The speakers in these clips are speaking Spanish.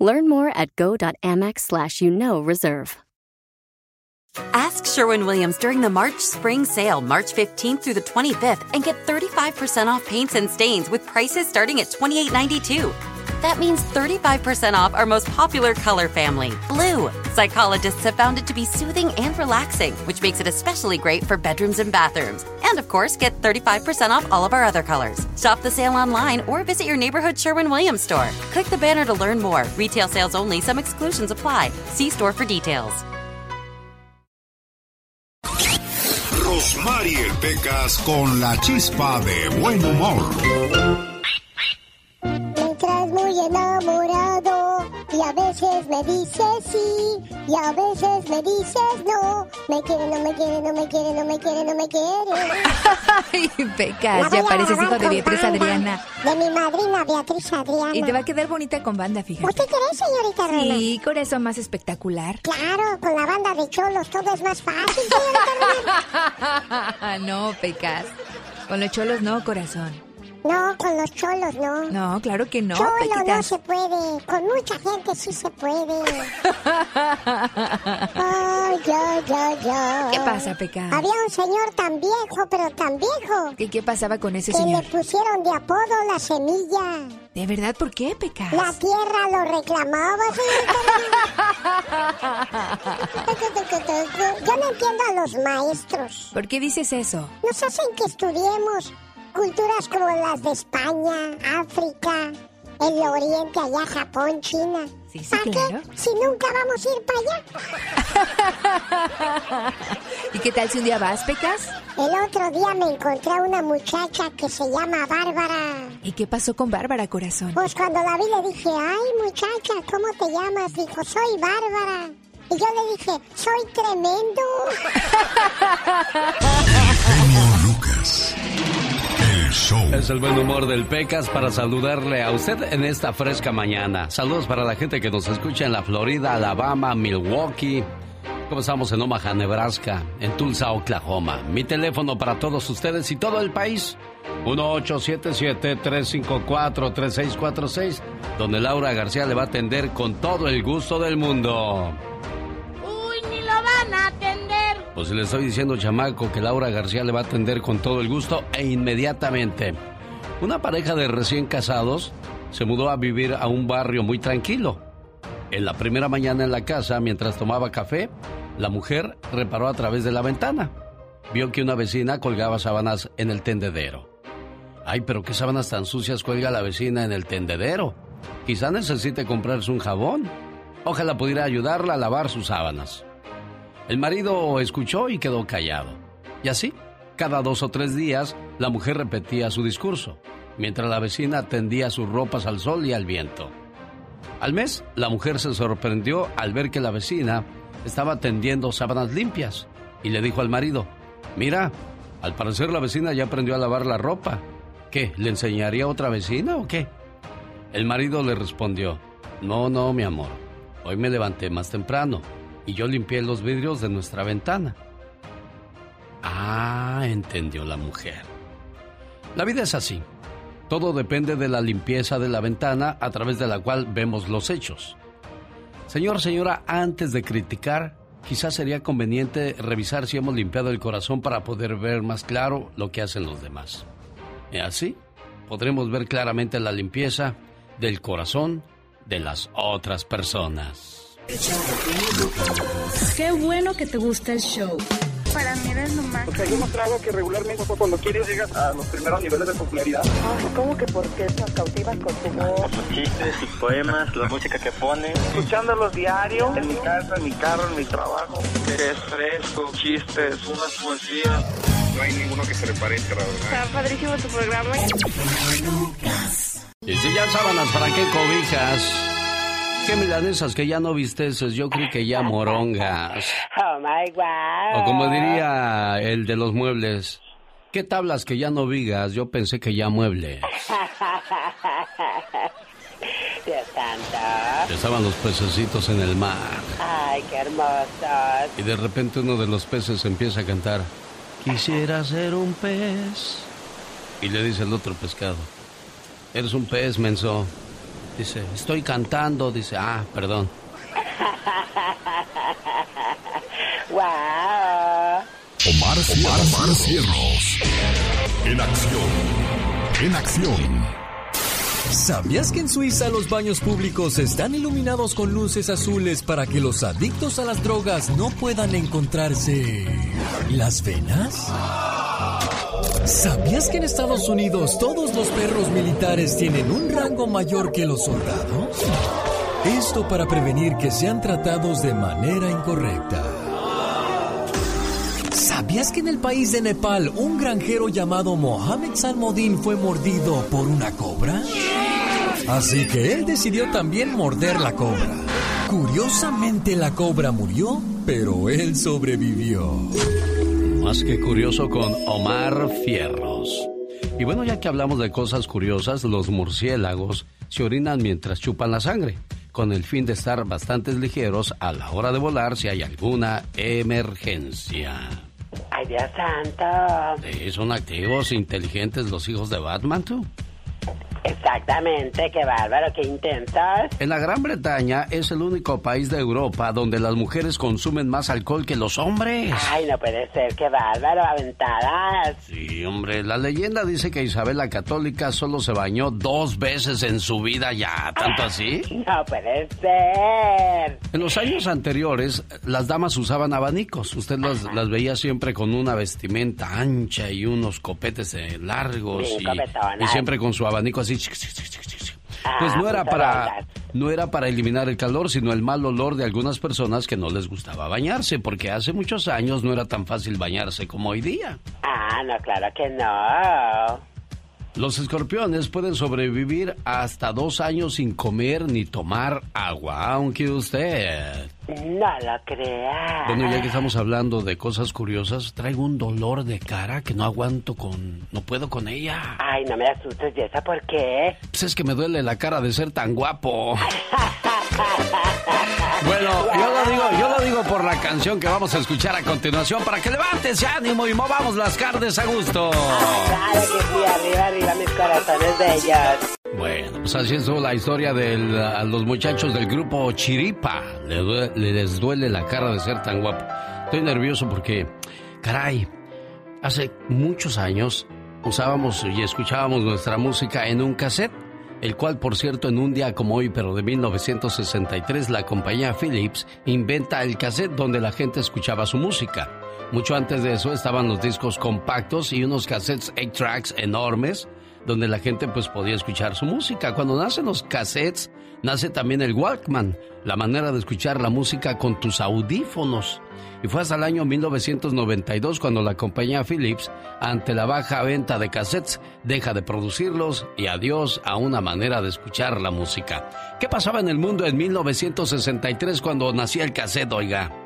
Learn more at go.amex slash you know reserve. Ask Sherwin Williams during the March Spring Sale, March 15th through the 25th, and get 35% off paints and stains with prices starting at $28.92. That means 35% off our most popular color family, blue. Psychologists have found it to be soothing and relaxing, which makes it especially great for bedrooms and bathrooms. And of course, get 35% off all of our other colors. Shop the sale online or visit your neighborhood Sherwin Williams store. Click the banner to learn more. Retail sales only, some exclusions apply. See store for details. Rosmarie Pecas con la chispa de buen humor. Muy enamorado y a veces me dices sí y a veces me dices no. Me quiere, no me quiere, no me quiere, no me quiere, no me quiere. Ay, Pecas, ya pareces hijo de Beatriz Adriana. De mi madrina Beatriz Adriana. Y te va a quedar bonita con banda, fíjate. ¿Usted cree, señorita Roma? Sí, corazón más espectacular. Claro, con la banda de cholos todo es más fácil, señorita Roma. no, Pecas. Con los cholos no, corazón. No, con los cholos no. No, claro que no. Cholo no se puede. Con mucha gente sí se puede. Ay, yo, yo, yo. ¿Qué pasa, Pecas? Había un señor tan viejo, pero tan viejo, ¿Y qué pasaba con ese que señor? le pusieron de apodo la semilla. ¿De verdad por qué, Pecas? La tierra lo reclamaba. Yo no entiendo a los maestros. ¿Por qué dices eso? Nos hacen que estudiemos culturas como las de España, África, el Oriente, allá Japón, China. Sí, sí, ¿Para claro. qué? Si nunca vamos a ir para allá. ¿Y qué tal si un día vas, Pecas? El otro día me encontré a una muchacha que se llama Bárbara. ¿Y qué pasó con Bárbara, corazón? Pues cuando la vi le dije, ay muchacha, ¿cómo te llamas? Dijo, soy Bárbara. Y yo le dije, soy tremendo. Lucas. Show. Es el buen humor del Pecas para saludarle a usted en esta fresca mañana. Saludos para la gente que nos escucha en la Florida, Alabama, Milwaukee. Como estamos en Omaha, Nebraska, en Tulsa, Oklahoma. Mi teléfono para todos ustedes y todo el país. 1877-354-3646, donde Laura García le va a atender con todo el gusto del mundo. Uy, ni lo van a atender. Pues le estoy diciendo, chamaco, que Laura García le va a atender con todo el gusto e inmediatamente. Una pareja de recién casados se mudó a vivir a un barrio muy tranquilo. En la primera mañana en la casa, mientras tomaba café, la mujer reparó a través de la ventana. Vio que una vecina colgaba sábanas en el tendedero. Ay, pero qué sábanas tan sucias cuelga la vecina en el tendedero. Quizá necesite comprarse un jabón. Ojalá pudiera ayudarla a lavar sus sábanas. El marido escuchó y quedó callado. Y así, cada dos o tres días, la mujer repetía su discurso, mientras la vecina tendía sus ropas al sol y al viento. Al mes, la mujer se sorprendió al ver que la vecina estaba tendiendo sábanas limpias y le dijo al marido, mira, al parecer la vecina ya aprendió a lavar la ropa. ¿Qué? ¿Le enseñaría a otra vecina o qué? El marido le respondió, no, no, mi amor, hoy me levanté más temprano y yo limpié los vidrios de nuestra ventana. Ah, entendió la mujer. La vida es así. Todo depende de la limpieza de la ventana a través de la cual vemos los hechos. Señor, señora, antes de criticar, quizás sería conveniente revisar si hemos limpiado el corazón para poder ver más claro lo que hacen los demás. Y así podremos ver claramente la limpieza del corazón de las otras personas. Qué bueno que te gusta el show. Para mí eres lo más. O sea, yo mostrado que regularmente cuando quieres llegas a los primeros niveles de popularidad. ¿Cómo que por qué nos cautivas con tu voz? Sus chistes, sus poemas, la música que pone. Escuchándolos diario, en mi casa, en mi carro, en mi trabajo. Es fresco, chistes, unas poesías. No hay ninguno que se le parezca, la verdad. Está padrísimo tu programa. Y si ya sábanas, ¿para qué cobijas? Qué milanesas que ya no visteces? Yo creo que ya morongas. Oh my God. O como diría el de los muebles, ¿qué tablas que ya no vigas? Yo pensé que ya muebles. Dios santo. Estaban los pececitos en el mar. Ay, qué hermosos. Y de repente uno de los peces empieza a cantar. Quisiera ser un pez. Y le dice el otro pescado. Eres un pez, menso. Dice, estoy cantando. Dice, ah, perdón. wow. Omar, Omar, Omar Cierros. En acción. En acción. ¿Sabías que en Suiza los baños públicos están iluminados con luces azules para que los adictos a las drogas no puedan encontrarse las venas? ¿Sabías que en Estados Unidos todos los perros militares tienen un rango mayor que los soldados? Esto para prevenir que sean tratados de manera incorrecta. ¿Sabías que en el país de Nepal un granjero llamado Mohamed Salmodin fue mordido por una cobra? Así que él decidió también morder la cobra. Curiosamente la cobra murió, pero él sobrevivió. Más que curioso con Omar Fierros. Y bueno, ya que hablamos de cosas curiosas, los murciélagos se orinan mientras chupan la sangre, con el fin de estar bastante ligeros a la hora de volar si hay alguna emergencia. Ay, Dios santo. Sí, son activos, inteligentes los hijos de Batman, tú. Exactamente, qué bárbaro, qué intentas. En la Gran Bretaña es el único país de Europa donde las mujeres consumen más alcohol que los hombres. Ay, no puede ser, qué bárbaro, aventadas. Sí, hombre, la leyenda dice que Isabel la Católica solo se bañó dos veces en su vida ya, ¿tanto así? No puede ser. En los años anteriores, las damas usaban abanicos. Usted las, las veía siempre con una vestimenta ancha y unos copetes largos Bien y, y siempre con su abanico así. Ah, Pues no era muchas para no era para eliminar el calor, sino el mal olor de algunas personas que no les gustaba bañarse, porque hace muchos años no era tan fácil bañarse como hoy día. Ah, no, claro que no. Los escorpiones pueden sobrevivir hasta dos años sin comer ni tomar agua, aunque usted... No lo creas. Bueno, ya que estamos hablando de cosas curiosas, traigo un dolor de cara que no aguanto con... no puedo con ella. Ay, no me asustes, ¿y esa por qué? Pues es que me duele la cara de ser tan guapo. Bueno, yo lo digo, yo lo digo por la canción que vamos a escuchar a continuación para que levantes ánimo y movamos las carnes a gusto. Claro que sí, arriba, arriba mis corazones. Bueno, pues así estuvo la historia de los muchachos del grupo Chiripa. Le due- les duele la cara de ser tan guapo. Estoy nervioso porque, caray, hace muchos años usábamos y escuchábamos nuestra música en un cassette, el cual, por cierto, en un día como hoy, pero de 1963, la compañía Philips inventa el cassette donde la gente escuchaba su música. Mucho antes de eso estaban los discos compactos y unos cassettes 8 tracks enormes donde la gente pues podía escuchar su música. Cuando nacen los cassettes, nace también el Walkman, la manera de escuchar la música con tus audífonos. Y fue hasta el año 1992 cuando la compañía Philips, ante la baja venta de cassettes, deja de producirlos y adiós a una manera de escuchar la música. ¿Qué pasaba en el mundo en 1963 cuando nacía el cassette, oiga?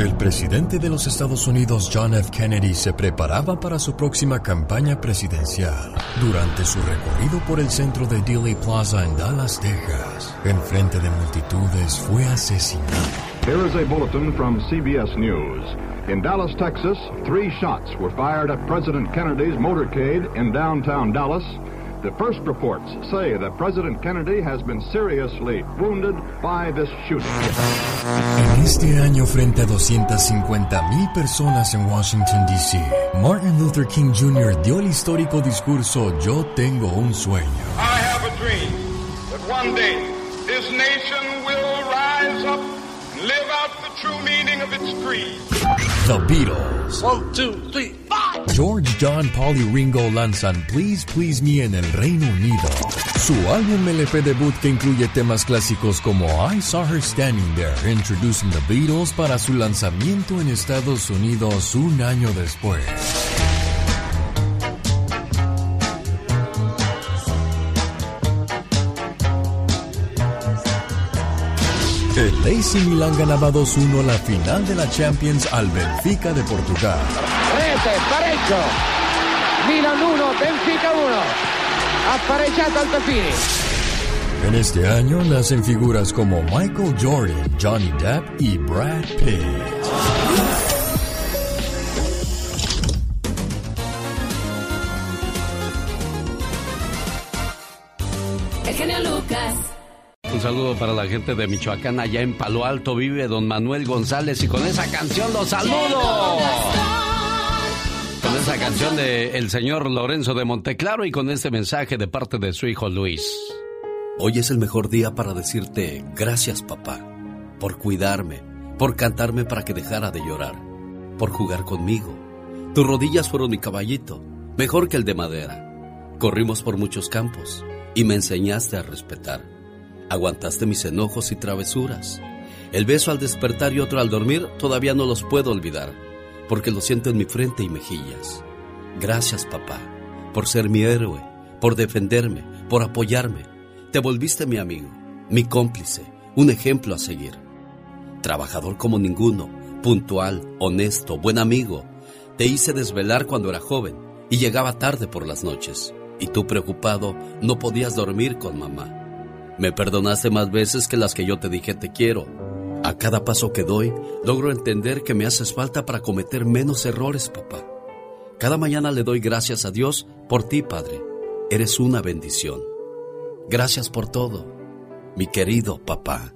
El presidente de los Estados Unidos, John F. Kennedy, se preparaba para su próxima campaña presidencial. Durante su recorrido por el centro de Dealey Plaza en Dallas, Texas, en frente de multitudes, fue asesinado. Here is a bulletin from CBS News. In Dallas, Texas, three shots were fired at President Kennedy's motorcade in downtown Dallas. The first reports say that President Kennedy has been seriously wounded by this shooting. En este año, frente a 250 mil personas en Washington, D.C., Martin Luther King Jr. dio el histórico discurso Yo tengo un sueño. I have a dream that one day this nation will rise up and live out the true meaning of its creed. The Beatles. One, two, three, George, John, Paul y Ringo lanzan Please Please Me en el Reino Unido. Su álbum LP debut que incluye temas clásicos como I Saw Her Standing There, introducing the Beatles para su lanzamiento en Estados Unidos un año después. El AC Milan ganaba 2-1 la final de la Champions al Benfica de Portugal. Rete, pareggio. Milan 1, Benfica 1. Ha pareggiato Altafini. En este año nacen figuras como Michael Jordan, Johnny Depp y Brad Pitt. Un saludo para la gente de Michoacán, allá en Palo Alto vive don Manuel González y con esa canción los saludo. Con esa canción de el señor Lorenzo de Monteclaro y con este mensaje de parte de su hijo Luis. Hoy es el mejor día para decirte gracias papá, por cuidarme, por cantarme para que dejara de llorar, por jugar conmigo. Tus rodillas fueron mi caballito, mejor que el de madera. Corrimos por muchos campos y me enseñaste a respetar. Aguantaste mis enojos y travesuras. El beso al despertar y otro al dormir todavía no los puedo olvidar, porque lo siento en mi frente y mejillas. Gracias, papá, por ser mi héroe, por defenderme, por apoyarme. Te volviste mi amigo, mi cómplice, un ejemplo a seguir. Trabajador como ninguno, puntual, honesto, buen amigo. Te hice desvelar cuando era joven y llegaba tarde por las noches. Y tú preocupado no podías dormir con mamá. Me perdonaste más veces que las que yo te dije te quiero. A cada paso que doy, logro entender que me haces falta para cometer menos errores, papá. Cada mañana le doy gracias a Dios por ti, Padre. Eres una bendición. Gracias por todo, mi querido papá.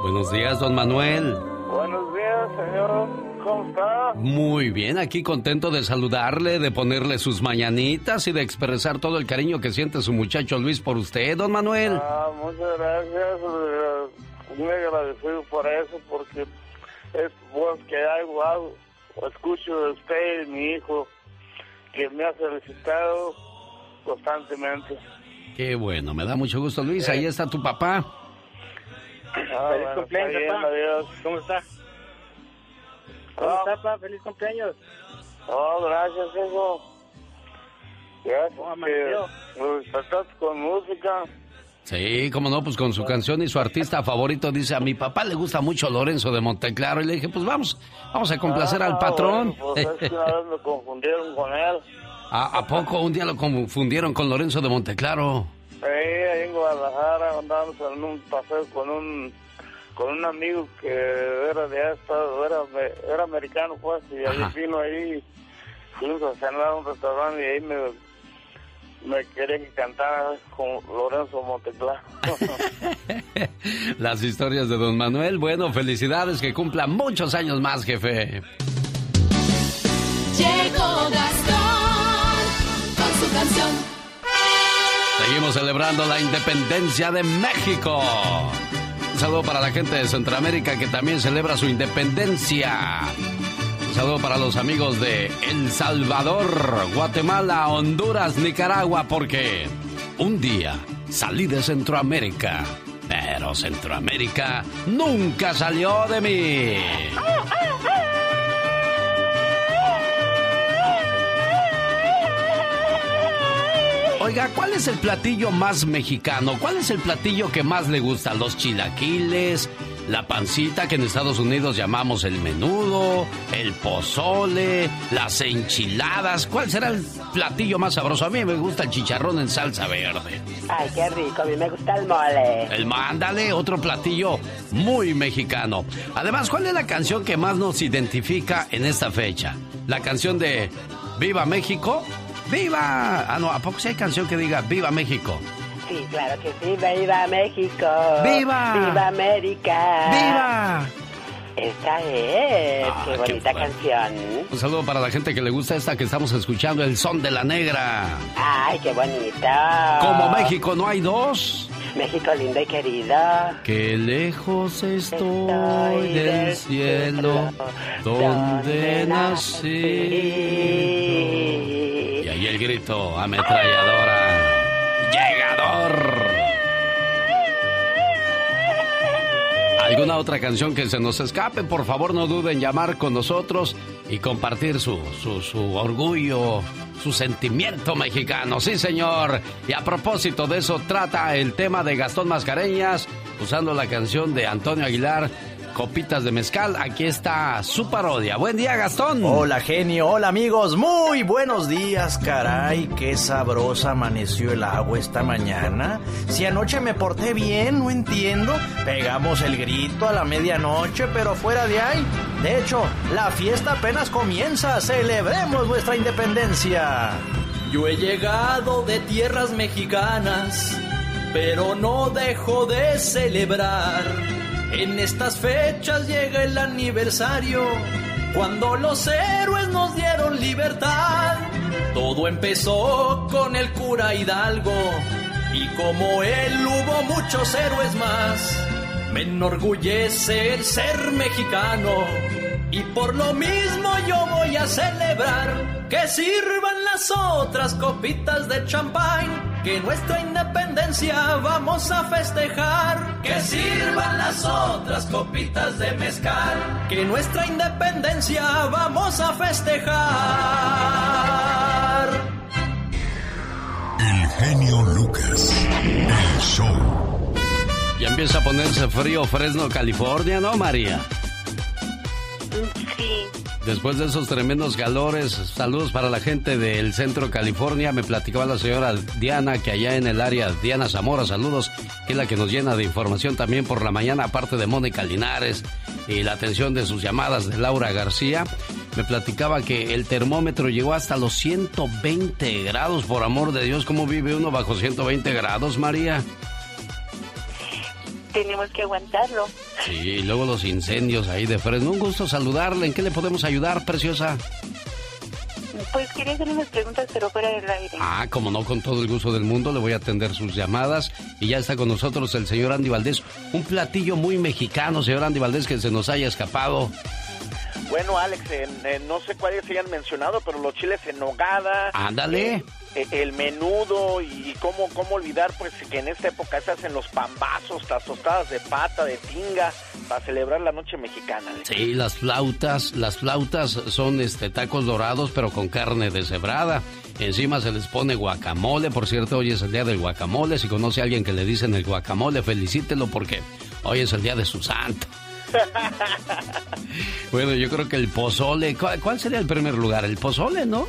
Buenos días, don Manuel. Buenos días, señor. ¿Cómo está? Muy bien, aquí contento de saludarle, de ponerle sus mañanitas y de expresar todo el cariño que siente su muchacho Luis por usted, don Manuel. Ah, muchas gracias. eh, Muy agradecido por eso, porque es voz que hago, hago, o escucho de usted, mi hijo, que me ha felicitado constantemente. Qué bueno, me da mucho gusto, Luis. Ahí está tu papá. Ah, Feliz bueno, cumpleaños, está bien, papá. adiós. ¿Cómo está? ¿Cómo está, papá? Feliz cumpleaños. Oh, gracias, hijo. Gracias. ¿Cómo lo despertaste con música. Sí, como no, pues con su canción y su artista favorito dice, a mi papá le gusta mucho Lorenzo de Monteclaro. Y le dije, pues vamos, vamos a complacer al Ah, patrón. bueno, pues es que una vez me confundieron con él. ¿A, a poco un día lo confundieron con Lorenzo de Monteclaro? Sí, ahí en Guadalajara andábamos en un paseo con un con un amigo que era de esta, era, era americano pues, y ahí vino ahí, fuimos a cenar a un restaurante y ahí me, me quería que cantara con Lorenzo Monteclaro. Las historias de don Manuel. Bueno, felicidades, que cumpla muchos años más, jefe. Llegó Gastón con su canción. Seguimos celebrando la independencia de México. Saludo para la gente de Centroamérica que también celebra su independencia. Un saludo para los amigos de El Salvador, Guatemala, Honduras, Nicaragua, porque un día salí de Centroamérica, pero Centroamérica nunca salió de mí. Oiga, ¿cuál es el platillo más mexicano? ¿Cuál es el platillo que más le gusta? ¿Los chilaquiles? ¿La pancita que en Estados Unidos llamamos el menudo? ¿El pozole? ¿Las enchiladas? ¿Cuál será el platillo más sabroso? A mí me gusta el chicharrón en salsa verde. Ay, qué rico, a mí me gusta el mole. El mándale, otro platillo muy mexicano. Además, ¿cuál es la canción que más nos identifica en esta fecha? ¿La canción de Viva México? ¡Viva! Ah, no, ¿a poco sí hay canción que diga Viva México? Sí, claro que sí, viva México. ¡Viva! ¡Viva América! ¡Viva! Esta es, Ah, qué bonita canción. Un saludo para la gente que le gusta esta que estamos escuchando, El Son de la Negra. Ay, qué bonita. Como México no hay dos. México lindo y querido. Qué lejos estoy del cielo donde nací. Y ahí el grito, ametralladora. ¡Llegador! ¿Alguna otra canción que se nos escape? Por favor, no duden en llamar con nosotros y compartir su, su, orgullo, su sentimiento mexicano. Sí, señor. Y a propósito de eso, trata el tema de Gastón Mascareñas, usando la canción de Antonio Aguilar, copitas de mezcal. Aquí está su parodia. Buen día, Gastón. Hola, genio. Hola, amigos. Muy buenos días, caray. Qué sabrosa amaneció el agua esta mañana. Si anoche me porté bien, no entiendo. Pegamos el grito a la medianoche, pero fuera de ahí. De hecho, la fiesta apenas comienza. Celebremos nuestra independencia. Yo he llegado de tierras mexicanas, pero no dejo de celebrar en estas fechas llega el aniversario, cuando los héroes nos dieron libertad. Todo empezó con el cura Hidalgo, y como él hubo muchos héroes más. Me enorgullece el ser mexicano, y por lo mismo yo voy a celebrar que sirvan las otras copitas de champán que nuestra independencia vamos a festejar. Que sirvan las otras copitas de mezcal. Que nuestra independencia vamos a festejar. El genio Lucas. El show. Ya empieza a ponerse frío Fresno, California, ¿no, María? Después de esos tremendos calores, saludos para la gente del centro California. Me platicaba la señora Diana que allá en el área, Diana Zamora, saludos, que es la que nos llena de información también por la mañana, aparte de Mónica Linares y la atención de sus llamadas de Laura García. Me platicaba que el termómetro llegó hasta los 120 grados, por amor de Dios, ¿cómo vive uno bajo 120 grados, María? Tenemos que aguantarlo. Sí, y luego los incendios ahí de Fresno. Un gusto saludarle. ¿En qué le podemos ayudar, preciosa? Pues quería hacer unas preguntas, pero fuera del aire. Ah, como no, con todo el gusto del mundo, le voy a atender sus llamadas. Y ya está con nosotros el señor Andy Valdés. Un platillo muy mexicano, señor Andy Valdés, que se nos haya escapado. Bueno, Alex, no sé cuáles se hayan mencionado, pero los chiles en nogada. Ándale. Eh, eh, el menudo y cómo, cómo olvidar pues que en esta época se hacen los pambazos, las tostadas de pata, de tinga, para celebrar la noche mexicana. Sí, las flautas, las flautas son este tacos dorados pero con carne deshebrada. Encima se les pone guacamole, por cierto, hoy es el día del guacamole. Si conoce a alguien que le dicen el guacamole, felicítelo porque hoy es el día de su santo. bueno, yo creo que el pozole, ¿cuál sería el primer lugar? El pozole, ¿no?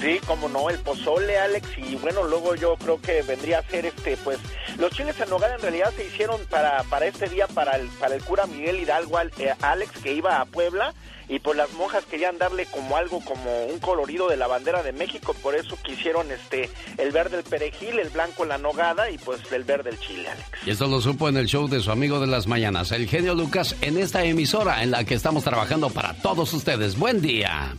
Sí, como no, el pozole, Alex, y bueno, luego yo creo que vendría a ser este, pues, los chiles en nogada en realidad se hicieron para, para este día, para el, para el cura Miguel Hidalgo, eh, Alex, que iba a Puebla, y pues las monjas querían darle como algo, como un colorido de la bandera de México, por eso quisieron este, el verde el perejil, el blanco la nogada, y pues el verde el chile, Alex. Y esto lo supo en el show de su amigo de las mañanas, el genio Lucas, en esta emisora en la que estamos trabajando para todos ustedes. Buen día.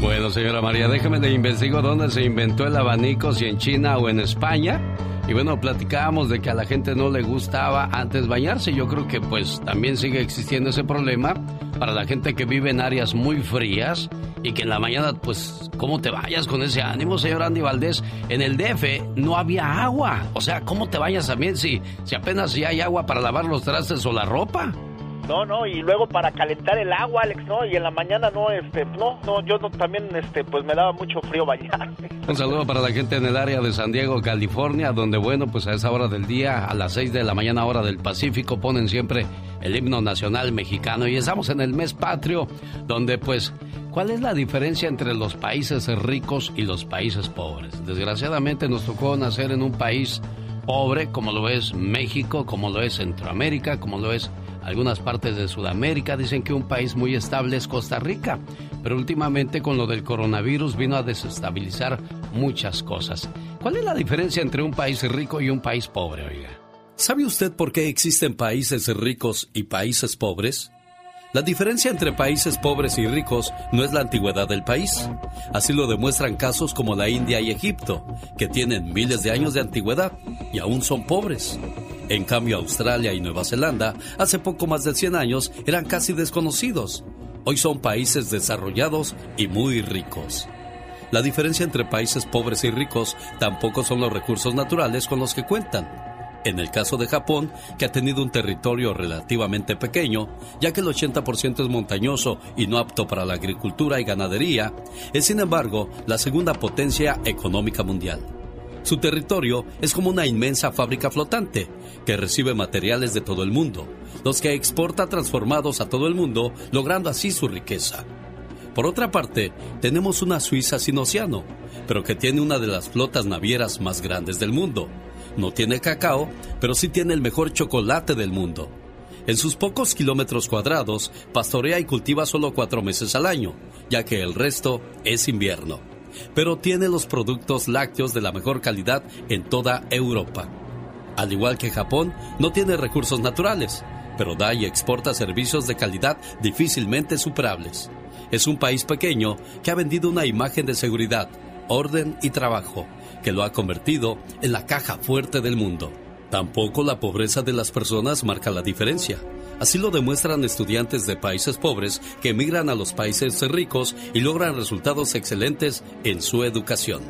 Bueno, señora María, déjeme de investigar dónde se inventó el abanico, si en China o en España. Y bueno, platicábamos de que a la gente no le gustaba antes bañarse. Yo creo que pues también sigue existiendo ese problema para la gente que vive en áreas muy frías y que en la mañana pues cómo te vayas con ese ánimo, señor Andy Valdés. En el DF no había agua. O sea, ¿cómo te vayas también si, si apenas si hay agua para lavar los trastes o la ropa? No, no, y luego para calentar el agua, Alex, ¿no? Y en la mañana no, este, no, no, yo no, también, este, pues me daba mucho frío bañarme. Un saludo para la gente en el área de San Diego, California, donde, bueno, pues a esa hora del día, a las 6 de la mañana, hora del Pacífico, ponen siempre el himno nacional mexicano. Y estamos en el mes patrio, donde, pues, ¿cuál es la diferencia entre los países ricos y los países pobres? Desgraciadamente nos tocó nacer en un país pobre, como lo es México, como lo es Centroamérica, como lo es algunas partes de Sudamérica dicen que un país muy estable es Costa Rica, pero últimamente con lo del coronavirus vino a desestabilizar muchas cosas. ¿Cuál es la diferencia entre un país rico y un país pobre, oiga? ¿Sabe usted por qué existen países ricos y países pobres? La diferencia entre países pobres y ricos no es la antigüedad del país. Así lo demuestran casos como la India y Egipto, que tienen miles de años de antigüedad y aún son pobres. En cambio, Australia y Nueva Zelanda, hace poco más de 100 años, eran casi desconocidos. Hoy son países desarrollados y muy ricos. La diferencia entre países pobres y ricos tampoco son los recursos naturales con los que cuentan En el caso de Japón, que ha tenido un territorio relativamente pequeño, ya que el 80% es montañoso y no apto para la agricultura y ganadería, es sin embargo la segunda potencia económica mundial. Su territorio es como una inmensa fábrica flotante que recibe materiales de todo el mundo, los que exporta transformados a todo el mundo, logrando así su riqueza. Por otra parte, tenemos una Suiza sin océano, pero que tiene una de las flotas navieras más grandes del mundo, no tiene cacao, pero sí tiene el mejor chocolate del mundo. En sus pocos kilómetros cuadrados, pastorea y cultiva solo cuatro meses al año, ya que el resto es invierno. Pero tiene los productos lácteos de la mejor calidad en toda Europa. Al igual que Japón, no tiene recursos naturales, pero da y exporta servicios de calidad difícilmente superables. Es un país pequeño que ha vendido una imagen de seguridad, orden y trabajo que lo ha convertido en la caja fuerte del mundo. Tampoco la pobreza de las personas marca la diferencia. Así lo demuestran estudiantes de países pobres que emigran a los países ricos y logran resultados excelentes en su educación.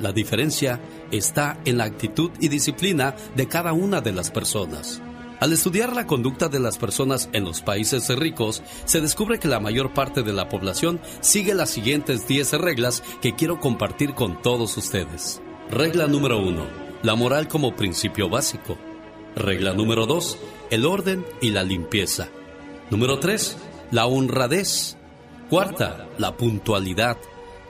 La diferencia está en la actitud y disciplina de cada una de las personas. Al estudiar la conducta de las personas en los países ricos, se descubre que la mayor parte de la población sigue las siguientes 10 reglas que quiero compartir con todos ustedes. Regla número 1. La moral como principio básico. Regla número 2. El orden y la limpieza. Número 3. La honradez. Cuarta, la puntualidad.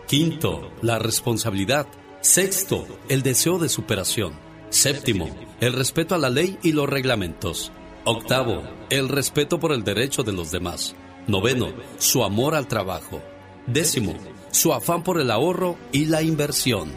Quinto, la responsabilidad. Sexto, el deseo de superación. Séptimo, el respeto a la ley y los reglamentos. Octavo, el respeto por el derecho de los demás. Noveno, su amor al trabajo. Décimo, su afán por el ahorro y la inversión.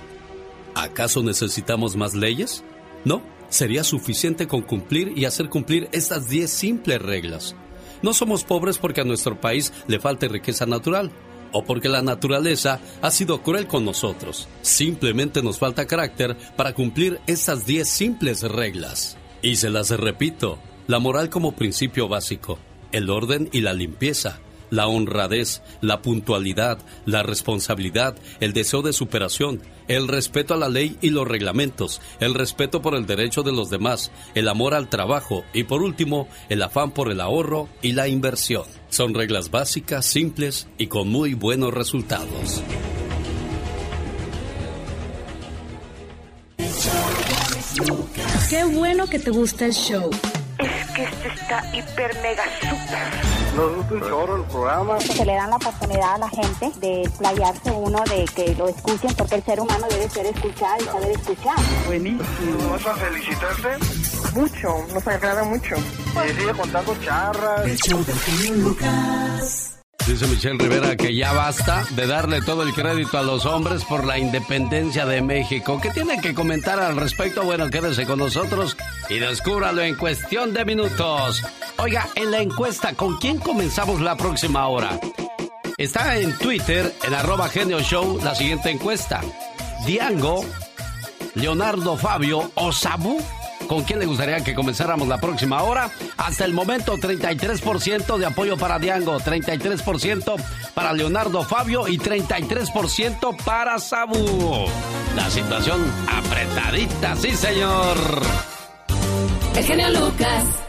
¿Acaso necesitamos más leyes? No, sería suficiente con cumplir y hacer cumplir estas diez simples reglas. No somos pobres porque a nuestro país le falte riqueza natural o porque la naturaleza ha sido cruel con nosotros. Simplemente nos falta carácter para cumplir estas 10 simples reglas. Y se las repito, la moral como principio básico, el orden y la limpieza, la honradez, la puntualidad, la responsabilidad, el deseo de superación, el respeto a la ley y los reglamentos, el respeto por el derecho de los demás, el amor al trabajo y por último, el afán por el ahorro y la inversión. Son reglas básicas, simples y con muy buenos resultados. Qué bueno que te gusta el show. Que este está hiper mega super. Nos gusta un chorro el programa. Se le dan la oportunidad a la gente de playarse uno, de que lo escuchen, porque el ser humano debe ser escuchado y saber escuchar. Buenísimo. ¿Vas a felicitarte? Mucho, nos agrada mucho. Y sigue contando charras. El show genio Lucas. Dice Michelle Rivera que ya basta de darle todo el crédito a los hombres por la independencia de México. ¿Qué tiene que comentar al respecto? Bueno, quédese con nosotros y descúbralo en cuestión de minutos. Oiga, en la encuesta, ¿con quién comenzamos la próxima hora? Está en Twitter, en arroba genio show, la siguiente encuesta. Diango, Leonardo Fabio o Sabu ¿Con quién le gustaría que comenzáramos la próxima hora? Hasta el momento, 33% de apoyo para Diango, 33% para Leonardo Fabio y 33% para Sabu. La situación apretadita, sí, señor. El genio Lucas.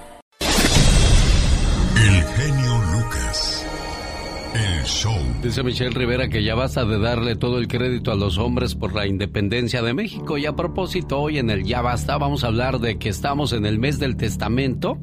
Dice Michelle Rivera que ya basta de darle todo el crédito a los hombres por la independencia de México. Y a propósito, hoy en el Ya basta vamos a hablar de que estamos en el mes del testamento.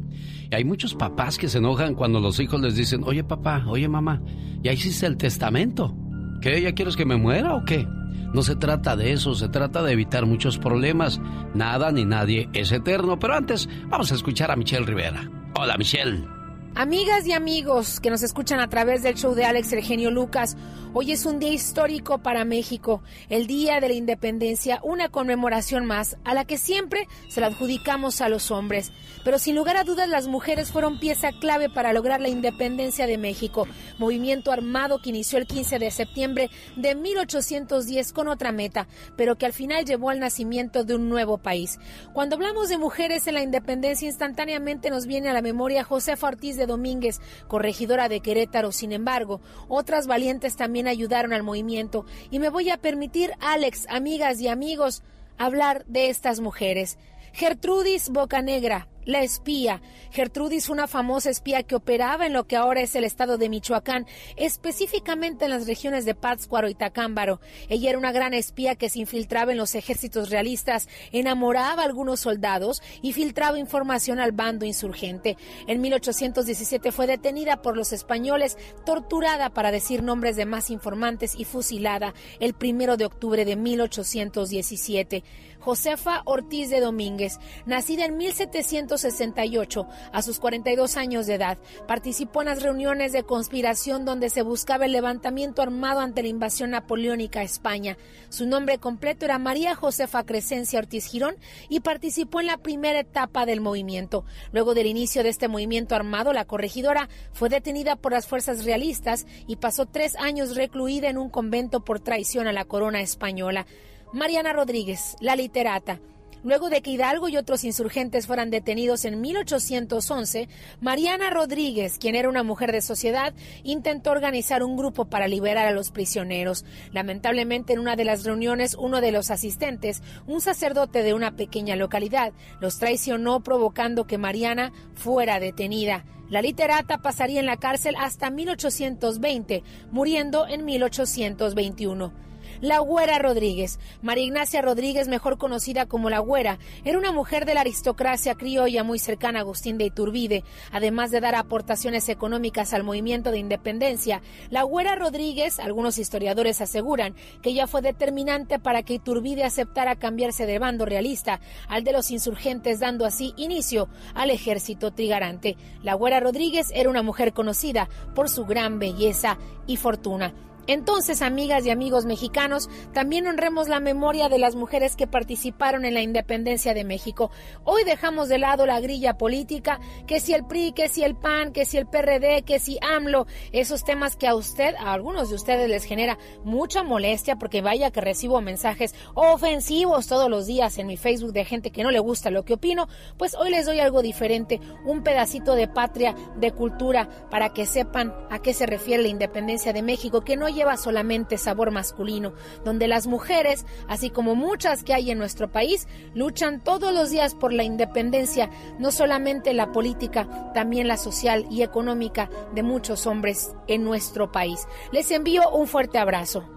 Y hay muchos papás que se enojan cuando los hijos les dicen, oye papá, oye mamá, ya hiciste el testamento. ¿Qué? ¿Ya quieres que me muera o qué? No se trata de eso, se trata de evitar muchos problemas. Nada ni nadie es eterno. Pero antes, vamos a escuchar a Michelle Rivera. Hola Michelle. Amigas y amigos que nos escuchan a través del show de Alex El Genio Lucas, hoy es un día histórico para México, el Día de la Independencia, una conmemoración más a la que siempre se la adjudicamos a los hombres. Pero sin lugar a dudas las mujeres fueron pieza clave para lograr la independencia de México, movimiento armado que inició el 15 de septiembre de 1810 con otra meta, pero que al final llevó al nacimiento de un nuevo país. Cuando hablamos de mujeres en la independencia, instantáneamente nos viene a la memoria Josefa Ortiz de Domínguez, corregidora de Querétaro. Sin embargo, otras valientes también ayudaron al movimiento y me voy a permitir, Alex, amigas y amigos, hablar de estas mujeres. Gertrudis Bocanegra, la espía. Gertrudis, una famosa espía que operaba en lo que ahora es el estado de Michoacán, específicamente en las regiones de Pátzcuaro y Tacámbaro. Ella era una gran espía que se infiltraba en los ejércitos realistas, enamoraba a algunos soldados y filtraba información al bando insurgente. En 1817 fue detenida por los españoles, torturada para decir nombres de más informantes y fusilada el primero de octubre de 1817. Josefa Ortiz de Domínguez, nacida en 1768, a sus 42 años de edad, participó en las reuniones de conspiración donde se buscaba el levantamiento armado ante la invasión napoleónica a España. Su nombre completo era María Josefa Crescencia Ortiz Girón y participó en la primera etapa del movimiento. Luego del inicio de este movimiento armado, la corregidora fue detenida por las fuerzas realistas y pasó tres años recluida en un convento por traición a la corona española. Mariana Rodríguez, la literata. Luego de que Hidalgo y otros insurgentes fueran detenidos en 1811, Mariana Rodríguez, quien era una mujer de sociedad, intentó organizar un grupo para liberar a los prisioneros. Lamentablemente, en una de las reuniones, uno de los asistentes, un sacerdote de una pequeña localidad, los traicionó provocando que Mariana fuera detenida. La literata pasaría en la cárcel hasta 1820, muriendo en 1821. La Güera Rodríguez. María Ignacia Rodríguez, mejor conocida como La Güera, era una mujer de la aristocracia criolla muy cercana a Agustín de Iturbide. Además de dar aportaciones económicas al movimiento de independencia, La Güera Rodríguez, algunos historiadores aseguran que ella fue determinante para que Iturbide aceptara cambiarse de bando realista al de los insurgentes, dando así inicio al ejército trigarante. La Güera Rodríguez era una mujer conocida por su gran belleza y fortuna. Entonces, amigas y amigos mexicanos, también honremos la memoria de las mujeres que participaron en la independencia de México. Hoy dejamos de lado la grilla política, que si el PRI, que si el PAN, que si el PRD, que si AMLO, esos temas que a usted, a algunos de ustedes les genera mucha molestia, porque vaya que recibo mensajes ofensivos todos los días en mi Facebook de gente que no le gusta lo que opino, pues hoy les doy algo diferente, un pedacito de patria, de cultura, para que sepan a qué se refiere la independencia de México, que no lleva solamente sabor masculino, donde las mujeres, así como muchas que hay en nuestro país, luchan todos los días por la independencia, no solamente la política, también la social y económica de muchos hombres en nuestro país. Les envío un fuerte abrazo.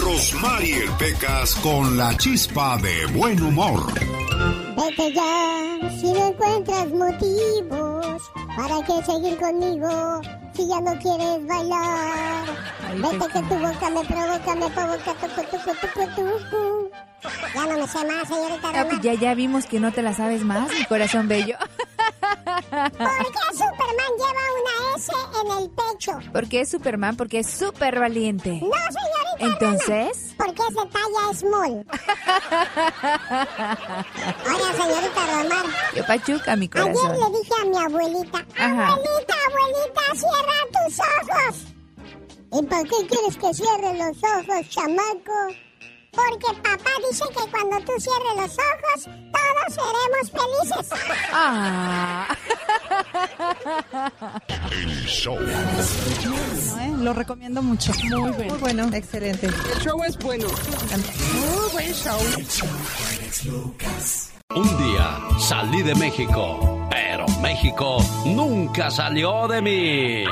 Rosmarie Pecas con la chispa de buen humor. Vete ya, si no encuentras motivos, ¿para qué seguir conmigo si ya no quieres bailar? Vete que tu boca me provoca, me provoca, tucu, tucu, tucu, tucu. Ya no me sé más, señorita Ah, pues ya, ya vimos que no te la sabes más, mi corazón bello. ¿Por qué Superman lleva una S en el pecho? Porque es Superman, porque es súper valiente. No, señorita Entonces, Roma, porque es de talla small. Oiga, señorita Romar, yo pachuca, mi ayer corazón. le dije a mi abuelita, Ajá. abuelita, abuelita, cierra tus ojos. ¿Y por qué quieres que cierre los ojos, chamaco? Porque papá dice que cuando tú cierres los ojos, todos seremos felices. Ah. El show. Lo recomiendo mucho. Muy bueno. Muy bueno. Excelente. El show es bueno. Muy buen show. Un día salí de México, pero México nunca salió de mí.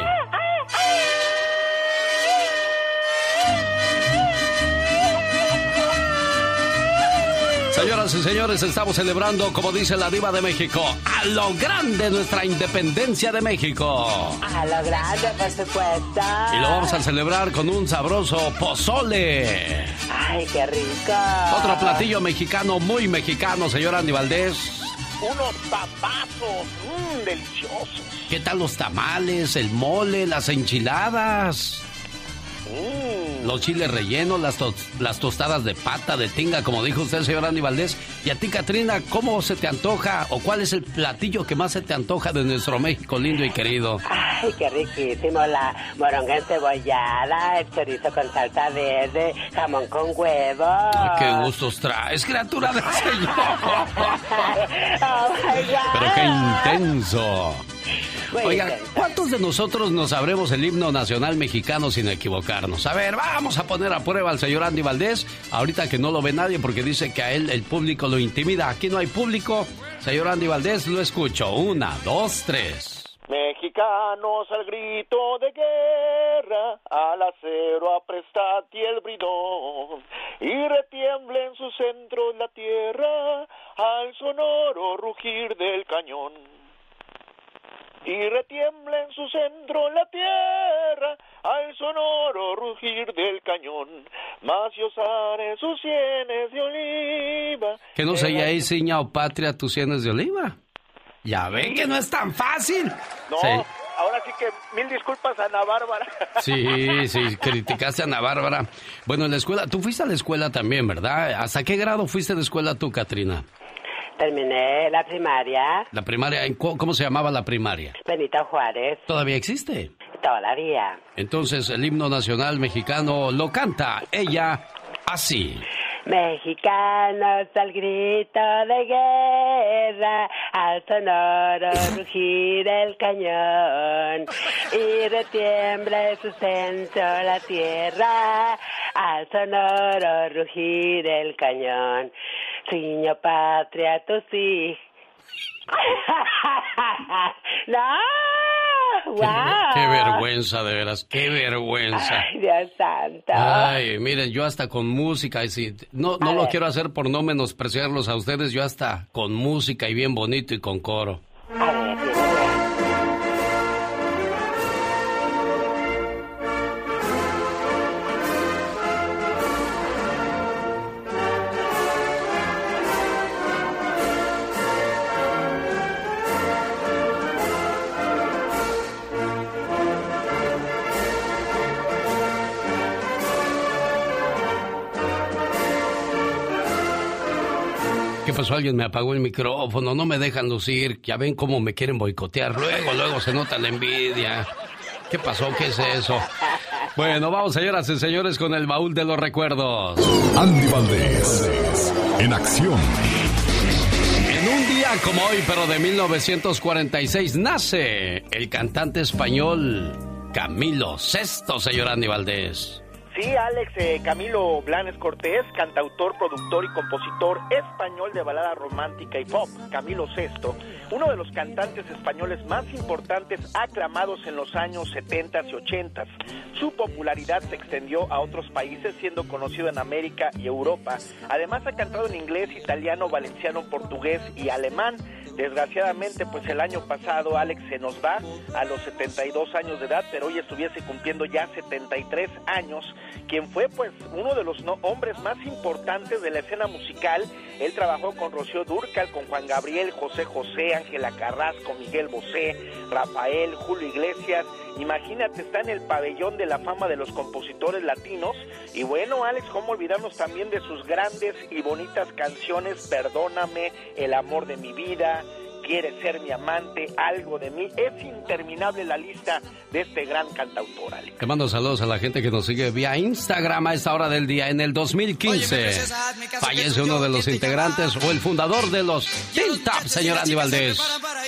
Señoras y señores, estamos celebrando, como dice la diva de México, a lo grande nuestra independencia de México. A lo grande, por supuesto. Y lo vamos a celebrar con un sabroso pozole. Ay, qué rico. Otro platillo mexicano, muy mexicano, señor Andy Valdés. Unos papazos, mmm, deliciosos. ¿Qué tal los tamales, el mole, las enchiladas? Los chiles rellenos, las, las tostadas de pata, de tinga, como dijo usted, señor Andy Valdés. Y a ti, Katrina, ¿cómo se te antoja o cuál es el platillo que más se te antoja de nuestro México lindo y querido? Ay, qué riquísimo, la moronga encebollada, el chorizo con salsa verde, jamón con huevo. Ay, qué gustos traes, criatura del Señor. Oh, my God. Pero qué intenso. Oiga, ¿cuántos de nosotros nos sabremos el himno nacional mexicano sin equivocarnos? A ver, vamos a poner a prueba al señor Andy Valdés, ahorita que no lo ve nadie porque dice que a él el público lo intimida. Aquí no hay público. Señor Andy Valdés, lo escucho. Una, dos, tres. Mexicanos al grito de guerra, al acero aprestad y el bridón, y retiemble en su centro la tierra, al sonoro rugir del cañón. Y retiembla en su centro la tierra, al sonoro rugir del cañón, osaré sus sienes de oliva. Que no se ahí, ciña o patria, tus sienes de oliva. Ya ven que no es tan fácil. No, Sí. ahora sí que mil disculpas a Ana Bárbara. Sí, sí, criticaste a Ana Bárbara. Bueno, en la escuela, tú fuiste a la escuela también, ¿verdad? ¿Hasta qué grado fuiste de escuela tú, Katrina? Terminé la primaria, La primaria, ¿en ¿cómo se llamaba la primaria? Benito Juárez, ¿Todavía existe? todavía. Entonces, el himno nacional mexicano lo canta ella así. Mexicanos al grito de guerra, al sonoro rugir el cañón, y retiembla en su centro la tierra, al sonoro rugir el cañón. Ciño patria, tú sí. ¡No! Qué, ¡Wow! qué vergüenza, de veras, qué vergüenza. Ay, Dios santo. Ay, miren, yo hasta con música, y si, no, no A lo ver. quiero hacer por no menospreciarlos a ustedes, yo hasta con música y bien bonito y con coro. Pasó? Alguien me apagó el micrófono, no me dejan lucir, ya ven cómo me quieren boicotear, luego, luego se nota la envidia. ¿Qué pasó? ¿Qué es eso? Bueno, vamos señoras y señores con el baúl de los recuerdos. Andy Valdés, en acción. En un día como hoy, pero de 1946, nace el cantante español Camilo Sesto, señor Andy Valdés. Sí, Alex eh, Camilo Blanes Cortés, cantautor, productor y compositor español de balada romántica y pop, Camilo Sesto, uno de los cantantes españoles más importantes aclamados en los años 70 y 80. Su popularidad se extendió a otros países, siendo conocido en América y Europa. Además ha cantado en inglés, italiano, valenciano, portugués y alemán. Desgraciadamente, pues el año pasado Alex se nos va a los 72 años de edad, pero hoy estuviese cumpliendo ya 73 años, quien fue pues uno de los hombres más importantes de la escena musical. Él trabajó con Rocío Durcal, con Juan Gabriel, José José, Ángela Carrasco, Miguel Bosé, Rafael, Julio Iglesias. Imagínate, está en el pabellón de la fama de los compositores latinos. Y bueno, Alex, ¿cómo olvidarnos también de sus grandes y bonitas canciones? Perdóname, El amor de mi vida, Quiere ser mi amante, algo de mí. Es interminable la lista de este gran cantautor, Alex. Te mando saludos a la gente que nos sigue vía Instagram a esta hora del día. En el 2015 fallece uno de los integrantes o el fundador de los Teen Top, señor Andy Valdés.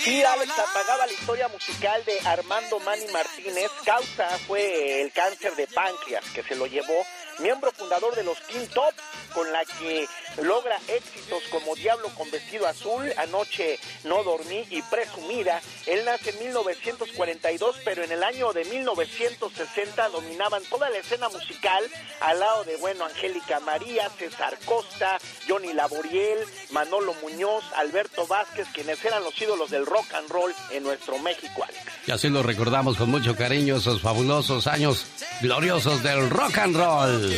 Sí, Alex apagaba la historia musical de Armando Manny Martínez. Causa fue el cáncer de páncreas que se lo llevó. Miembro fundador de los Teen Top, con la que logra éxitos como Diablo con vestido azul, Anoche no dormí y Presumida. Él nace en 1942, pero en el año de 1960 dominaban toda la escena musical al lado de, bueno, Angélica María, César Costa, Johnny Laboriel, Manolo Muñoz, Alberto Vázquez, quienes eran los ídolos del rock and roll en nuestro México, Alex. Y así lo recordamos con mucho cariño, esos fabulosos años gloriosos del rock and roll.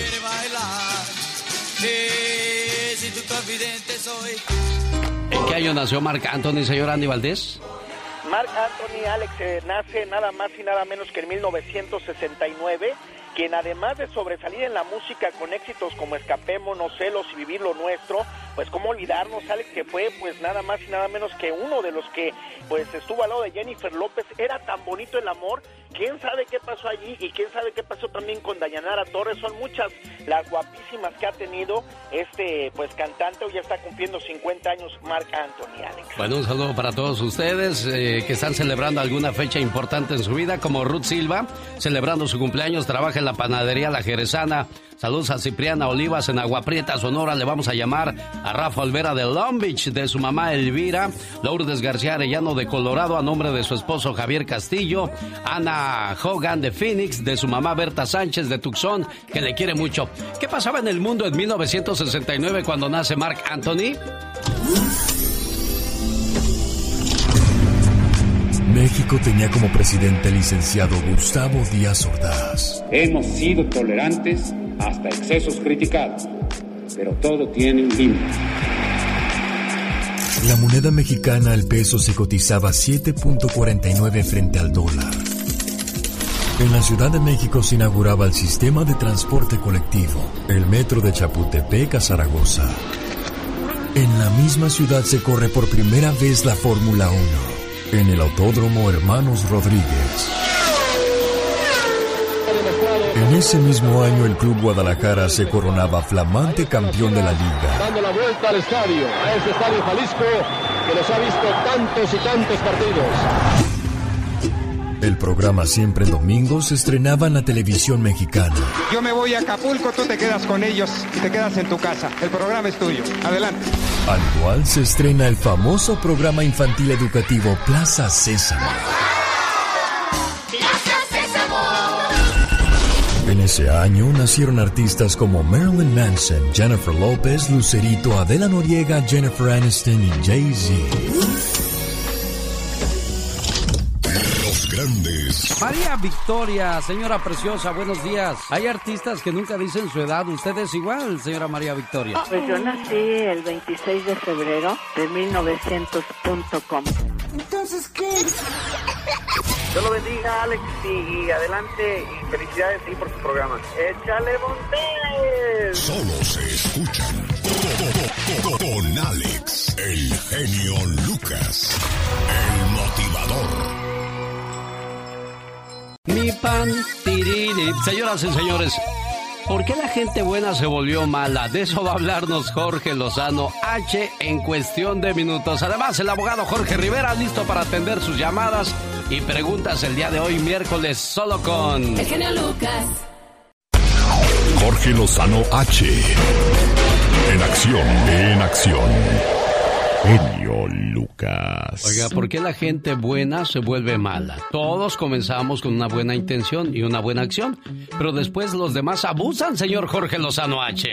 Si tu confidente soy. ¿En qué año nació Marc Anthony, señor Andy Valdés? Mark Anthony Alex eh, nace nada más y nada menos que en 1969 quien además de sobresalir en la música con éxitos como Escapémonos, Celos y Vivir lo Nuestro, pues cómo olvidarnos, Alex, que fue pues nada más y nada menos que uno de los que pues estuvo al lado de Jennifer López, era tan bonito el amor, quién sabe qué pasó allí y quién sabe qué pasó también con Dayanara Torres, son muchas las guapísimas que ha tenido este pues cantante, hoy ya está cumpliendo 50 años Marc Anthony, Alex. Bueno, un saludo para todos ustedes eh, que están celebrando alguna fecha importante en su vida, como Ruth Silva, celebrando su cumpleaños, trabaja en la panadería La Jerezana. Saludos a Cipriana Olivas en Agua Prieta, Sonora. Le vamos a llamar a Rafa Olvera de Long Beach, de su mamá Elvira. Lourdes García Arellano de Colorado, a nombre de su esposo Javier Castillo. Ana Hogan de Phoenix, de su mamá Berta Sánchez de Tucson, que le quiere mucho. ¿Qué pasaba en el mundo en 1969 cuando nace Mark Anthony? México tenía como presidente al licenciado Gustavo Díaz Ordaz. Hemos sido tolerantes hasta excesos criticados, pero todo tiene un límite. La moneda mexicana al peso se cotizaba 7.49 frente al dólar. En la Ciudad de México se inauguraba el sistema de transporte colectivo, el metro de Chapultepec a Zaragoza. En la misma ciudad se corre por primera vez la Fórmula 1, en el Autódromo Hermanos Rodríguez. En ese mismo año el Club Guadalajara se coronaba flamante campeón de la liga. Dando la vuelta al estadio, a ese estadio Jalisco que nos ha visto tantos y tantos partidos. El programa Siempre en Domingo se estrenaba en la televisión mexicana. Yo me voy a Acapulco, tú te quedas con ellos y te quedas en tu casa. El programa es tuyo. Adelante. Al cual se estrena el famoso programa infantil educativo Plaza Sésamo. Ese año nacieron artistas como Marilyn Manson, Jennifer López, Lucerito, Adela Noriega, Jennifer Aniston y Jay-Z. María Victoria, señora preciosa, buenos días. Hay artistas que nunca dicen su edad. Usted es igual, señora María Victoria. Pues yo nací el 26 de febrero de 1900.com. Entonces, ¿qué? Dios lo bendiga, Alex, y adelante, y felicidades sí, por su programa. ¡Échale Montes! Solo se escuchan con, con Alex, el genio Lucas, el Mi pan, tirini. Señoras y señores, ¿por qué la gente buena se volvió mala? De eso va a hablarnos Jorge Lozano H en cuestión de minutos. Además, el abogado Jorge Rivera listo para atender sus llamadas y preguntas el día de hoy, miércoles, solo con... El genio Lucas. Jorge Lozano H. En acción, en acción. Genio Lucas. Oiga, ¿por qué la gente buena se vuelve mala? Todos comenzamos con una buena intención y una buena acción, pero después los demás abusan, señor Jorge Lozano H.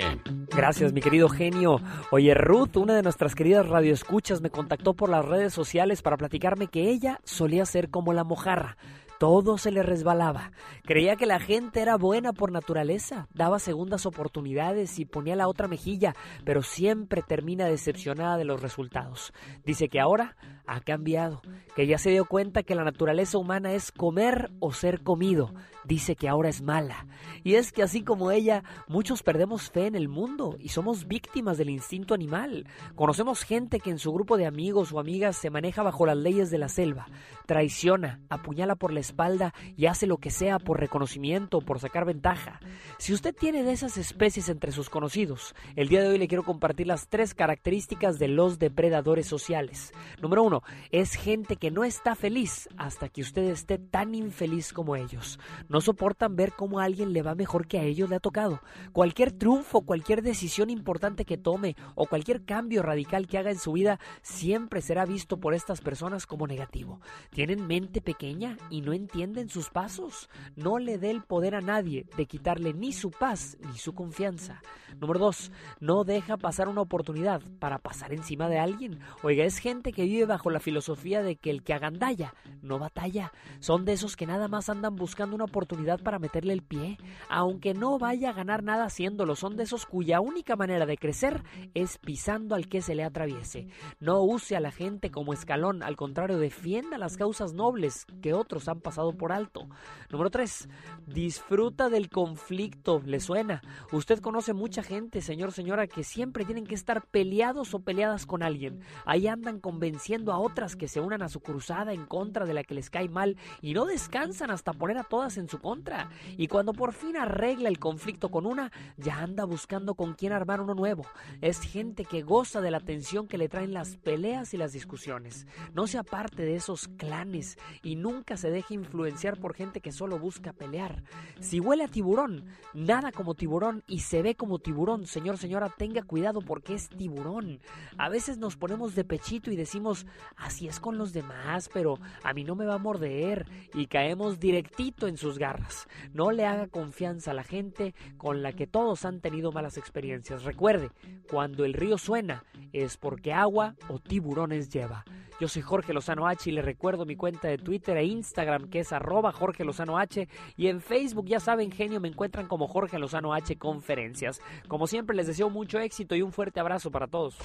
Gracias, mi querido genio. Oye, Ruth, una de nuestras queridas radioescuchas, me contactó por las redes sociales para platicarme que ella solía ser como la mojarra. Todo se le resbalaba. Creía que la gente era buena por naturaleza, daba segundas oportunidades y ponía la otra mejilla, pero siempre termina decepcionada de los resultados. Dice que ahora ha cambiado, que ya se dio cuenta que la naturaleza humana es comer o ser comido. Dice que ahora es mala. Y es que así como ella, muchos perdemos fe en el mundo y somos víctimas del instinto animal. Conocemos gente que en su grupo de amigos o amigas se maneja bajo las leyes de la selva, traiciona, apuñala por la espalda y hace lo que sea por reconocimiento o por sacar ventaja. Si usted tiene de esas especies entre sus conocidos, el día de hoy le quiero compartir las tres características de los depredadores sociales. Número uno, es gente que no está feliz hasta que usted esté tan infeliz como ellos. No soportan ver cómo a alguien le va mejor que a ellos le ha tocado. Cualquier triunfo, cualquier decisión importante que tome o cualquier cambio radical que haga en su vida siempre será visto por estas personas como negativo. Tienen mente pequeña y no entienden sus pasos. No le dé el poder a nadie de quitarle ni su paz ni su confianza. Número dos, no deja pasar una oportunidad para pasar encima de alguien. Oiga, es gente que vive bajo la filosofía de que el que agandalla no batalla. Son de esos que nada más andan buscando una oportunidad para meterle el pie, aunque no vaya a ganar nada haciéndolo. Son de esos cuya única manera de crecer es pisando al que se le atraviese. No use a la gente como escalón, al contrario, defienda las causas causas nobles que otros han pasado por alto. Número 3. Disfruta del conflicto. ¿Le suena? Usted conoce mucha gente, señor, señora, que siempre tienen que estar peleados o peleadas con alguien. Ahí andan convenciendo a otras que se unan a su cruzada en contra de la que les cae mal y no descansan hasta poner a todas en su contra. Y cuando por fin arregla el conflicto con una, ya anda buscando con quién armar uno nuevo. Es gente que goza de la atención que le traen las peleas y las discusiones. No se aparte de esos clanes y nunca se deje influenciar por gente que solo busca pelear. Si huele a tiburón, nada como tiburón y se ve como tiburón, señor, señora, tenga cuidado porque es tiburón. A veces nos ponemos de pechito y decimos, así es con los demás, pero a mí no me va a morder y caemos directito en sus garras. No le haga confianza a la gente con la que todos han tenido malas experiencias. Recuerde, cuando el río suena es porque agua o tiburones lleva. Yo soy Jorge Lozano H y le recuerdo mi cuenta de Twitter e Instagram que es arroba Jorge Lozano H y en Facebook ya saben genio me encuentran como Jorge Lozano H Conferencias. Como siempre les deseo mucho éxito y un fuerte abrazo para todos.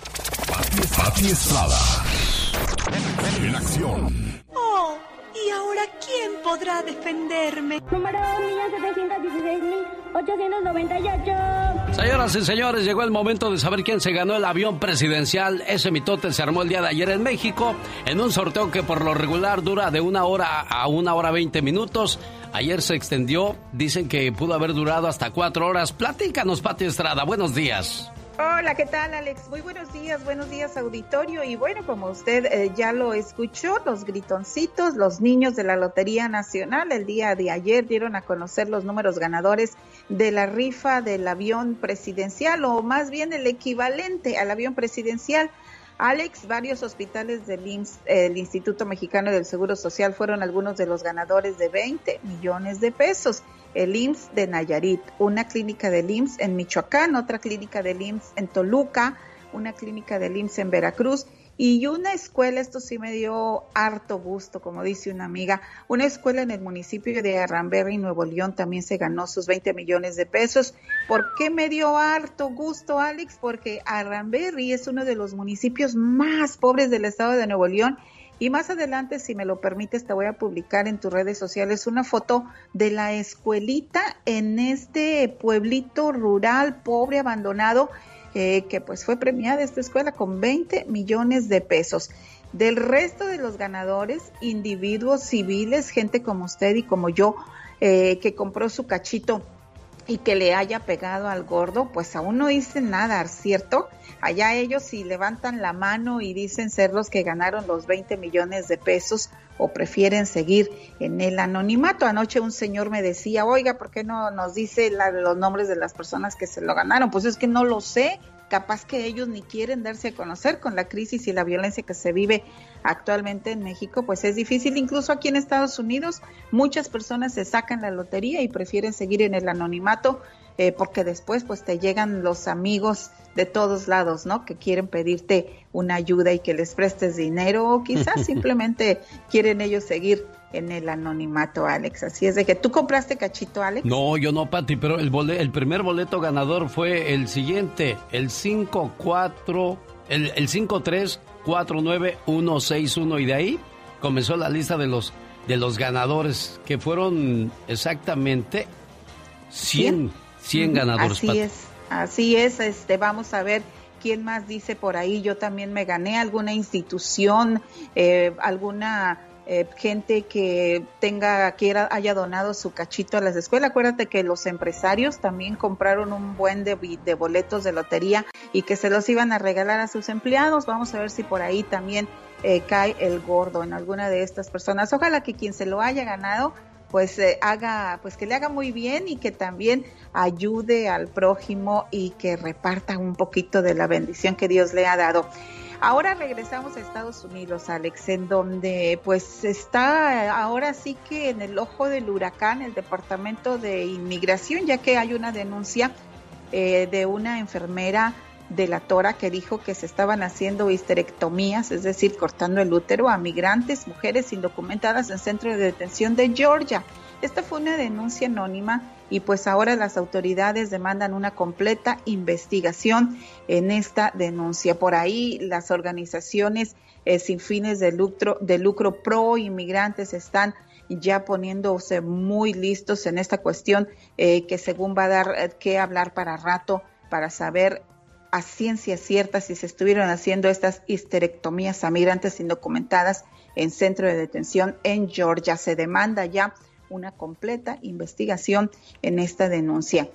Pati Estrada. En acción. Oh, ¿y ahora quién podrá defenderme? Número 1.716.898. Señoras y señores, llegó el momento de saber quién se ganó el avión presidencial. Ese mitote se armó el día de ayer en México en un sorteo que por lo regular dura de una hora a una hora veinte minutos. Ayer se extendió, dicen que pudo haber durado hasta cuatro horas. Platícanos, Pati Estrada, buenos días. Hola, ¿qué tal Alex? Muy buenos días, buenos días auditorio. Y bueno, como usted eh, ya lo escuchó, los gritoncitos, los niños de la Lotería Nacional el día de ayer dieron a conocer los números ganadores de la rifa del avión presidencial o más bien el equivalente al avión presidencial. Alex, varios hospitales del IMSS, el Instituto Mexicano del Seguro Social fueron algunos de los ganadores de 20 millones de pesos. El IMSS de Nayarit, una clínica del IMSS en Michoacán, otra clínica del IMSS en Toluca, una clínica del IMSS en Veracruz y una escuela, esto sí me dio harto gusto, como dice una amiga, una escuela en el municipio de Arramberry, Nuevo León, también se ganó sus 20 millones de pesos. ¿Por qué me dio harto gusto, Alex? Porque Arramberry es uno de los municipios más pobres del estado de Nuevo León y más adelante, si me lo permites, te voy a publicar en tus redes sociales una foto de la escuelita en este pueblito rural, pobre, abandonado, eh, que pues fue premiada esta escuela con 20 millones de pesos. Del resto de los ganadores, individuos civiles, gente como usted y como yo, eh, que compró su cachito y que le haya pegado al gordo, pues aún no dicen nada, ¿cierto? Allá ellos si levantan la mano y dicen ser los que ganaron los 20 millones de pesos o prefieren seguir en el anonimato. Anoche un señor me decía, oiga, ¿por qué no nos dice los nombres de las personas que se lo ganaron? Pues es que no lo sé, capaz que ellos ni quieren darse a conocer con la crisis y la violencia que se vive actualmente en México, pues es difícil. Incluso aquí en Estados Unidos muchas personas se sacan la lotería y prefieren seguir en el anonimato eh, porque después pues te llegan los amigos de todos lados, ¿no? Que quieren pedirte una ayuda y que les prestes dinero o quizás simplemente quieren ellos seguir en el anonimato, Alex. Así es de que tú compraste cachito, Alex. No, yo no, Pati, pero el, el primer boleto ganador fue el siguiente, el 54, el, el 5349161 y de ahí comenzó la lista de los de los ganadores que fueron exactamente 100, 100 ganadores. Así es, así es, este vamos a ver quién más dice por ahí, yo también me gané alguna institución, eh, alguna eh, gente que tenga, quiera, haya donado su cachito a las escuelas. Acuérdate que los empresarios también compraron un buen de, de, boletos de lotería y que se los iban a regalar a sus empleados. Vamos a ver si por ahí también eh, cae el gordo en alguna de estas personas. Ojalá que quien se lo haya ganado pues eh, haga, pues que le haga muy bien y que también ayude al prójimo y que reparta un poquito de la bendición que Dios le ha dado. Ahora regresamos a Estados Unidos, Alex, en donde pues está ahora sí que en el ojo del huracán el Departamento de Inmigración, ya que hay una denuncia eh, de una enfermera de la Tora que dijo que se estaban haciendo histerectomías, es decir, cortando el útero a migrantes, mujeres indocumentadas en centro de detención de Georgia. Esta fue una denuncia anónima y pues ahora las autoridades demandan una completa investigación en esta denuncia. Por ahí las organizaciones eh, sin fines de lucro, de lucro pro inmigrantes están ya poniéndose muy listos en esta cuestión eh, que según va a dar eh, que hablar para rato para saber a ciencia cierta si se estuvieron haciendo estas histerectomías a migrantes indocumentadas en centro de detención en Georgia. Se demanda ya una completa investigación en esta denuncia.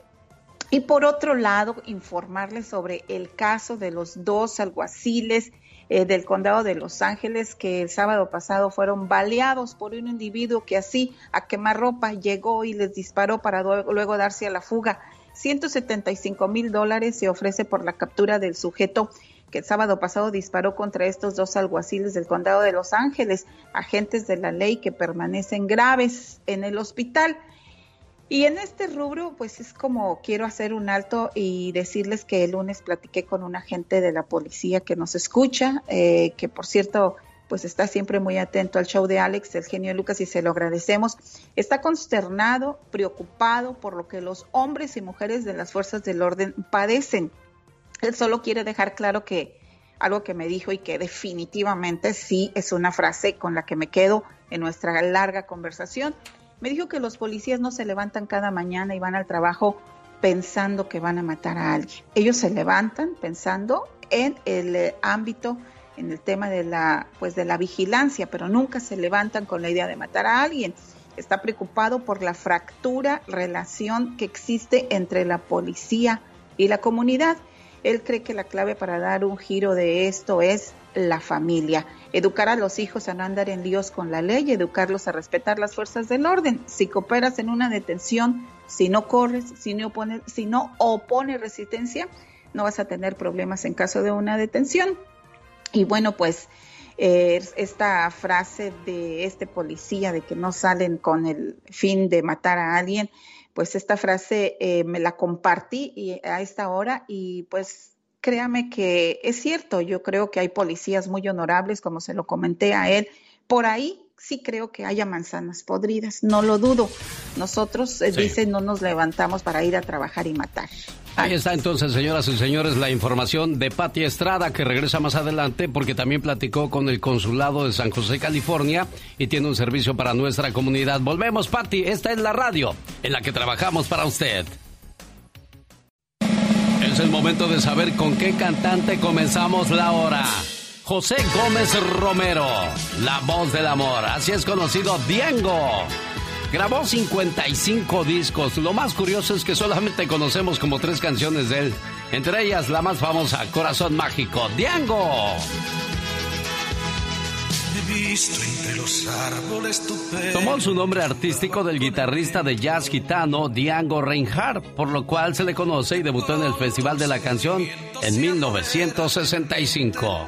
Y por otro lado, informarles sobre el caso de los dos alguaciles eh, del condado de Los Ángeles que el sábado pasado fueron baleados por un individuo que así a quemarropa llegó y les disparó para luego darse a la fuga. 175 mil dólares se ofrece por la captura del sujeto que el sábado pasado disparó contra estos dos alguaciles del condado de Los Ángeles, agentes de la ley que permanecen graves en el hospital. Y en este rubro, pues es como quiero hacer un alto y decirles que el lunes platiqué con un agente de la policía que nos escucha, eh, que por cierto, pues está siempre muy atento al show de Alex, el genio Lucas, y se lo agradecemos. Está consternado, preocupado por lo que los hombres y mujeres de las fuerzas del orden padecen. Él solo quiere dejar claro que algo que me dijo y que definitivamente sí es una frase con la que me quedo en nuestra larga conversación me dijo que los policías no se levantan cada mañana y van al trabajo pensando que van a matar a alguien. Ellos se levantan pensando en el eh, ámbito, en el tema de la, pues de la vigilancia, pero nunca se levantan con la idea de matar a alguien. Está preocupado por la fractura relación que existe entre la policía y la comunidad. Él cree que la clave para dar un giro de esto es la familia. Educar a los hijos a no andar en líos con la ley, educarlos a respetar las fuerzas del orden. Si cooperas en una detención, si no corres, si no opones, si no opones resistencia, no vas a tener problemas en caso de una detención. Y bueno, pues eh, esta frase de este policía de que no salen con el fin de matar a alguien, pues esta frase eh, me la compartí y a esta hora y pues créame que es cierto, yo creo que hay policías muy honorables, como se lo comenté a él, por ahí sí creo que haya manzanas podridas, no lo dudo. Nosotros, eh, dicen, no nos levantamos para ir a trabajar y matar. Ahí está entonces, señoras y señores, la información de Patti Estrada, que regresa más adelante porque también platicó con el consulado de San José, California, y tiene un servicio para nuestra comunidad. Volvemos, Patti, esta es la radio en la que trabajamos para usted. Es el momento de saber con qué cantante comenzamos la hora. José Gómez Romero, la voz del amor, así es conocido Diego. Grabó 55 discos. Lo más curioso es que solamente conocemos como tres canciones de él. Entre ellas la más famosa, Corazón Mágico, Entre los árboles Tomó su nombre artístico del guitarrista de jazz gitano Django Reinhardt, por lo cual se le conoce y debutó en el Festival de la Canción en 1965.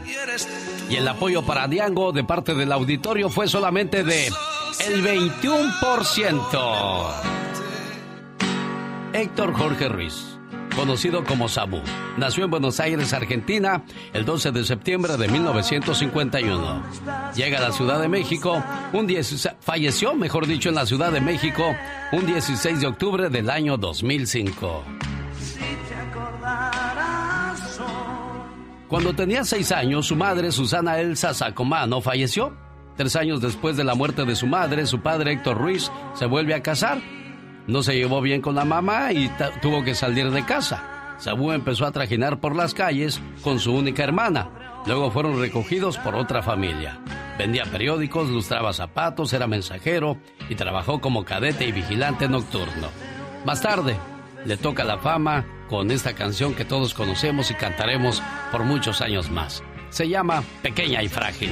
Y el apoyo para Django de parte del auditorio fue solamente de el 21%. Héctor Jorge Ruiz conocido como Sabu. Nació en Buenos Aires, Argentina, el 12 de septiembre de 1951. Llega a la Ciudad de México, un falleció, mejor dicho, en la Ciudad de México, un 16 de octubre del año 2005. Cuando tenía seis años, su madre, Susana Elsa Sacomano, falleció. Tres años después de la muerte de su madre, su padre Héctor Ruiz se vuelve a casar no se llevó bien con la mamá y tuvo que salir de casa. Sabu empezó a trajinar por las calles con su única hermana. Luego fueron recogidos por otra familia. Vendía periódicos, lustraba zapatos, era mensajero y trabajó como cadete y vigilante nocturno. Más tarde, le toca la fama con esta canción que todos conocemos y cantaremos por muchos años más. Se llama Pequeña y Frágil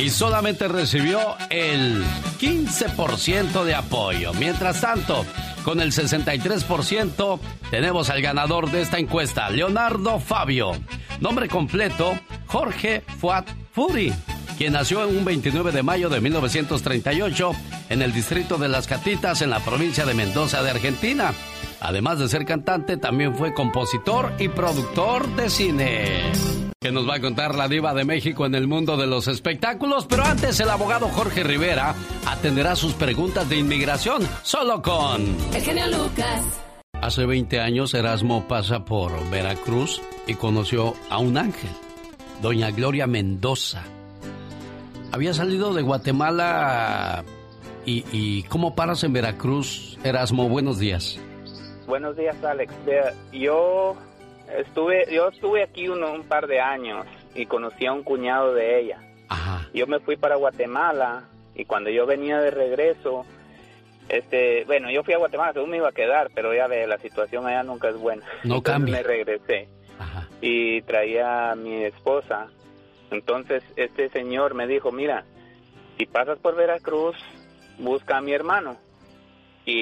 y solamente recibió el 15% de apoyo. Mientras tanto, con el 63% tenemos al ganador de esta encuesta, Leonardo Fabio. Nombre completo, Jorge Fuat Furi, quien nació en un 29 de mayo de 1938 en el distrito de Las Catitas en la provincia de Mendoza de Argentina. Además de ser cantante, también fue compositor y productor de cine. Que nos va a contar la diva de México en el mundo de los espectáculos, pero antes el abogado Jorge Rivera atenderá sus preguntas de inmigración solo con... El genio Lucas. Hace 20 años Erasmo pasa por Veracruz y conoció a un ángel, doña Gloria Mendoza. Había salido de Guatemala y, y ¿cómo paras en Veracruz, Erasmo? Buenos días. Buenos días, Alex. Yo estuve, yo estuve aquí un, un par de años y conocí a un cuñado de ella. Yo me fui para Guatemala y cuando yo venía de regreso, este, bueno, yo fui a Guatemala, según me iba a quedar, pero ya ve, la situación allá nunca es buena. No cambia. me regresé y traía a mi esposa. Entonces este señor me dijo, mira, si pasas por Veracruz, busca a mi hermano. Y,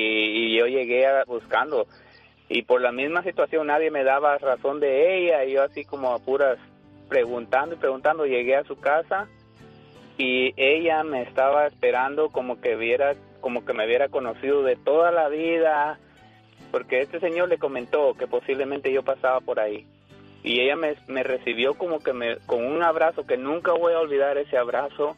y yo llegué a- buscando. Y por la misma situación nadie me daba razón de ella. Y yo así como a puras preguntando y preguntando, llegué a su casa y ella me estaba esperando como que viera, como que me hubiera conocido de toda la vida, porque este señor le comentó que posiblemente yo pasaba por ahí. Y ella me, me recibió como que me, con un abrazo que nunca voy a olvidar ese abrazo.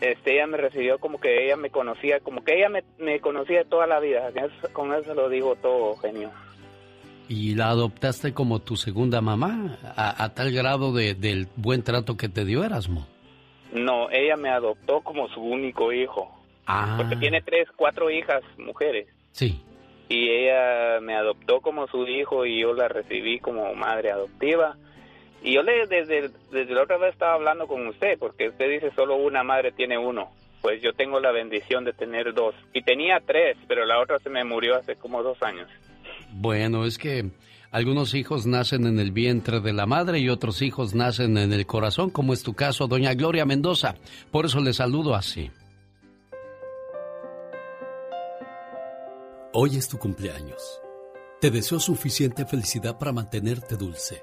Este, ella me recibió como que ella me conocía, como que ella me, me conocía de toda la vida. Con eso lo digo todo, genio. ¿Y la adoptaste como tu segunda mamá? A, a tal grado de, del buen trato que te dio Erasmo. No, ella me adoptó como su único hijo. Ah, Porque tiene tres, cuatro hijas mujeres. sí. Y ella me adoptó como su hijo y yo la recibí como madre adoptiva. Y yo le, desde, desde la otra vez estaba hablando con usted, porque usted dice solo una madre tiene uno. Pues yo tengo la bendición de tener dos. Y tenía tres, pero la otra se me murió hace como dos años. Bueno, es que algunos hijos nacen en el vientre de la madre y otros hijos nacen en el corazón, como es tu caso, doña Gloria Mendoza. Por eso le saludo así. Hoy es tu cumpleaños. Te deseo suficiente felicidad para mantenerte dulce,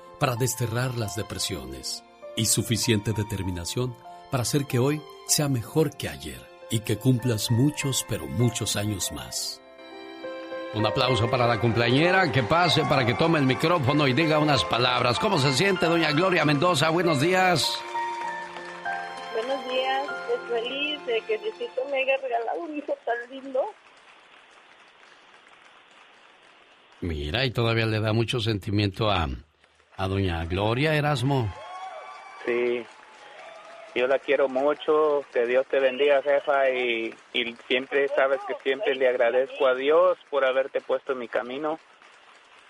desterrar las depresiones y suficiente determinación para hacer que hoy sea mejor que ayer y que cumplas muchos, pero muchos años más. Un aplauso para la cumpleañera, que pase para que tome el micrófono y diga unas palabras. ¿Cómo se siente, doña Gloria Mendoza? Buenos días. Buenos días, pues feliz de que Diosito me haya regalado un hijo tan lindo. Mira, y todavía le da mucho sentimiento a, a doña Gloria Erasmo. Sí, yo la quiero mucho, que Dios te bendiga, jefa, y, y siempre sabes que siempre le agradezco a Dios por haberte puesto en mi camino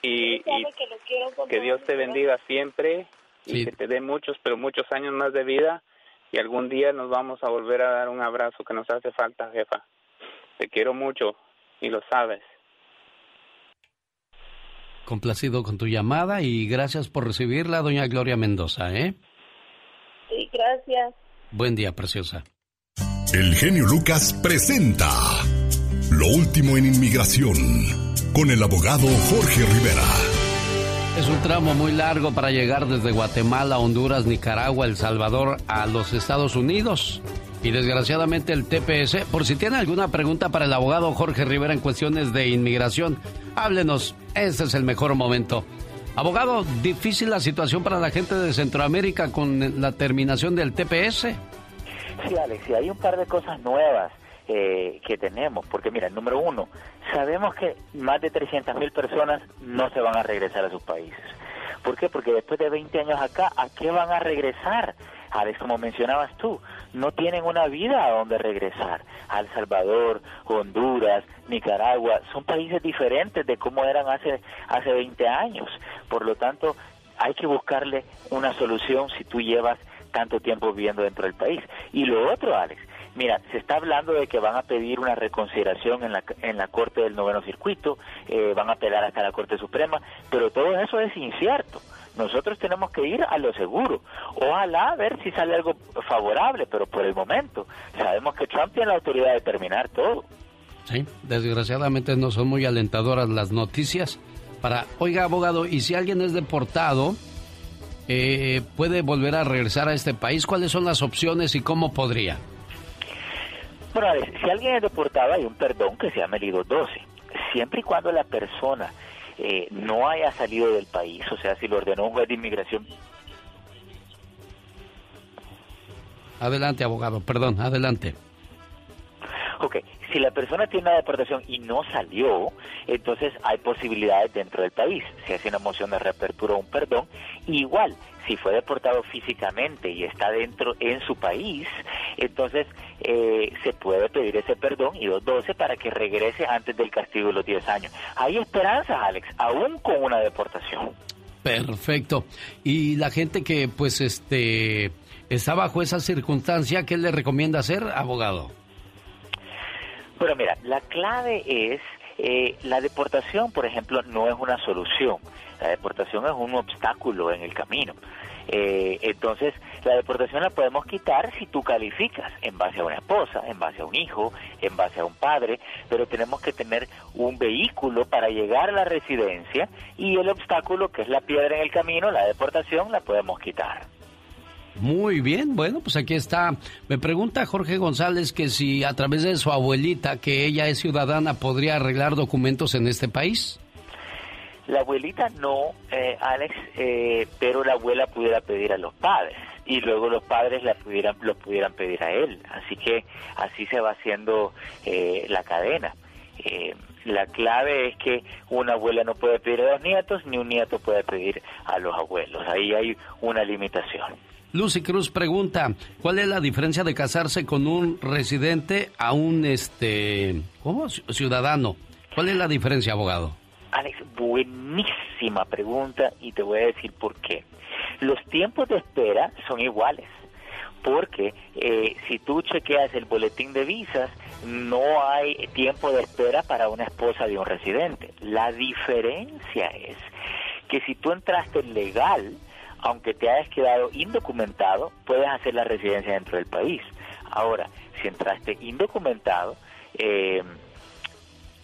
y, que lo quiero con que todo Dios te bendiga siempre y Sí. que te dé muchos, pero muchos años más de vida y algún día nos vamos a volver a dar un abrazo que nos hace falta, jefa. Te quiero mucho y lo sabes. Complacido con tu llamada y gracias por recibirla, doña Gloria Mendoza, ¿eh? Sí, gracias. Buen día, preciosa. El genio Lucas presenta Lo último en inmigración con el abogado Jorge Rivera. Es un tramo muy largo para llegar desde Guatemala, Honduras, Nicaragua, El Salvador a los Estados Unidos. Y desgraciadamente el TPS, por si tiene alguna pregunta para el abogado Jorge Rivera en cuestiones de inmigración, háblenos, este es el mejor momento. Abogado, difícil la situación para la gente de Centroamérica con la terminación del TPS. Sí, Alex, y hay un par de cosas nuevas eh, que tenemos, porque mira, número uno, sabemos que más de 300 mil personas no se van a regresar a sus países. ¿Por qué? Porque después de 20 años acá, ¿a qué van a regresar? Alex, como mencionabas tú, no tienen una vida a donde regresar. El Salvador, Honduras, Nicaragua, son países diferentes de cómo eran hace, hace 20 años. Por lo tanto, hay que buscarle una solución si tú llevas tanto tiempo viviendo dentro del país. Y lo otro, Alex, mira, se está hablando de que van a pedir una reconsideración en la, en la Corte del Noveno Circuito, eh, van a apelar hasta la Corte Suprema, pero todo eso es incierto. Nosotros tenemos que ir a lo seguro. Ojalá a ver si sale algo favorable, pero por el momento sabemos que Trump tiene la autoridad de terminar todo. Sí, desgraciadamente no son muy alentadoras las noticias. Para, oiga, abogado, y si alguien es deportado, eh, puede volver a regresar a este país, ¿cuáles son las opciones y cómo podría? Bueno, si alguien es deportado hay un perdón que se llama el I-212. Siempre y cuando la persona eh, no haya salido del país, o sea, si lo ordenó un juez de inmigración. Adelante, abogado, perdón, adelante. Ok, si la persona tiene una deportación y no salió, entonces hay posibilidades dentro del país. Se hace una moción de reapertura o un perdón. igual, si fue deportado físicamente y está dentro en su país, entonces eh, se puede pedir ese perdón y los 12 para que regrese antes del castigo de los 10 años. Hay esperanzas, Alex, aún con una deportación. Perfecto. Y la gente que pues este está bajo esa circunstancia, ¿qué le recomienda hacer, abogado? Bueno, mira, la clave es eh, la deportación, por ejemplo, no es una solución. La deportación es un obstáculo en el camino. Eh, entonces, la deportación la podemos quitar si tú calificas en base a una esposa, en base a un hijo, en base a un padre, pero tenemos que tener un vehículo para llegar a la residencia y el obstáculo, que es la piedra en el camino, la deportación, la podemos quitar. Muy bien, bueno, pues aquí está. Me pregunta Jorge González que si a través de su abuelita, que ella es ciudadana, podría arreglar documentos en este país. La abuelita no, eh, Alex, eh, pero la abuela pudiera pedir a los padres y luego los padres la pudieran, lo pudieran pedir a él. Así que así se va haciendo eh, la cadena. la clave es que una abuela no puede pedir a los nietos ni un nieto puede pedir a los abuelos. Ahí hay una limitación. Lucy Cruz pregunta, ¿cuál es la diferencia de casarse con un residente a un este, ciudadano? ¿Cuál es la diferencia, abogado? Alex, buenísima pregunta y te voy a decir por qué. Los tiempos de espera son iguales, porque eh, si tú chequeas el boletín de visas, no hay tiempo de espera para una esposa de un residente. La diferencia es que si tú entraste legal, aunque te hayas quedado indocumentado, puedes hacer la residencia dentro del país. Ahora, si entraste indocumentado, eh,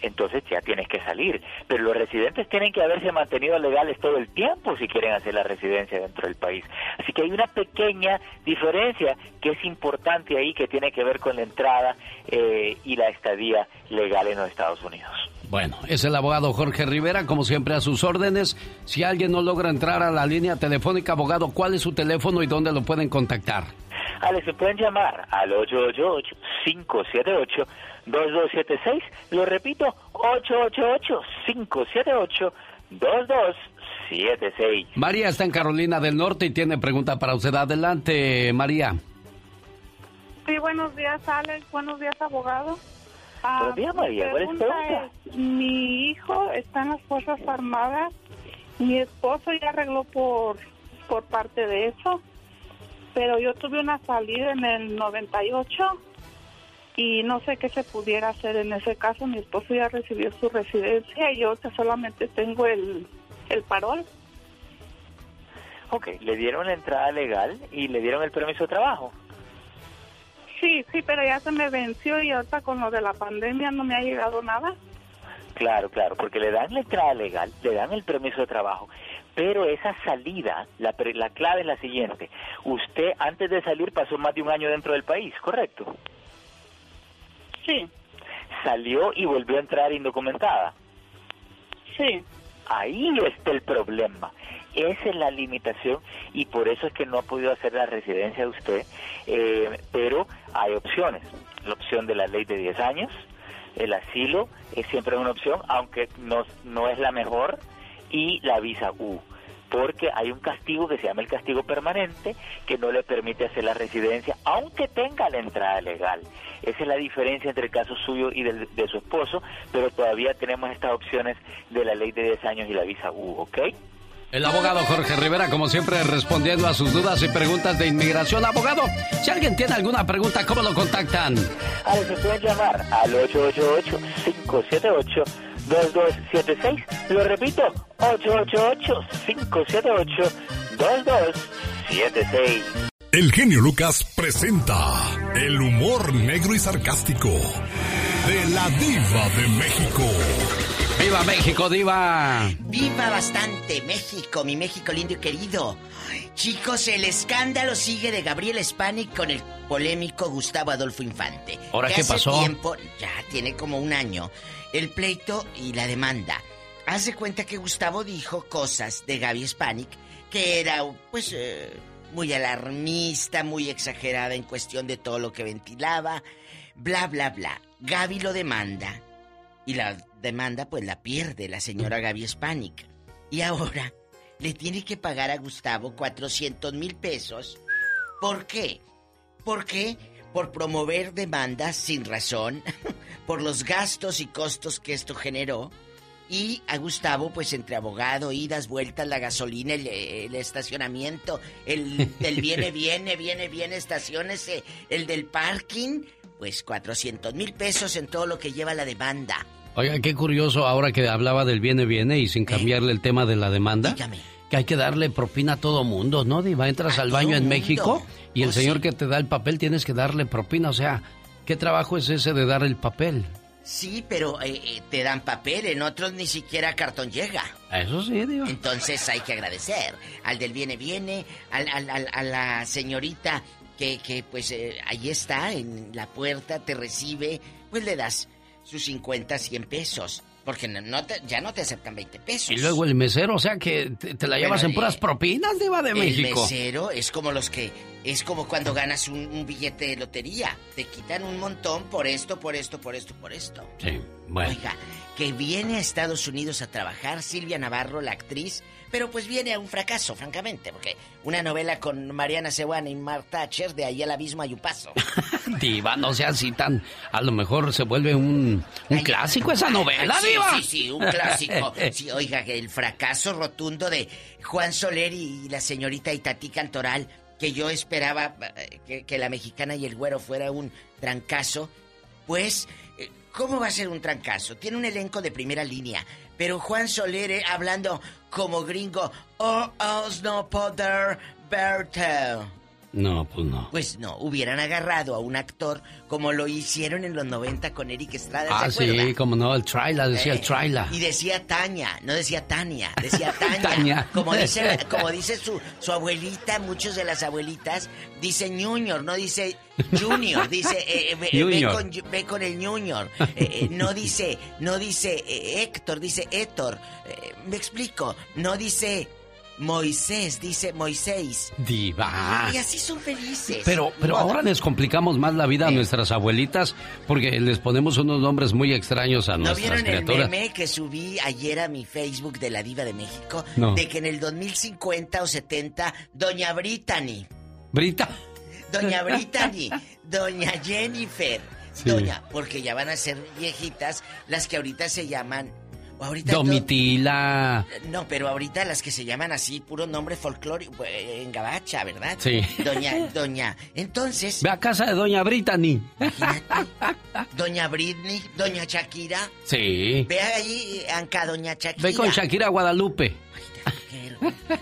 entonces ya tienes que salir. Pero los residentes tienen que haberse mantenido legales todo el tiempo si quieren hacer la residencia dentro del país. Así que hay una pequeña diferencia que es importante ahí que tiene que ver con la entrada eh, y la estadía legal en los Estados Unidos. Bueno, es el abogado Jorge Rivera, como siempre a sus órdenes. Si alguien no logra entrar a la línea telefónica, abogado, ¿cuál es su teléfono y dónde lo pueden contactar? Ale, se pueden llamar al 888-578-2276. Lo repito, 888-578-2276. María está en Carolina del Norte y tiene pregunta para usted. Adelante, María. Sí, buenos días, Alex. Buenos días, abogado. Buenos días, María. mi hijo está en las Fuerzas Armadas. Mi esposo ya arregló por, por parte de eso. Pero yo tuve una salida en el 98 y no sé qué se pudiera hacer en ese caso. Mi esposo ya recibió su residencia y yo solamente tengo el, el parol. Ok, le dieron la entrada legal y le dieron el permiso de trabajo. Sí, sí, pero ya se me venció y ahorita con lo de la pandemia no me ha llegado nada. Claro, claro, porque le dan la entrada legal, le dan el permiso de trabajo, pero esa salida, la, la clave es la siguiente. Usted antes de salir pasó más de un año dentro del país, ¿correcto? Sí. Salió y volvió a entrar indocumentada. Sí. Ahí está el problema. Esa es la limitación y por eso es que no ha podido hacer la residencia de usted, eh, pero hay opciones. La opción de la ley de 10 años, el asilo es siempre una opción, aunque no, no es la mejor, y la visa U porque hay un castigo que se llama el castigo permanente que no le permite hacer la residencia aunque tenga la entrada legal. Esa es la diferencia entre el caso suyo y del, de su esposo, pero todavía tenemos estas opciones de la ley de 10 años y la visa U, ¿ok? El abogado Jorge Rivera, como siempre, respondiendo a sus dudas y preguntas de inmigración. Abogado, si alguien tiene alguna pregunta, ¿cómo lo contactan? A se pueden llamar al 888-578. 2276. Lo repito, 888-578-2276. El genio Lucas presenta el humor negro y sarcástico de la diva de México. ¡Viva México, diva! ¡Viva bastante México, mi México lindo y querido! Chicos, el escándalo sigue de Gabriel Spanik con el polémico Gustavo Adolfo Infante. ¿Ahora Que qué hace pasó? tiempo, ya tiene como un año, el pleito y la demanda. Haz de cuenta que Gustavo dijo cosas de Gaby Spanik que era, pues, eh, muy alarmista, muy exagerada en cuestión de todo lo que ventilaba, bla, bla, bla. Gaby lo demanda y la demanda pues la pierde la señora Gaby Spanik. Y ahora le tiene que pagar a Gustavo 400 mil pesos. ¿Por qué? ¿Por qué? Por promover demandas sin razón, por los gastos y costos que esto generó. Y a Gustavo, pues entre abogado, idas, vueltas, la gasolina, el, el estacionamiento, el del viene, viene, viene, viene, estaciones, el del parking, pues 400 mil pesos en todo lo que lleva la demanda. Oiga, qué curioso ahora que hablaba del viene, viene y sin cambiarle el tema de la demanda. Que hay que darle propina a todo mundo, ¿no, Diva? Entras al baño en mundo. México y el Oh, señor sí. que te da el papel tienes que darle propina. O sea, ¿qué trabajo es ese de dar el papel? Sí, pero eh, eh, te dan papel, en otros ni siquiera cartón llega. Eso sí, Diva. Entonces hay que agradecer al del viene viene, al, al- al- a la señorita que, que pues eh, ahí está en la puerta, te recibe, pues le das sus 50, 100 pesos. Porque no, te- ya no te aceptan 20 pesos. Y luego el mesero, o sea que te, te la llevas en eh, puras propinas, Diva de El México. mesero es como los que. Es como cuando ganas un, un billete de lotería. Te quitan un montón por esto, por esto, por esto, por esto. Sí, bueno. Oiga, que viene a Estados Unidos a trabajar Silvia Navarro, la actriz, pero pues viene a un fracaso, francamente, porque una novela con Mariana Sebuana y Marta Thatcher, de ahí al abismo hay un paso. Diva, no sea así tan... A lo mejor se vuelve un, un clásico esa novela, sí, Diva. Sí, sí, un clásico. Sí, oiga, que el fracaso rotundo de Juan Soler y la señorita Itatí Cantoral, que yo esperaba eh, que, que la mexicana y el güero fuera un trancazo, pues, eh, ¿cómo va a ser un trancazo? Tiene un elenco de primera línea, pero Juan Soler eh, hablando como gringo, oh, os no poder verte. No, pues no. Pues no, hubieran agarrado a un actor como lo hicieron en los 90 con Eric Estrada. Ah, sí, como no, el traila, decía el Eh, traila. Y decía Tania, no decía Tania, decía Tania. Tania. Como dice, como dice su, su abuelita, muchos de las abuelitas, dice Junior, no dice Junior, dice eh, eh, ve, con, ve con el Junior. Eh, eh, no dice, no dice Héctor, dice Héctor. Me explico, no dice Moisés, dice Moisés. Diva. Y así son felices. Pero, pero Moda. ahora les complicamos más la vida a nuestras abuelitas porque les ponemos unos nombres muy extraños a ¿No nuestras vieron el meme que subí ayer a mi Facebook de la Diva de México? No. De que en el 2050 o 70, Doña Brittany, Brita. Doña Brittany, Doña Jennifer, Sí. Doña, porque ya van a ser viejitas las que ahorita se llaman. Ahorita Domitila. No, pero ahorita las que se llaman así, puro nombre folclórico, eh, en gabacha, ¿verdad? Sí. Doña, Doña. Entonces, Ve a casa de Doña Brittany. Doña Britney, Doña Shakira. Sí. Ve ahí, Anca, Doña Shakira. Ve con Shakira a Guadalupe.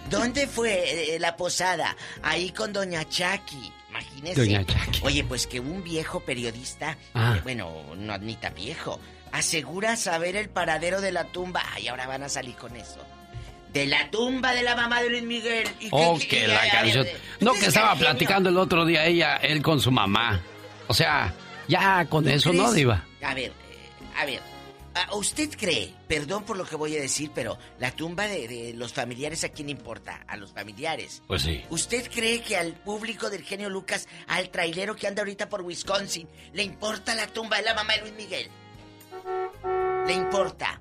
¿Dónde fue eh, la posada? Ahí con Doña Chaki. Imagínese. Doña Chaki. Oye, pues que un viejo periodista, Ah. eh, bueno, no ni tan viejo, asegura saber el paradero de la tumba. Ay, ahora van a salir con eso. De la tumba de la mamá de Luis Miguel. ¿Y Oh, qué- que la canción. No, que es estaba genio. platicando el otro día ella, él con su mamá. O sea, ya con eso, ¿no? Diva? A ver, eh, a ver. ¿a ¿Usted cree, perdón por lo que voy a decir, pero la tumba de, de los familiares a quién importa? A los familiares. Pues sí. ¿Usted cree que al público del genio Lucas, al trailero que anda ahorita por Wisconsin, le importa la tumba de la mamá de Luis Miguel? ¿Le importa?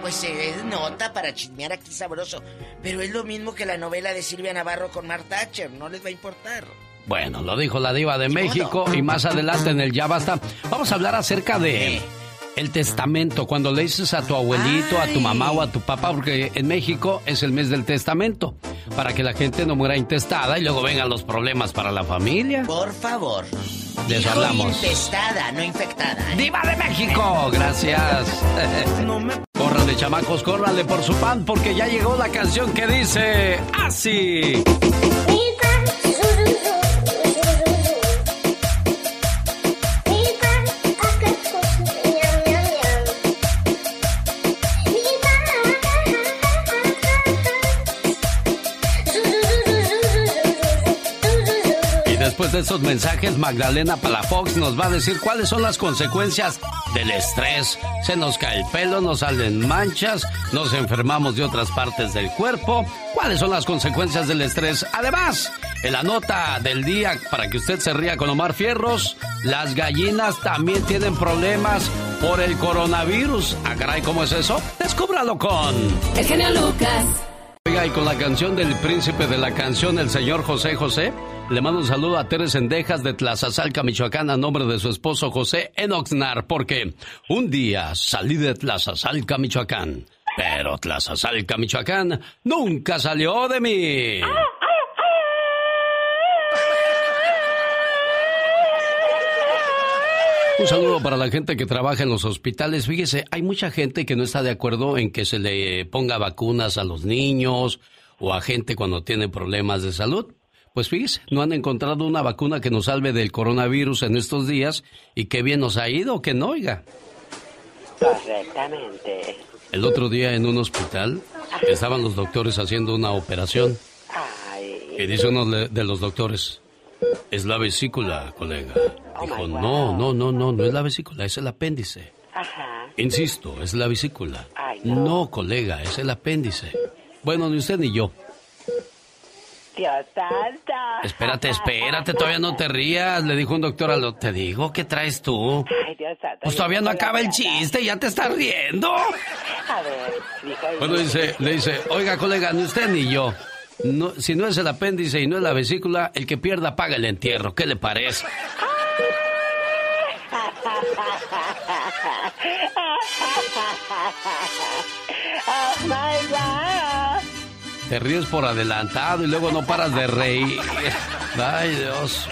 Pues se es nota para chismear aquí sabroso. Pero es lo mismo que la novela de Silvia Navarro con Marta Thatcher. No les va a importar. Bueno, lo dijo la diva de México y más adelante en el Ya Basta vamos a hablar acerca de el testamento, cuando le dices a tu abuelito, a tu mamá o a tu papá, porque en México es el mes del testamento, para que la gente no muera intestada y luego vengan los problemas para la familia. Por favor. Dijo hablamos. Intestada, no infectada. ¿eh? ¡Diva de México! Gracias. Córranle, chamacos, córranle por su pan, porque ya llegó la canción que dice así. Después de esos mensajes, Magdalena Palafox nos va a decir cuáles son las consecuencias del estrés. Se nos cae el pelo, nos salen manchas, nos enfermamos de otras partes del cuerpo. ¿Cuáles son las consecuencias del estrés? Además, en la nota del día, para que usted se ría con Omar Fierros, las gallinas también tienen problemas por el coronavirus. Ah, caray, ¿cómo es eso? Descúbralo con... El genio Lucas. Oiga, y con la canción del príncipe de la canción, el señor José José, le mando un saludo a Teres Endejas de Tlazazalca, Michoacán, a nombre de su esposo José Enoxnar, porque un día salí de Tlazazalca, Michoacán, pero Tlazazalca, Michoacán nunca salió de mí. Un saludo para la gente que trabaja en los hospitales. Fíjese, hay mucha gente que no está de acuerdo en que se le ponga vacunas a los niños o a gente cuando tiene problemas de salud. Pues fíjese, no han encontrado una vacuna que nos salve del coronavirus en estos días y qué bien nos ha ido, que no oiga. Correctamente. El otro día en un hospital estaban los doctores haciendo una operación y dice uno de los doctores, es la vesícula, colega. Dijo, no, no, no, no, no es la vesícula, es el apéndice. Ajá. Insisto, es la vesícula. Ay, No, colega, es el apéndice. Bueno, ni usted ni yo. Dios santo. Espérate, espérate, todavía no te rías, le dijo un doctor al otro. Te digo, ¿qué traes tú? Ay, Dios santo. Pues todavía no acaba el chiste, ya te estás riendo. A ver, Bueno, dice, le dice, oiga, colega, ni usted ni yo. No, si no es el apéndice y no es la vesícula, el que pierda paga el entierro. ¿Qué le parece? Oh my God. Te ríes por adelantado y luego no paras de reír. Ay, Dios.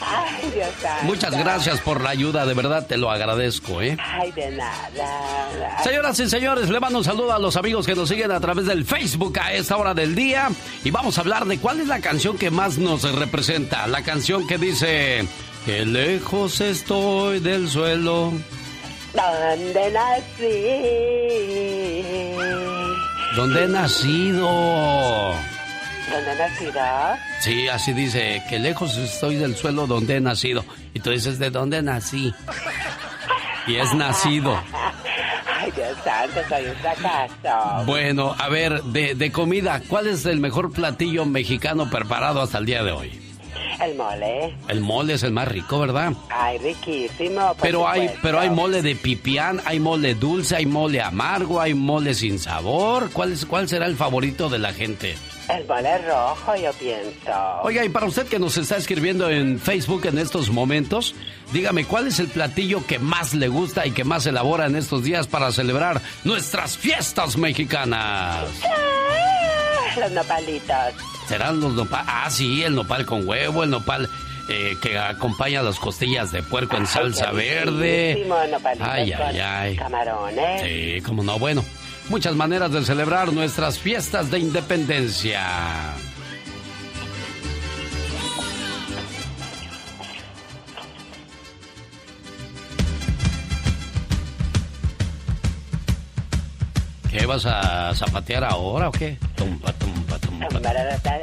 Ay, Dios. Muchas gracias por la ayuda, de verdad te lo agradezco, ¿eh? Ay, de nada. Señoras y señores, le mando un saludo a los amigos que nos siguen a través del Facebook a esta hora del día y vamos a hablar de cuál es la canción que más nos representa. La canción que dice, que lejos estoy del suelo. ¿Dónde nací? ¿Dónde he nacido? ¿Dónde nacido? Sí, así dice, que lejos estoy del suelo donde he nacido. Y tú dices, ¿de dónde nací? Y es nacido. Ay, Dios santo, soy un fracaso. Bueno, a ver, de, de comida, ¿cuál es el mejor platillo mexicano preparado hasta el día de hoy? El mole. El mole es el más rico, ¿verdad? Ay, riquísimo. Pero hay, pero hay mole de pipián, hay mole dulce, hay mole amargo, hay mole sin sabor. ¿Cuál, es, ¿Cuál será el favorito de la gente? El mole rojo, yo pienso. Oiga, y para usted que nos está escribiendo en Facebook en estos momentos, dígame, ¿cuál es el platillo que más le gusta y que más elabora en estos días para celebrar nuestras fiestas mexicanas? Ah, Los nopalitos. ¿Serán los nopal? Ah, sí, el nopal con huevo, el nopal eh, que acompaña las costillas de puerco en salsa verde. Ay, ay, ay. Camarones. Sí, cómo no. Bueno, muchas maneras de celebrar nuestras fiestas de independencia. ¿Qué vas a zapatear ahora o qué? Tumpa, tumpa, tumpa.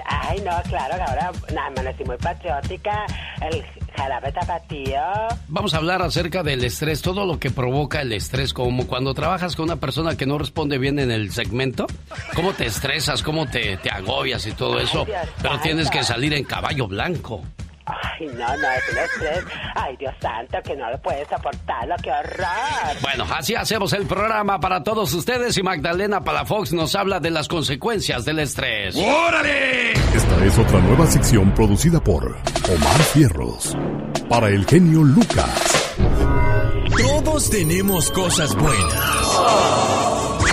Ay, no, claro que ahora nada más estoy muy patriótica. El jarabe tapatío. Vamos a hablar acerca del estrés, todo lo que provoca el estrés, como cuando trabajas con una persona que no responde bien en el segmento, cómo te estresas, cómo te, te agobias y todo eso, Dios pero tienes que salir en caballo blanco. Ay, no, no, es un estrés. Ay, Dios santo, que no lo puedes soportarlo, qué horror. Bueno, así hacemos el programa para todos ustedes y Magdalena Palafox nos habla de las consecuencias del estrés. ¡Órale! Esta es otra nueva sección producida por Omar Fierros. Para el genio Lucas. Todos tenemos cosas buenas.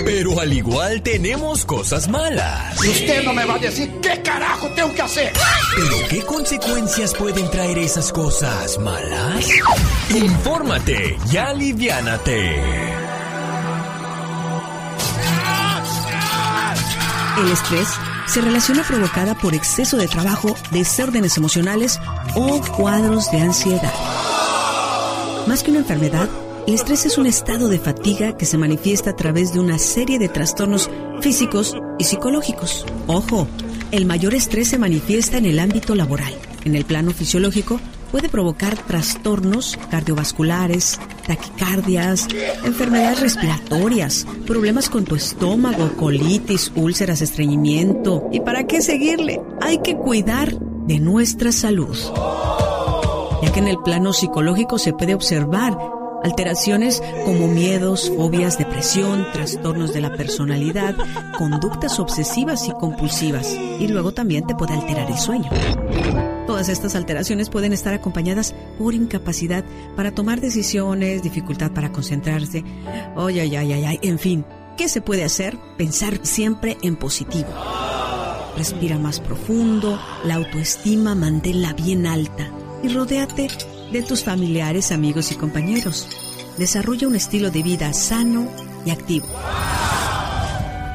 Pero al igual tenemos cosas malas. Y usted no me va a decir qué carajo tengo que hacer. ¿Pero qué consecuencias pueden traer esas cosas malas? Infórmate y aliviánate. El estrés se relaciona provocada por exceso de trabajo, desórdenes emocionales o cuadros de ansiedad. Más que una enfermedad, el estrés es un estado de fatiga que se manifiesta a través de una serie de trastornos físicos y psicológicos. Ojo, el mayor estrés se manifiesta en el ámbito laboral. En el plano fisiológico, puede provocar trastornos cardiovasculares, taquicardias, enfermedades respiratorias, problemas con tu estómago, colitis, úlceras, estreñimiento. ¿Y para qué seguirle? Hay que cuidar de nuestra salud. Ya que en el plano psicológico se puede observar Alteraciones como miedos, fobias, depresión, trastornos de la personalidad, conductas obsesivas y compulsivas. Y luego también te puede alterar el sueño. Todas estas alteraciones pueden estar acompañadas por incapacidad para tomar decisiones, dificultad para concentrarse. Ay, ay, ay, ay, ay. En fin, ¿qué se puede hacer? Pensar siempre en positivo. Respira más profundo, la autoestima manténla bien alta y rodéate de tus familiares, amigos y compañeros. Desarrolla un estilo de vida sano y activo.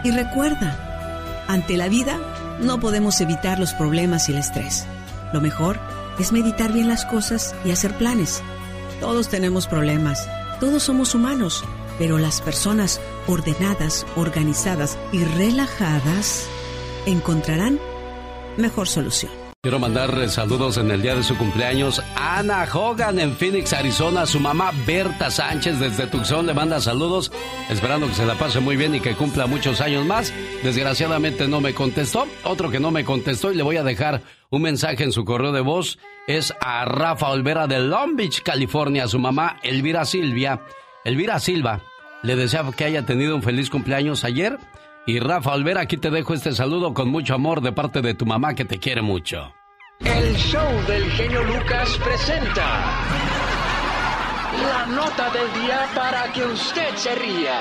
Y recuerda, ante la vida no podemos evitar los problemas y el estrés. Lo mejor es meditar bien las cosas y hacer planes. Todos tenemos problemas, todos somos humanos, pero las personas ordenadas, organizadas y relajadas encontrarán mejor solución. Quiero mandar saludos en el día de su cumpleaños Ana Hogan en Phoenix, Arizona. Su mamá Berta Sánchez desde Tucson le manda saludos, esperando que se la pase muy bien y que cumpla muchos años más. Desgraciadamente no me contestó. Otro que no me contestó y le voy a dejar un mensaje en su correo de voz es a Rafa Olvera de Long Beach, California. Su mamá Elvira Silvia, Elvira Silva, le desea que haya tenido un feliz cumpleaños ayer y Rafa Olvera, aquí te dejo este saludo con mucho amor de parte de tu mamá que te quiere mucho. El show del genio Lucas presenta la nota del día para que usted se ría.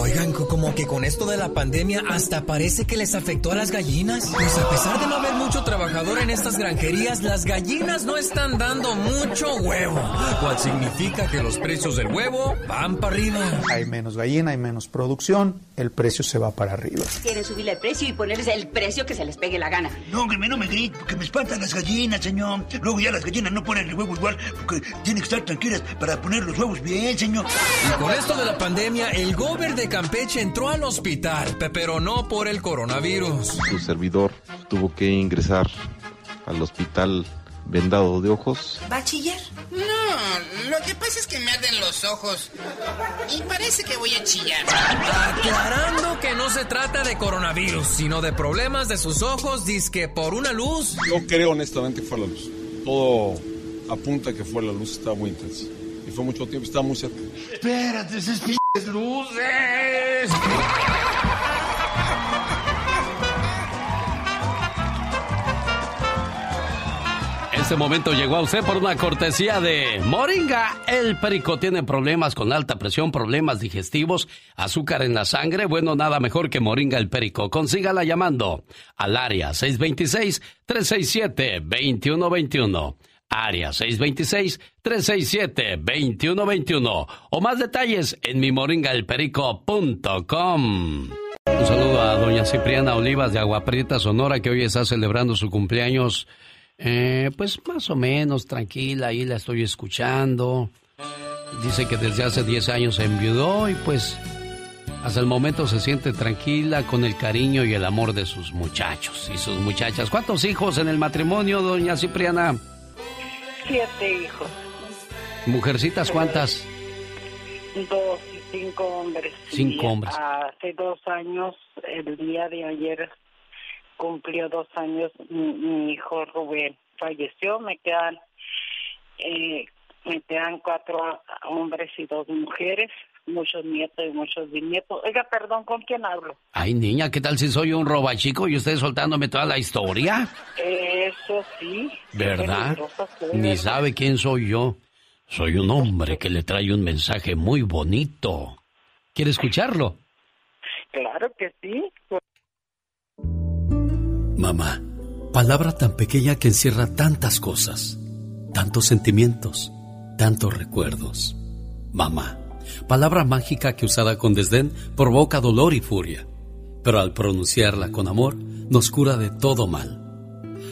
Oigan, como que con esto de la pandemia hasta parece que les afectó a las gallinas. Pues a pesar de no haber mucho trabajador en estas granjerías, las gallinas no están dando mucho huevo. Cual significa que los precios del huevo van para arriba. Hay menos gallina, hay menos producción, el precio se va para arriba. Quieren subirle el precio y ponerles el precio que se les pegue la gana. No, que no me grite, porque me espantan las gallinas, señor. Luego ya las gallinas no ponen el huevo igual, porque tienen que estar tranquilas para poner los huevos bien, señor. Y con esto de la pandemia, el gober de Campeche entró al hospital, pero no por el coronavirus. Su servidor tuvo que ingresar al hospital vendado de ojos. ¿Bachiller? No, lo que pasa es que me arden los ojos y parece que voy a chillar. Aclarando que no se trata de coronavirus, sino de problemas de sus ojos, que por una luz. Yo creo honestamente que fue la luz. Todo apunta que fue la luz, estaba muy intensa. Fue mucho tiempo, estaba muy cerca. Espérate, esas p luces. Este momento llegó a usted por una cortesía de Moringa. El perico tiene problemas con alta presión, problemas digestivos, azúcar en la sangre. Bueno, nada mejor que Moringa el perico. Consígala llamando al área 626-367-2121. Área 626-367-2121. O más detalles en mimoringaelperico.com. Un saludo a doña Cipriana Olivas de Aguaprieta, Sonora, que hoy está celebrando su cumpleaños eh, pues más o menos tranquila, ahí la estoy escuchando. Dice que desde hace 10 años se enviudó y pues hasta el momento se siente tranquila con el cariño y el amor de sus muchachos y sus muchachas. ¿Cuántos hijos en el matrimonio, doña Cipriana? Siete hijos. ¿Mujercitas cuántas? Dos y cinco hombres. Cinco hombres. Hace dos años, el día de ayer, cumplió dos años mi, hijo Rubén falleció me quedan eh, me quedan cuatro hombres y dos mujeres muchos nietos y muchos bisnietos. Oiga perdón con quién hablo ay niña qué tal si soy un robachico y usted soltándome toda la historia eso sí. Verdad ni sabe quién soy yo. Soy un hombre que le trae un mensaje muy bonito. Quiere escucharlo claro que sí. Mamá, palabra tan pequeña que encierra tantas cosas, tantos sentimientos, tantos recuerdos. Mamá, palabra mágica que usada con desdén provoca dolor y furia. pero al pronunciarla con amor nos cura de todo mal.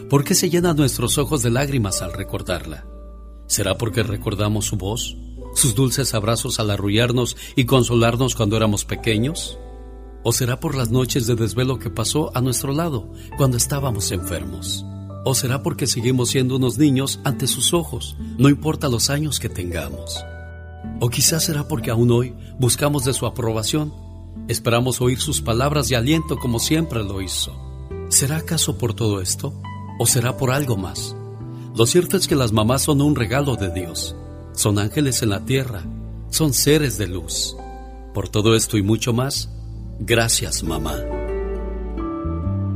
¿Por qué se llenan nuestros ojos de lágrimas al recordarla? ¿Será porque recordamos su voz, sus dulces abrazos al arrullarnos y consolarnos cuando éramos pequeños? ¿O será por las noches de desvelo que pasó a nuestro lado cuando estábamos enfermos? ¿O será porque seguimos siendo unos niños ante sus ojos, no importa los años que tengamos? ¿O quizás será porque aún hoy buscamos de su aprobación? Esperamos oír sus palabras de aliento como siempre lo hizo. ¿Será acaso por todo esto? ¿O será por algo más? Lo cierto es que las mamás son un regalo de Dios. Son ángeles en la tierra. Son seres de luz. Por todo esto y mucho más, gracias mamá.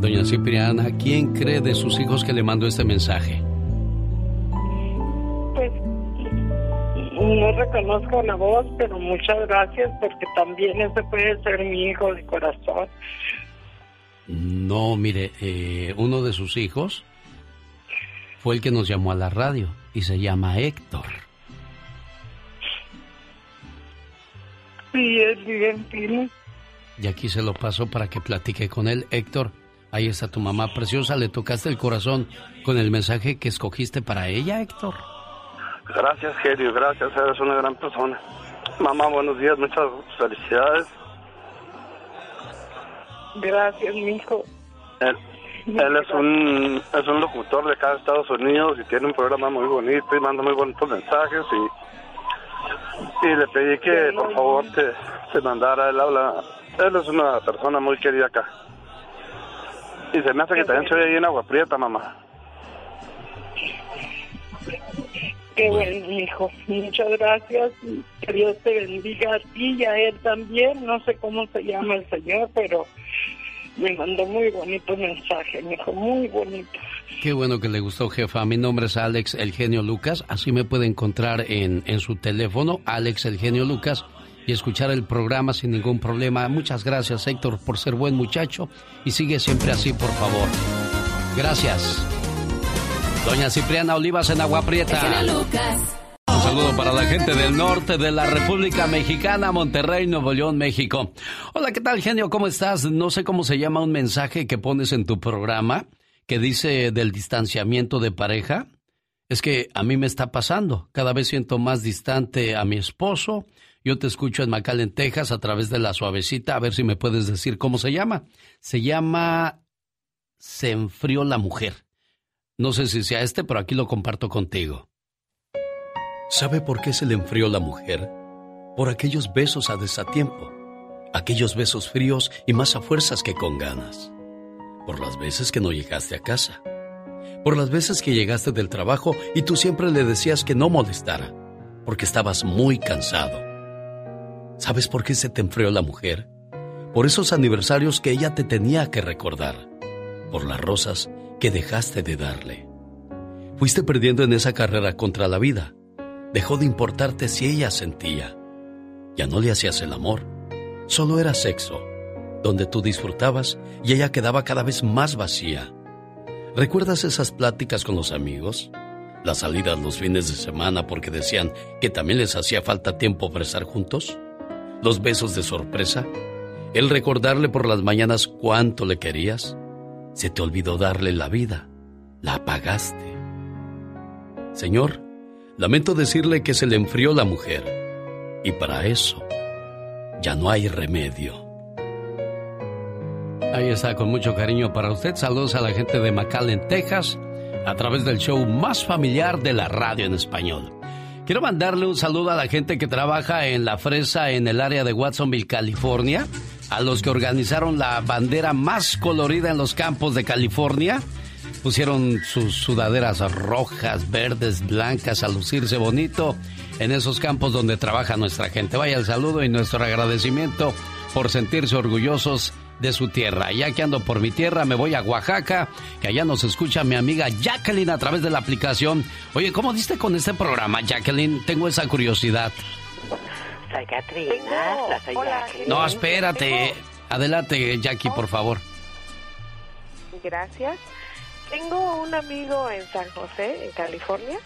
Doña Cipriana, ¿quién cree de sus hijos que le mandó este mensaje? No reconozco la voz, pero muchas gracias porque también ese puede ser mi hijo de corazón. No, mire, eh, uno de sus hijos fue el que nos llamó a la radio y se llama Héctor. Sí, es bien Y aquí se lo paso para que platique con él. Héctor, ahí está tu mamá preciosa. ¿Le tocaste el corazón con el mensaje que escogiste para ella, Héctor? Gracias, genio, gracias. Eres una gran persona. Mamá, buenos días, muchas felicidades. Gracias, mi hijo. Él es un, es un locutor de acá de Estados Unidos y tiene un programa muy bonito y manda muy bonitos mensajes y, y le pedí que por favor te, te mandara él habla. Él es una persona muy querida acá. Y se me hace que también se ve ahí en Agua Prieta, mamá. Qué bueno, hijo. Muchas gracias. Que Dios te bendiga a ti y a él también. No sé cómo se llama el Señor, pero me mandó muy bonito mensaje, me dijo, muy bonito. Qué bueno que le gustó, jefa. Mi nombre es Alex El Genio Lucas. Así me puede encontrar en, en su teléfono, Alex El Genio Lucas, y escuchar el programa sin ningún problema. Muchas gracias, Héctor, por ser buen muchacho. Y sigue siempre así, por favor. Gracias. Doña Cipriana Olivas en Agua Prieta. Un saludo para la gente del norte de la República Mexicana, Monterrey, Nuevo León, México. Hola, ¿qué tal, genio? ¿Cómo estás? No sé cómo se llama un mensaje que pones en tu programa que dice del distanciamiento de pareja. Es que a mí me está pasando. Cada vez siento más distante a mi esposo. Yo te escucho en McAllen, Texas, a través de la suavecita. A ver si me puedes decir cómo se llama. Se llama Se enfrió la mujer. No sé si sea este, pero aquí lo comparto contigo. ¿Sabe por qué se le enfrió la mujer? Por aquellos besos a desatiempo, aquellos besos fríos y más a fuerzas que con ganas. Por las veces que no llegaste a casa. Por las veces que llegaste del trabajo y tú siempre le decías que no molestara, porque estabas muy cansado. ¿Sabes por qué se te enfrió la mujer? Por esos aniversarios que ella te tenía que recordar. Por las rosas que dejaste de darle. Fuiste perdiendo en esa carrera contra la vida dejó de importarte si ella sentía. Ya no le hacías el amor, solo era sexo, donde tú disfrutabas y ella quedaba cada vez más vacía. ¿Recuerdas esas pláticas con los amigos? Las salidas los fines de semana porque decían que también les hacía falta tiempo para estar juntos? ¿Los besos de sorpresa? ¿El recordarle por las mañanas cuánto le querías? Se te olvidó darle la vida. La apagaste. Señor, Lamento decirle que se le enfrió la mujer. Y para eso ya no hay remedio. Ahí está, con mucho cariño para usted. Saludos a la gente de McAllen, Texas, a través del show más familiar de la radio en español. Quiero mandarle un saludo a la gente que trabaja en la fresa en el área de Watsonville, California, a los que organizaron la bandera más colorida en los campos de California pusieron sus sudaderas rojas, verdes, blancas a lucirse bonito en esos campos donde trabaja nuestra gente. Vaya el saludo y nuestro agradecimiento por sentirse orgullosos de su tierra. Ya que ando por mi tierra, me voy a Oaxaca, que allá nos escucha mi amiga Jacqueline a través de la aplicación. Oye, ¿cómo diste con este programa, Jacqueline? Tengo esa curiosidad. Soy Katrina. No, espérate. Adelante, Jackie, por favor. Gracias. Tengo un amigo en San José, en California.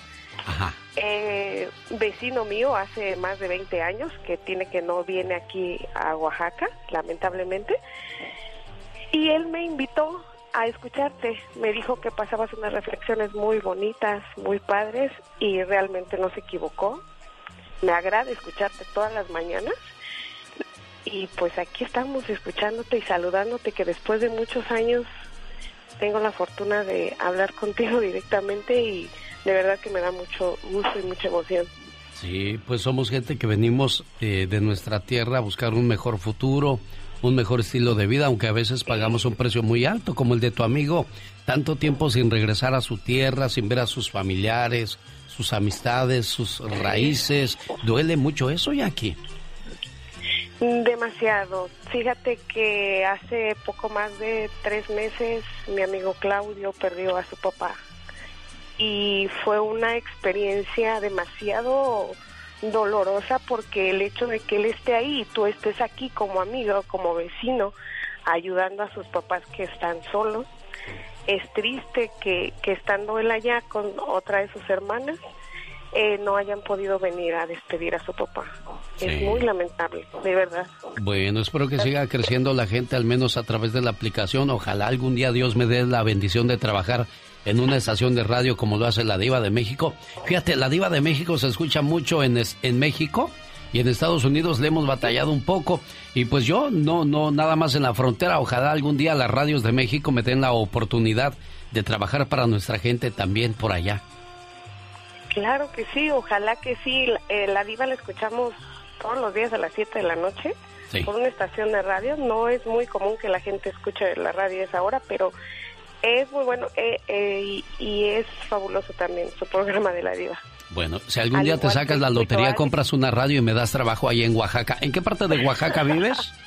Eh, vecino mío hace más de 20 años que tiene que no viene aquí a Oaxaca, lamentablemente. Y él me invitó a escucharte. Me dijo que pasabas unas reflexiones muy bonitas, muy padres y realmente no se equivocó. Me agrada escucharte todas las mañanas y pues aquí estamos escuchándote y saludándote que después de muchos años tengo la fortuna de hablar contigo directamente y de verdad que me da mucho gusto y mucha emoción. Sí, pues somos gente que venimos eh, de nuestra tierra a buscar un mejor futuro, un mejor estilo de vida, aunque a veces pagamos un precio muy alto, como el de tu amigo, tanto tiempo sin regresar a su tierra, sin ver a sus familiares, sus amistades, sus raíces. ¿Duele mucho eso, Jackie? Demasiado. Fíjate que hace poco más de tres meses mi amigo Claudio perdió a su papá y fue una experiencia demasiado dolorosa porque el hecho de que él esté ahí tú estés aquí como amigo, como vecino, ayudando a sus papás que están solos, es triste que, que estando él allá con otra de sus hermanas, eh, no hayan podido venir a despedir a su papá. Es muy lamentable, de verdad. Bueno, espero que siga creciendo la gente, al menos a través de la aplicación. Ojalá algún día Dios me dé la bendición de trabajar en una estación de radio como lo hace la Diva de México. Fíjate, la Diva de México se escucha mucho en, en México y en Estados Unidos le hemos batallado un poco. Y pues yo no no nada más en la frontera. Ojalá algún día las radios de México me den la oportunidad de trabajar para nuestra gente también por allá. Claro que sí ojalá que sí. Eh, la diva la escuchamos todos los días a las 7 de la noche por una estación de radio. No es muy común que la gente escuche la radio a esa hora pero es muy bueno eh, eh, y, es fabuloso también su programa de la diva. Bueno, si algún día te sacas la lotería, compras una radio y me das trabajo ahí en Oaxaca. ¿En qué parte de Oaxaca vives?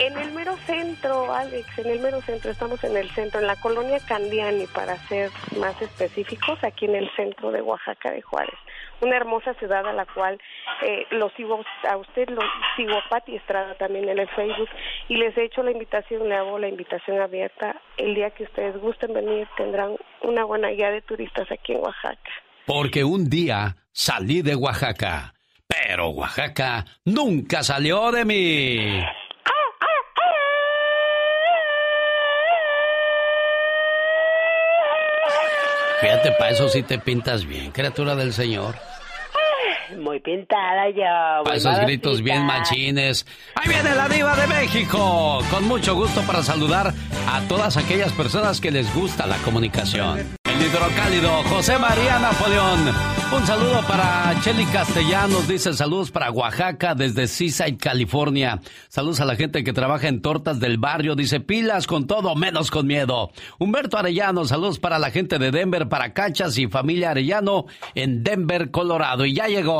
En el mero centro, Alex, en el mero centro. Estamos en el centro, en la colonia Candiani, para ser más específicos, aquí en el centro de Oaxaca de Juárez una hermosa ciudad a la cual eh, lo sigo a usted, lo sigo a Pati Estrada también en el Facebook y les he hecho la invitación, le hago la invitación abierta. El día que ustedes gusten venir tendrán una buena guía de turistas aquí en Oaxaca. Porque un día salí de Oaxaca, pero Oaxaca nunca salió de mí. Fíjate, para eso sí te pintas bien, criatura del Señor. Muy pintada ya. Para esos gritos bien machines. Ahí viene la diva de México. Con mucho gusto para saludar a todas aquellas personas que les gusta la comunicación. El hidrocálido José María Napoleón. Un saludo para Chelly Castellanos, dice saludos para Oaxaca desde Seaside, California. Saludos a la gente que trabaja en tortas del barrio, dice pilas con todo, menos con miedo. Humberto Arellano, saludos para la gente de Denver, para Cachas y familia Arellano en Denver, Colorado. Y ya llegó.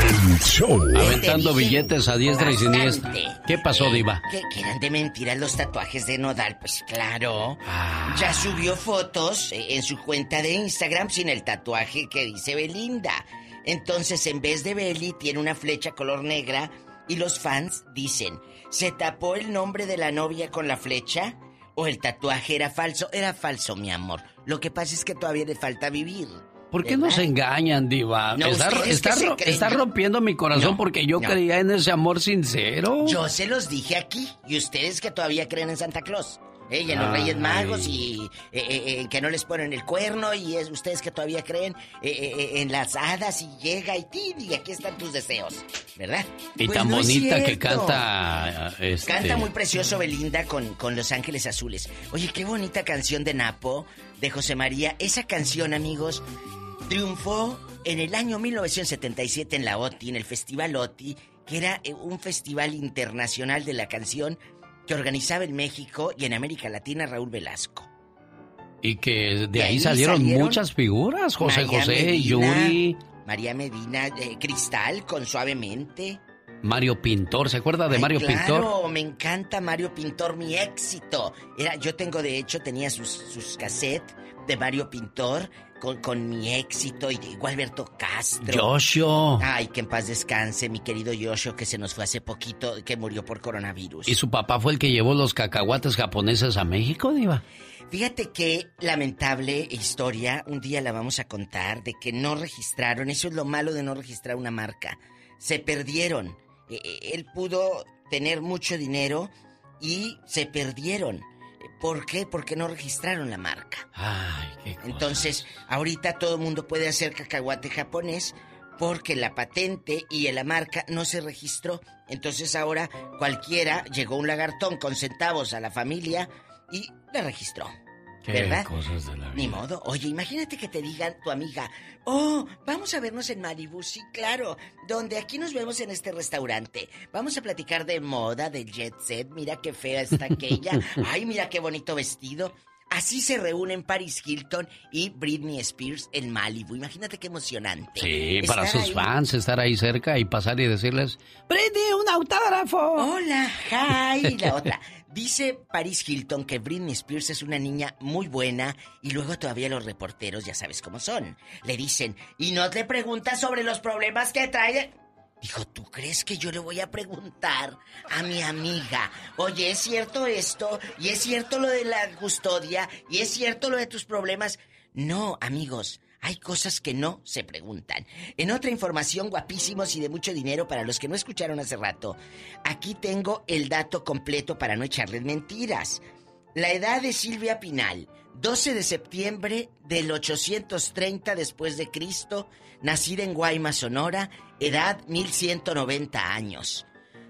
El show. Aventando billetes a diestra y siniestra. ¿Qué pasó, Diva? Que, eran de mentira los tatuajes de Nodal, pues claro. Ah. Ya subió fotos eh, en su cuenta de Instagram sin el tatuaje que dice Belinda. Entonces, en vez de Beli, tiene una flecha color negra y los fans dicen, ¿Se tapó el nombre de la novia con la flecha? ¿O el tatuaje era falso? Era falso, mi amor. Lo que pasa es que todavía le falta vivir. ¿Por qué nos engañan, Diva? está, rompiendo mi corazón porque yo creía en ese amor sincero. Yo se los dije aquí. Y ustedes que todavía creen en Santa Claus. ¿eh? y en los Reyes Magos y eh, eh, que no les ponen el cuerno y es ustedes que todavía creen en las hadas y llega y ti y aquí están tus deseos, ¿verdad? Y pues tan bonita que canta. Este... Canta muy precioso Belinda con, con Los Ángeles Azules. Oye, qué bonita canción de Napo, de José María. Esa canción, amigos, triunfó en el año 1977 en la OTI, en el Festival OTI, que era un festival internacional de la canción que organizaba en México y en América Latina Raúl Velasco. Y que de, ahí, salieron, muchas figuras, José José, Yuri. María Medina, eh, Cristal con Suavemente. Mario Pintor, ¿se acuerda de Mario Pintor? Claro, me encanta Mario Pintor, mi éxito. Era, yo tengo, de hecho, tenía sus, sus cassettes de Mario Pintor con, con mi éxito y Gualberto Castro. Yoshio. Ay, que en paz descanse, mi querido Yoshio, que se nos fue hace poquito, que murió por coronavirus. ¿Y su papá fue el que llevó los cacahuates japoneses a México, Diva? Fíjate qué lamentable historia, un día la vamos a contar, de que no registraron, eso es lo malo de no registrar una marca. Se perdieron. E- e- Él pudo tener mucho dinero y se perdieron. ¿Por qué? Porque no registraron la marca. Ay, qué cosas. Entonces, ahorita todo el mundo puede hacer cacahuate japonés porque la patente y la marca no se registró. Entonces ahora cualquiera llegó un lagartón con centavos a la familia y la registró. Qué ¿Verdad? cosas de la vida. Ni modo. Oye, imagínate que te digan tu amiga, oh, vamos a vernos en Malibu, sí, claro, donde aquí nos vemos en este restaurante. Vamos a platicar de moda, del jet set, mira qué fea está aquella, ay, mira qué bonito vestido. Así se reúnen Paris Hilton y Britney Spears en Malibu. Imagínate qué emocionante. Sí, para sus ahí. fans, estar ahí cerca y pasar y decirles, Britney, un autógrafo. Hola, hi. Y la otra. Dice Paris Hilton que Britney Spears es una niña muy buena y luego todavía los reporteros ya sabes cómo son. Le dicen, y no te preguntas sobre los problemas que trae. Dijo, ¿tú crees que yo le voy a preguntar a mi amiga? Oye, ¿es cierto esto? ¿Y es cierto lo de la custodia? ¿Y es cierto lo de tus problemas? No, amigos. Hay cosas que no se preguntan. En otra información, guapísimos y de mucho dinero para los que no escucharon hace rato, aquí tengo el dato completo para no echarles mentiras. La edad de Silvia Pinal, 12 de septiembre del 830 después de Cristo, nacida en Guaymas, Sonora, edad 1190 años.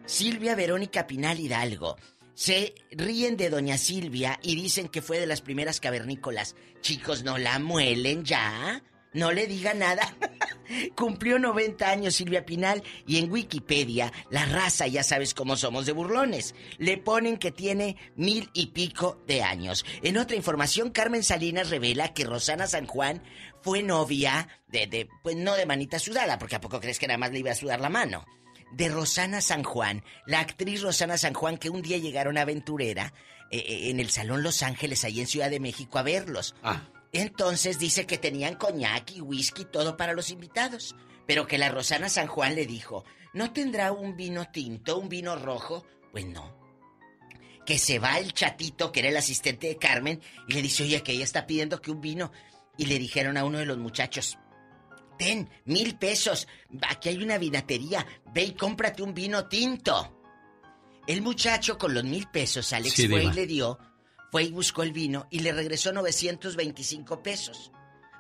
Silvia Verónica Pinal Hidalgo. Se ríen de doña Silvia y dicen que fue de las primeras cavernícolas. Chicos, no la muelen ya. No le diga nada. Cumplió 90 años Silvia Pinal y en Wikipedia, la raza ya sabes cómo somos de burlones. Le ponen que tiene mil y pico de años. En otra información, Carmen Salinas revela que Rosana San Juan fue novia de, de pues no de manita sudada, porque a poco crees que nada más le iba a sudar la mano de Rosana San Juan, la actriz Rosana San Juan que un día llegaron a Aventurera eh, eh, en el Salón Los Ángeles, ahí en Ciudad de México, a verlos. Entonces dice que tenían coñac y whisky, todo para los invitados. Pero que la Rosana San Juan le dijo, ¿no tendrá un vino tinto, un vino rojo? Pues no. Que se va el chatito, que era el asistente de Carmen, y le dice, oye, que ella está pidiendo que un vino. Y le dijeron a uno de los muchachos, ten, mil pesos, aquí hay una vinatería, ve y cómprate un vino tinto. El muchacho con los mil pesos, Alex Sí, fue y le dio, fue y buscó el vino y le regresó 925 pesos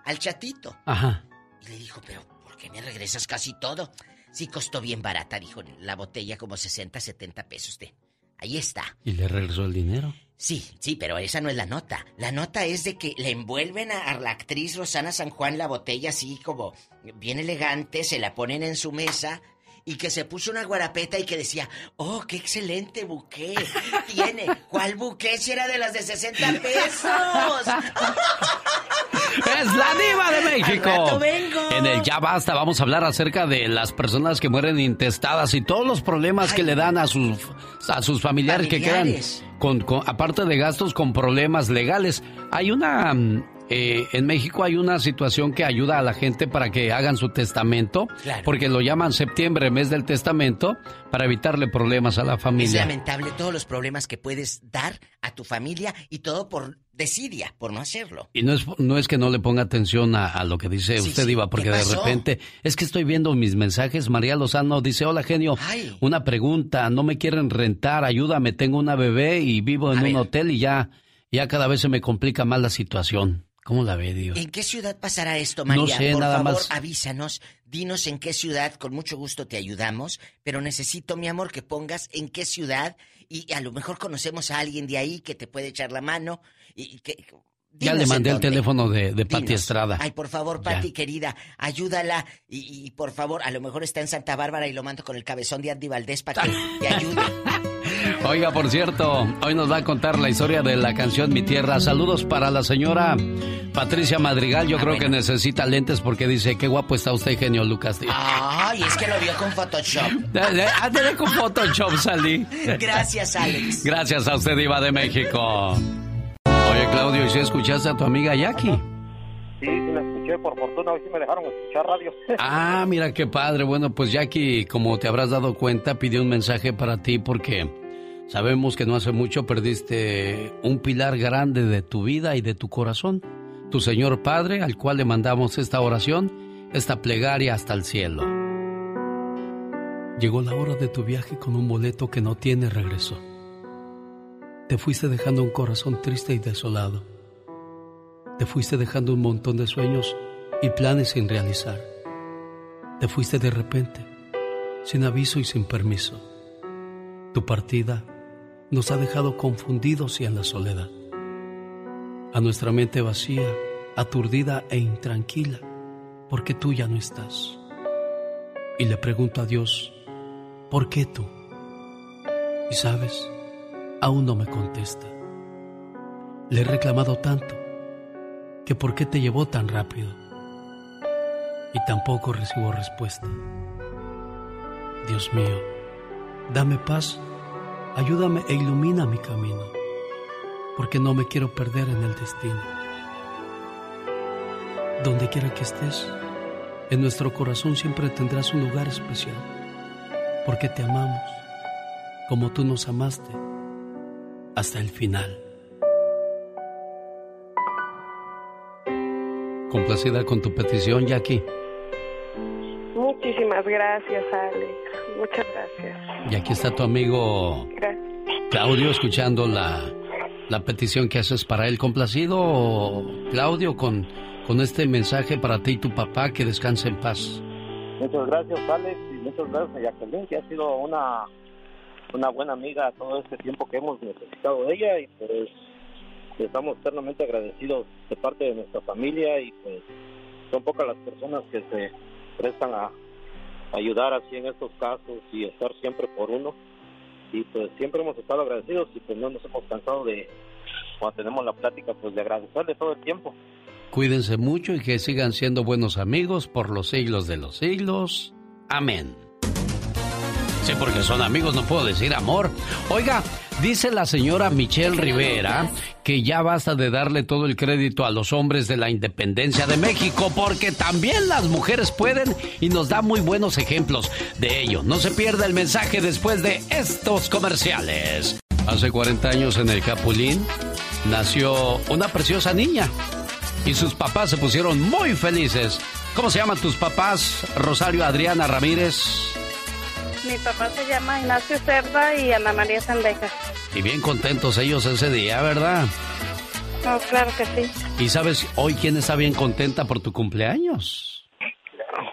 al chatito. Ajá. Y le dijo, pero ¿por qué me regresas casi todo? Sí, costó bien barata, dijo la botella, como 60, 70 pesos. De... Ahí está. ¿Y le regresó el dinero? Sí, sí, pero esa no es la nota. La nota es de que le envuelven a, la actriz Rosana San Juan la botella así como bien elegante, se la ponen en su mesa y que se puso una guarapeta y que decía, oh, qué excelente buqué tiene. ¿Cuál buqué si era de las de 60 pesos? Es la diva de México. Vengo. En el Ya Basta vamos a hablar acerca de las personas que mueren intestadas y todos los problemas que le dan a sus, a sus familiares, Familiares. que quedan, con, con- aparte de gastos, con problemas legales. Hay una... eh, en México hay una situación que ayuda a la gente para que hagan su testamento, Claro. porque lo llaman septiembre, mes del testamento, para evitarle problemas a la Es familia. lamentable todos los problemas que puedes dar a tu familia y todo por desidia, por no hacerlo. Y no es, no es que no le ponga atención a, a lo que dice Sí, usted, sí. Iba, porque ¿Qué de repente es que estoy viendo mis mensajes. María Lozano dice: Hola, genio. Ay. Una pregunta: no me quieren rentar, ayúdame. Tengo una bebé y vivo en A un ver. hotel y ya, ya cada vez se me complica más la situación. ¿Cómo la ve, Dios? ¿En qué ciudad pasará esto, No María? sé, Por nada favor, más. avísanos, dinos en qué ciudad, con mucho gusto te ayudamos, pero necesito, mi amor, que pongas en qué ciudad y a lo mejor conocemos a alguien de ahí que te puede echar la mano y que... Ya le mandé el teléfono de, de Pati. Estrada. Ay, por favor, Ya. Pati, querida, ayúdala y, y, por favor, a lo mejor está en Santa Bárbara y lo mando con el cabezón de Andy Valdés para que te ayude. Oiga, por cierto, hoy nos va a contar la historia de la canción Mi Tierra. Saludos para la señora Patricia Madrigal. Yo Ah, creo bueno. que necesita lentes porque dice: Qué guapo está usted, genio Lucas. Ay, es que lo vio con Photoshop. Ándale con Photoshop, salí. Gracias, Alex. Gracias a usted, Iba de México. Oye, Claudio, ¿y si escuchaste a tu amiga Jackie? sí, sí me escuché, por fortuna hoy sí me dejaron escuchar radio. Ah, mira qué padre. Bueno, pues Jackie, como te habrás dado cuenta, pidió un mensaje para ti porque sabemos que no hace mucho perdiste un pilar grande de tu vida y de tu corazón. Tu Señor Padre, al cual le mandamos esta oración, esta plegaria hasta el cielo. Llegó la hora de tu viaje con un boleto que no tiene regreso. Te fuiste dejando un corazón triste y desolado. Te fuiste dejando un montón de sueños y planes sin realizar. Te fuiste de repente, sin aviso y sin permiso. Tu partida nos ha dejado confundidos y en la soledad. A nuestra mente vacía, aturdida e intranquila, porque tú ya no estás. Y le pregunto a Dios, ¿por qué tú? Y sabes, aún no me contesta. Le he reclamado tanto que por qué te llevó tan rápido. Y tampoco recibo respuesta. Dios mío, dame paz, ayúdame e ilumina mi camino, porque no me quiero perder en el destino. Donde quiera que estés, en nuestro corazón siempre tendrás un lugar especial, porque te amamos como tú nos amaste hasta el final. Complacida con tu petición, Jackie. Muchísimas gracias, Alex. Muchas gracias. Y aquí está tu amigo Gracias. Claudio escuchando la, la petición que haces para él. ¿Complacido, Claudio, con, con este mensaje para ti y tu papá? Que descanse en paz. Muchas gracias, Alex, y muchas gracias a Jacqueline, que ha sido una, una buena amiga todo este tiempo que hemos necesitado de ella y pues estamos eternamente agradecidos de parte de nuestra familia y pues son pocas las personas que se prestan a ayudar así en estos casos y estar siempre por uno y pues siempre hemos estado agradecidos y pues no nos hemos cansado de cuando tenemos la plática pues de agradecerle todo el tiempo Cuídense mucho y que sigan siendo buenos amigos por los siglos de los siglos. Amén. Sí, porque son amigos, no puedo decir amor. Oiga, dice la señora Michelle Rivera que ya basta de darle todo el crédito a los hombres de la independencia de México, porque también las mujeres pueden y nos da muy buenos ejemplos de ello. No se pierda el mensaje después de estos comerciales. Hace 40 años en el Capulín nació una preciosa niña y sus papás se pusieron muy felices. ¿Cómo se llaman tus papás, Rosario Adriana Ramírez? Mi papá se llama Ignacio Cerda y Ana María Sandeja. Y bien contentos ellos ese día, ¿verdad? No, claro que sí. ¿Y sabes hoy quién está bien contenta por tu cumpleaños?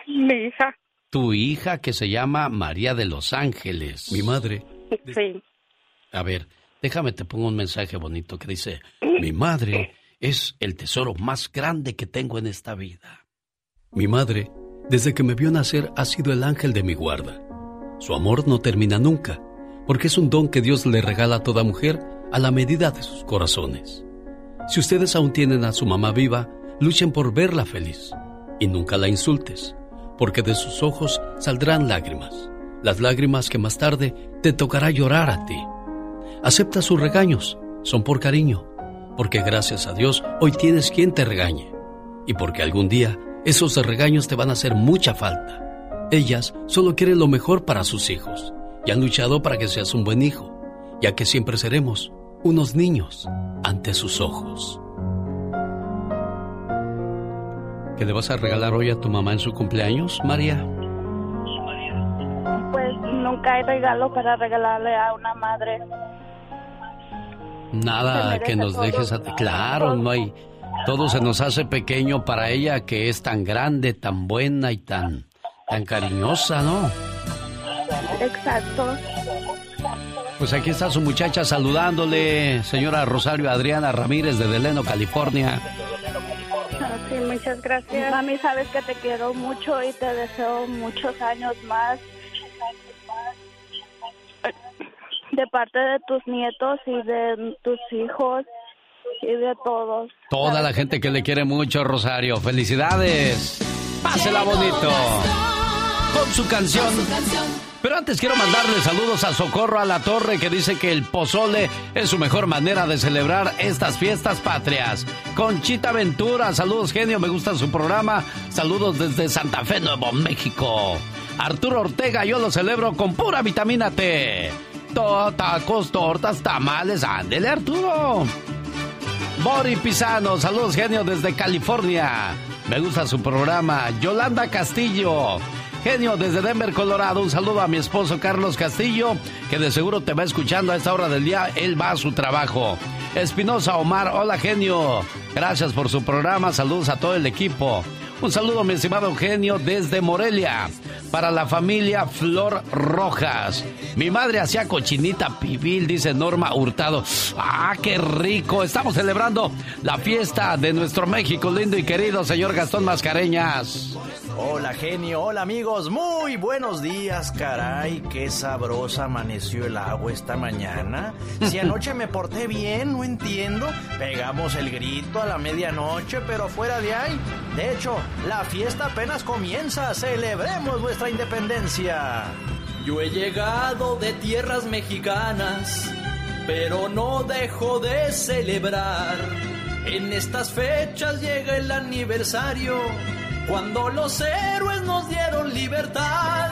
Mi hija. Tu hija que se llama María de los Ángeles. Mi madre. Sí. A ver, déjame te pongo un mensaje bonito que dice, mi madre es el tesoro más grande que tengo en esta vida. Mi madre, desde que me vio nacer, ha sido el ángel de mi guarda. Su amor no termina nunca, porque es un don que Dios le regala a toda mujer a la medida de sus corazones. Si ustedes aún tienen a su mamá viva, luchen por verla feliz y nunca la insultes, porque de sus ojos saldrán lágrimas, las lágrimas que más tarde te tocará llorar a ti. Acepta sus regaños, son por cariño, porque gracias a Dios hoy tienes quien te regañe y porque algún día esos regaños te van a hacer mucha falta. Ellas solo quieren lo mejor para sus hijos y han luchado para que seas un buen hijo, ya que siempre seremos unos niños ante sus ojos. ¿Qué le vas a regalar hoy a tu mamá en su cumpleaños, María? Pues nunca hay regalo para regalarle a una madre. Nada que nos todo. dejes a... Claro, no hay... Todo se nos hace pequeño para ella que es tan grande, tan buena y tan, tan cariñosa, ¿no? Exacto. Pues aquí está su muchacha saludándole, señora Rosario Adriana Ramírez de Deleno, California. Sí, muchas gracias. Mami, sabes que te quiero mucho y te deseo muchos años más. De parte de tus nietos y de tus hijos y de todos. Toda la gente que le quiere mucho, Rosario. Felicidades. Pásela bonito. Con su canción Pero antes quiero mandarle saludos a Socorro a la Torre que dice que el pozole es su mejor manera de celebrar estas fiestas patrias. Conchita Ventura, saludos genio, me gusta su programa. Saludos desde Santa Fe, Nuevo México. Arturo Ortega, yo lo celebro con pura vitamina T. tacos, tortas, tamales, ándele Arturo. Bori Pisano, saludos genio desde California. Me gusta su programa. Yolanda Castillo. Genio desde Denver, Colorado. Un saludo a mi esposo Carlos Castillo, que de seguro te va escuchando a esta hora del día. Él va a su trabajo. Espinosa Omar, hola genio. Gracias por su programa. Saludos a todo el equipo. Un saludo, mi estimado genio, desde Morelia, para la familia Flor Rojas. Mi madre hacía cochinita pibil, dice Norma Hurtado. ¡Ah, qué rico! Estamos celebrando la fiesta de nuestro México lindo y querido, señor Gastón Mascareñas. Hola genio, hola amigos, muy buenos días, caray, qué sabrosa amaneció el agua esta mañana. Si anoche me porté bien, no entiendo, pegamos el grito a la medianoche, pero fuera de ahí. De hecho, la fiesta apenas comienza, celebremos nuestra independencia. Yo he llegado de tierras mexicanas, pero no dejo de celebrar. En estas fechas llega el aniversario cuando los héroes nos dieron libertad.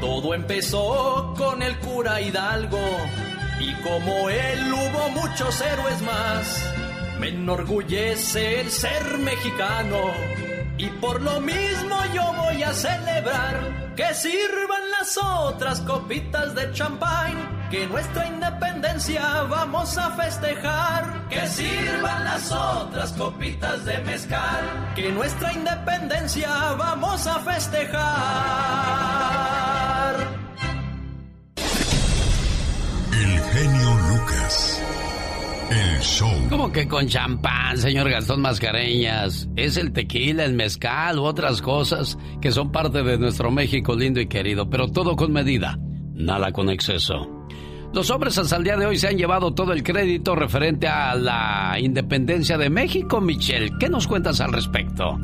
Todo empezó con el cura Hidalgo y como él hubo muchos héroes más. Me enorgullece el ser mexicano y por lo mismo yo voy a celebrar que sirvan las otras copitas de champán que nuestra independencia vamos a festejar. Que sirvan las otras copitas de mezcal, que nuestra independencia vamos a festejar. El genio Lucas. El. ¿Cómo que con champán, señor Gastón Mascareñas? Es el tequila, el mezcal u otras cosas que son parte de nuestro México lindo y querido, pero todo con medida, nada con exceso. Los hombres hasta el día de hoy se han llevado todo el crédito referente a la independencia de México, Michelle. ¿Qué nos cuentas al respecto?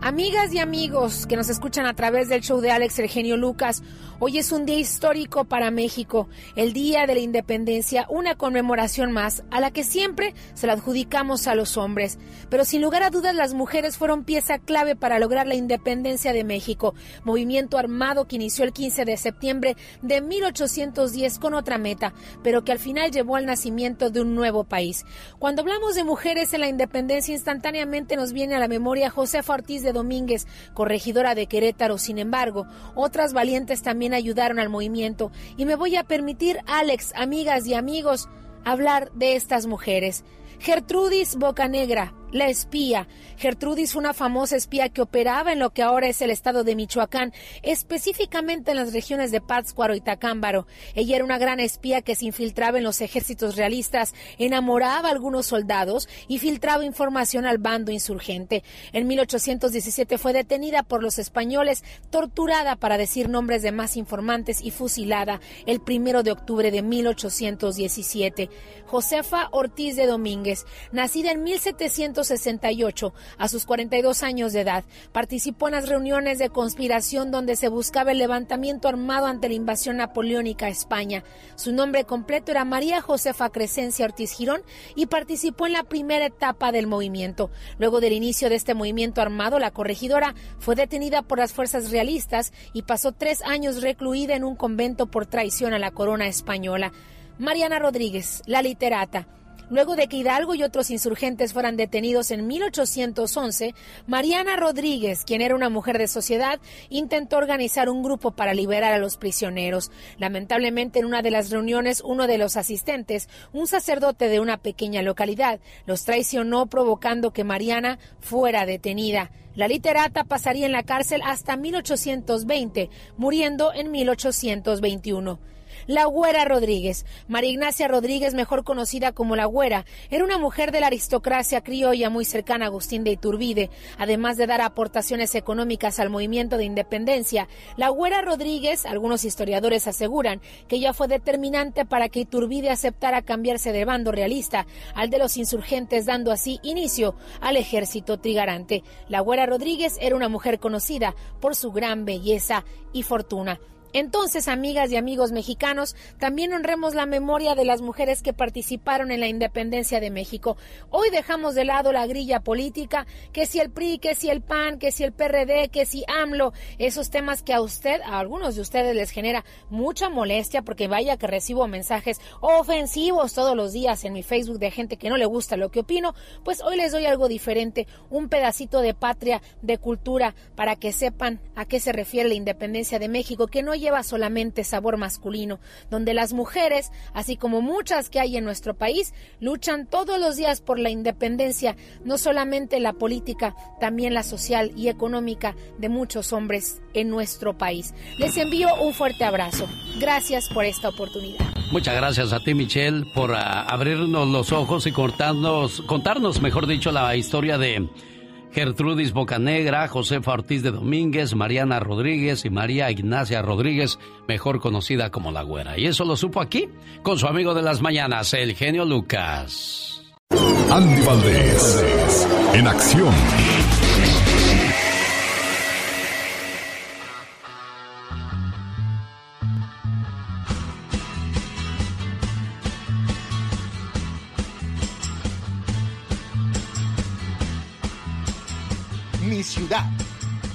Amigas y amigos que nos escuchan a través del show de Alex El Genio Lucas, hoy es un día histórico para México, el Día de la Independencia, una conmemoración más a la que siempre se la adjudicamos a los hombres. Pero sin lugar a dudas las mujeres fueron pieza clave para lograr la independencia de México, movimiento armado que inició el 15 de septiembre de 1810 con otra meta, pero que al final llevó al nacimiento de un nuevo país. Cuando hablamos de mujeres en la independencia, instantáneamente nos viene a la memoria Josefa Ortiz de Domínguez, corregidora de Querétaro. Sin embargo, otras valientes también ayudaron al movimiento y me voy a permitir, Alex, amigas y amigos, hablar de estas mujeres. Gertrudis Bocanegra, la espía. Gertrudis fue una famosa espía que operaba en lo que ahora es el estado de Michoacán, específicamente en las regiones de Pátzcuaro y Tacámbaro. Ella era una gran espía que se infiltraba en los ejércitos realistas, enamoraba a algunos soldados y filtraba información al bando insurgente. En 1817 fue detenida por los españoles, torturada para decir nombres de más informantes y fusilada el primero de octubre de 1817. Josefa Ortiz de Domínguez, nacida en 1700 1968, a sus 42 años de edad, participó en las reuniones de conspiración donde se buscaba el levantamiento armado ante la invasión napoleónica a España. Su nombre completo era María Josefa Crescencia Ortiz Girón y participó en la primera etapa del movimiento. Luego del inicio de este movimiento armado, la corregidora fue detenida por las fuerzas realistas y pasó tres años recluida en un convento por traición a la corona española. Mariana Rodríguez, la literata, Luego de que Hidalgo y otros insurgentes fueran detenidos en 1811, Mariana Rodríguez, quien era una mujer de sociedad, intentó organizar un grupo para liberar a los prisioneros. Lamentablemente, en una de las reuniones, uno de los asistentes, un sacerdote de una pequeña localidad, los traicionó provocando que Mariana fuera detenida. La literata pasaría en la cárcel hasta 1820, muriendo en 1821. La Güera Rodríguez. María Ignacia Rodríguez, mejor conocida como La Güera, era una mujer de la aristocracia criolla muy cercana a Agustín de Iturbide. Además de dar aportaciones económicas al movimiento de independencia, La Güera Rodríguez, algunos historiadores aseguran que ella fue determinante para que Iturbide aceptara cambiarse de bando realista al de los insurgentes, dando así inicio al ejército trigarante. La Güera Rodríguez era una mujer conocida por su gran belleza y fortuna. Entonces, amigas y amigos mexicanos, también honremos la memoria de las mujeres que participaron en la independencia de México. Hoy dejamos de lado la grilla política, que si el PRI, que si el PAN, que si el PRD, que si AMLO, esos temas que a usted, a algunos de ustedes les genera mucha molestia, porque vaya que recibo mensajes ofensivos todos los días en mi Facebook de gente que no le gusta lo que opino, pues hoy les doy algo diferente, un pedacito de patria, de cultura, para que sepan a qué se refiere la independencia de México, que no lleva solamente sabor masculino, donde las mujeres, así como muchas que hay en nuestro país, luchan todos los días por la independencia, no solamente la política, también la social y económica de muchos hombres en nuestro país. Les envío un fuerte abrazo. Gracias por esta oportunidad. Muchas gracias a ti, Michelle, por ah, abrirnos los ojos y contarnos, contarnos, mejor dicho, la historia de Gertrudis Bocanegra, Josefa Ortiz de Domínguez, Mariana Rodríguez y María Ignacia Rodríguez, mejor conocida como La Güera. Y eso lo supo aquí, con su amigo de las mañanas, el genio Lucas. Andy Valdés, en acción.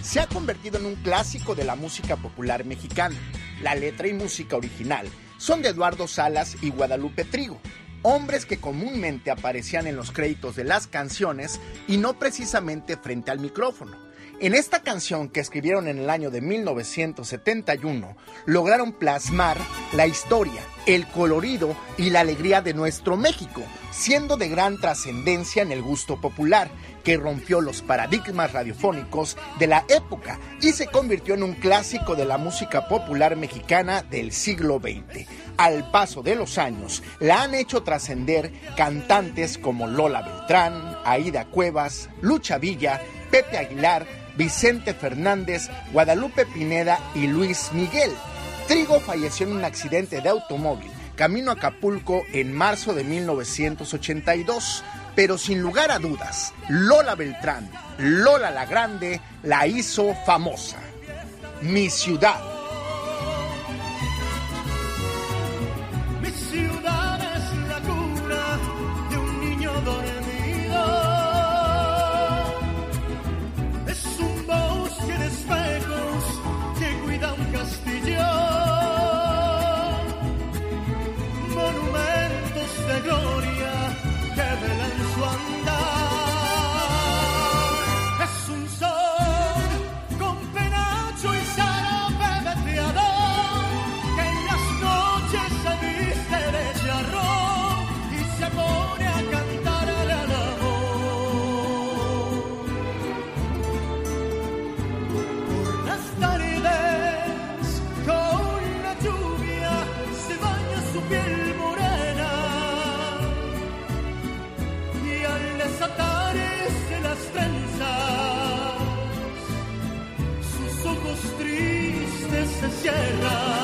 Se ha convertido en un clásico de la música popular mexicana. La letra y música original son de Eduardo Salas y Guadalupe Trigo, hombres que comúnmente aparecían en los créditos de las canciones y no precisamente frente al micrófono. En esta canción que escribieron en el año de 1971, lograron plasmar la historia, el colorido y la alegría de nuestro México, siendo de gran trascendencia en el gusto popular, que rompió los paradigmas radiofónicos de la época y se convirtió en un clásico de la música popular mexicana del siglo XX. Al paso de los años, la han hecho trascender cantantes como Lola Beltrán, Aida Cuevas, Lucha Villa, Pepe Aguilar, Vicente Fernández, Guadalupe Pineda y Luis Miguel. Trigo falleció en un accidente de automóvil camino a Acapulco en marzo de 1982, pero sin lugar a dudas, Lola Beltrán, Lola la Grande, la hizo famosa. Mi ciudad. Mi ciudad es la cuna de un niño dormido. Castillo. Monumentos de gloria tristes se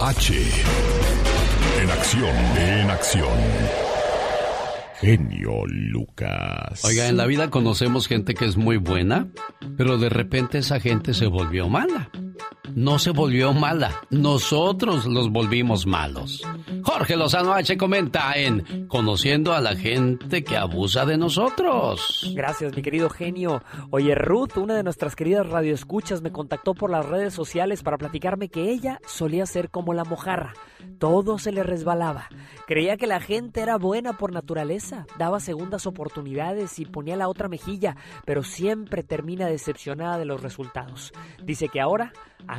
H. En acción, en acción. Genio Lucas. Oiga, en la vida conocemos gente que es muy buena, pero de repente esa gente se volvió mala. No se volvió mala, nosotros los volvimos malos. Jorge Lozano H comenta en Conociendo a la gente que abusa de nosotros. Gracias, mi querido genio. Oye, Ruth, una de nuestras queridas radioescuchas, me contactó por las redes sociales para platicarme que ella solía ser como la mojarra. Todo se le resbalaba. Creía que la gente era buena por naturaleza, daba segundas oportunidades y ponía la otra mejilla, pero siempre termina decepcionada de los resultados. Dice que ahora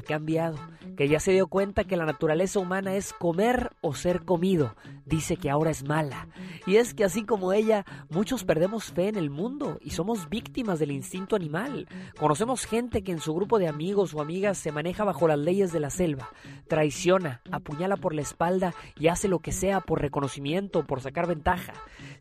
cambiado, que ya se dio cuenta que la naturaleza humana es comer o ser comido. Dice que ahora es mala. Y es que así como ella, muchos perdemos fe en el mundo y somos víctimas del instinto animal. Conocemos gente que en su grupo de amigos o amigas se maneja bajo las leyes de la selva, traiciona, apuñala por la espalda y hace lo que sea por reconocimiento por sacar ventaja.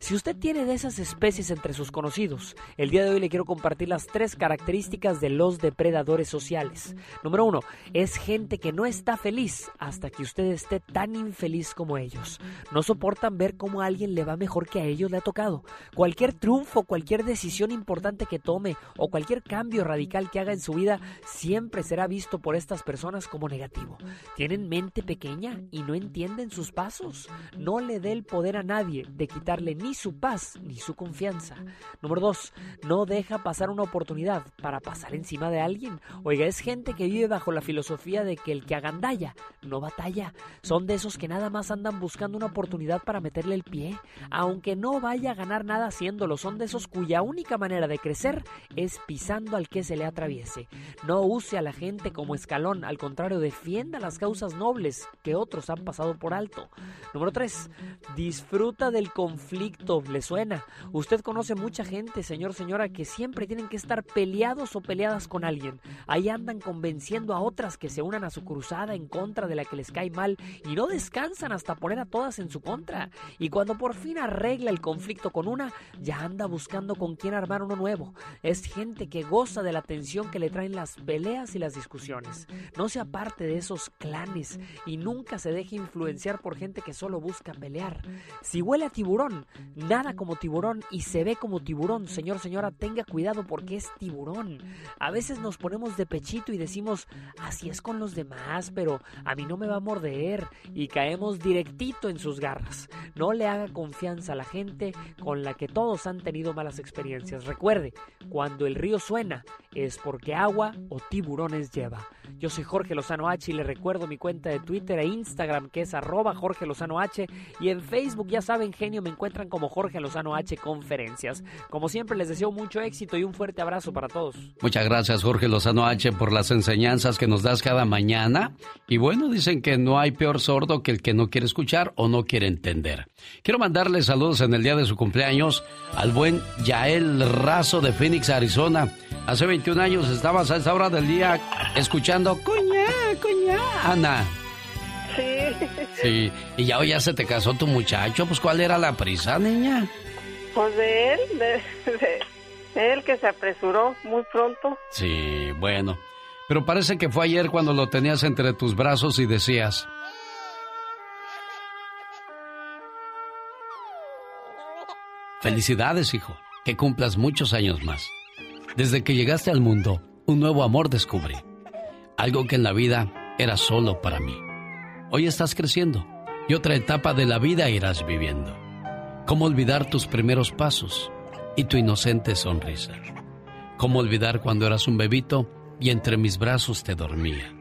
Si usted tiene de esas especies entre sus conocidos, el día de hoy le quiero compartir las tres características de los depredadores sociales. Número uno, es gente que no está feliz hasta que usted esté tan infeliz como ellos. No soportan ver cómo a alguien le va mejor que a ellos le ha tocado. Cualquier triunfo, cualquier decisión importante que tome o cualquier cambio radical que haga en su vida siempre será visto por estas personas como negativo. Tienen mente pequeña y no entienden sus pasos. No le dé el poder a nadie de quitarle ni su paz ni su confianza. Número dos, no deja pasar una oportunidad para pasar encima de alguien. Oiga, es gente que vive bajo la filosofía de que el que agandalla no batalla. Son de esos que nada más andan buscando una oportunidad para meterle el pie, aunque no vaya a ganar nada haciéndolo. Son de esos cuya única manera de crecer es pisando al que se le atraviese. No use a la gente como escalón, al contrario, defienda las causas nobles que otros han pasado por alto. Número 3. Disfruta del conflicto. ¿Le suena? Usted conoce mucha gente, señor, señora, que siempre tienen que estar peleados o peleadas con alguien. Ahí andan convenciendo a otras que se unan a su cruzada en contra de la que les cae mal y no descansan hasta poner a todas en su contra. Y cuando por fin arregla el conflicto con una, ya anda buscando con quién armar uno nuevo. Es gente que goza de la atención que le traen las peleas y las discusiones. No se aparte de esos clanes y nunca se deje influenciar por gente que solo busca pelear. Si huele a tiburón, nada como tiburón y se ve como tiburón, señor, señora, tenga cuidado porque es tiburón. A veces nos ponemos de pechito y decimos, así es con los demás, pero a mí no me va a morder y caemos directito en sus garras. No le haga confianza a la gente con la que todos han tenido malas experiencias. Recuerde, cuando el río suena es porque agua o tiburones lleva. Yo soy Jorge Lozano H y le recuerdo mi cuenta de Twitter e Instagram que es arroba Jorge Lozano H y en Facebook ya saben genio me encuentran como Jorge Lozano H Conferencias. Como siempre les deseo mucho éxito y un fuerte abrazo para todos. Muchas gracias Jorge Lozano H por las enseñanzas que nos das cada mañana y bueno dicen que no hay peor sordo que el que no quiere escuchar o no quiere entender. Quiero mandarle saludos en el día de su cumpleaños al buen Yael Razo de Phoenix, Arizona. Hace 21 años estabas a esa hora del día escuchando Cuñá, Cuñá, Ana. Sí. Sí, y ya hoy ya se te casó tu muchacho, pues ¿cuál era la prisa, niña? Pues de él, de, de él que se apresuró muy pronto. Sí, bueno. Pero parece que fue ayer cuando lo tenías entre tus brazos y decías... Felicidades, hijo. Que cumplas muchos años más. Desde que llegaste al mundo, un nuevo amor descubrí. Algo que en la vida era solo para mí. Hoy estás creciendo y otra etapa de la vida irás viviendo. ¿Cómo olvidar tus primeros pasos y tu inocente sonrisa? ¿Cómo olvidar cuando eras un bebito y entre mis brazos te dormía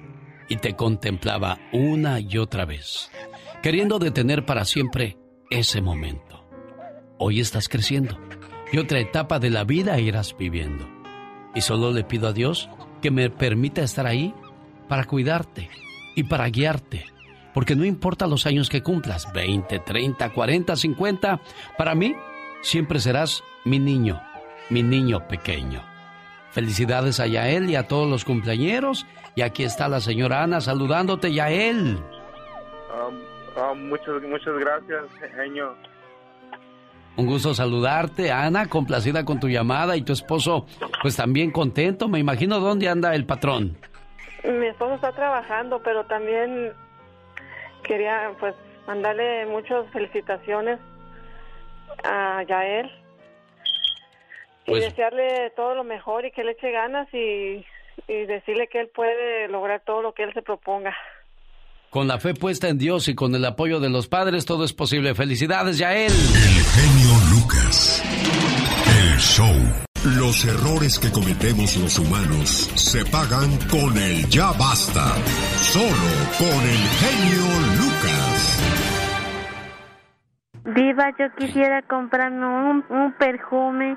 y te contemplaba una y otra vez, queriendo detener para siempre ese momento? Hoy estás creciendo y otra etapa de la vida irás viviendo. Y solo le pido a Dios que me permita estar ahí para cuidarte y para guiarte. Porque no importa los años que cumplas, 20, 30, 40, 50, para mí siempre serás mi niño, mi niño pequeño. Felicidades a Yael y a todos los cumpleañeros. Y aquí está la señora Ana saludándote, Yael. Um, um, muchas, muchas gracias, genio. Un gusto saludarte, Ana, complacida con tu llamada y tu esposo, pues también contento. Me imagino dónde anda el patrón. Mi esposo está trabajando, pero también quería pues mandarle muchas felicitaciones a Yael y Pues- desearle todo lo mejor y que le eche ganas y, y decirle que él puede lograr todo lo que él se proponga. Con la fe puesta en Dios y con el apoyo de los padres, todo es posible. Felicidades, Yael. El genio Lucas. El show. Los errores que cometemos los humanos se pagan con el ya basta. Solo con el genio Lucas. Diva, yo quisiera comprarme un, un perfume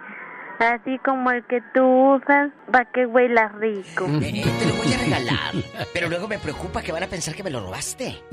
así como el que tú usas para que huela rico. Eh, eh, te lo voy a regalar. Pero luego me preocupa que van a pensar que me lo robaste.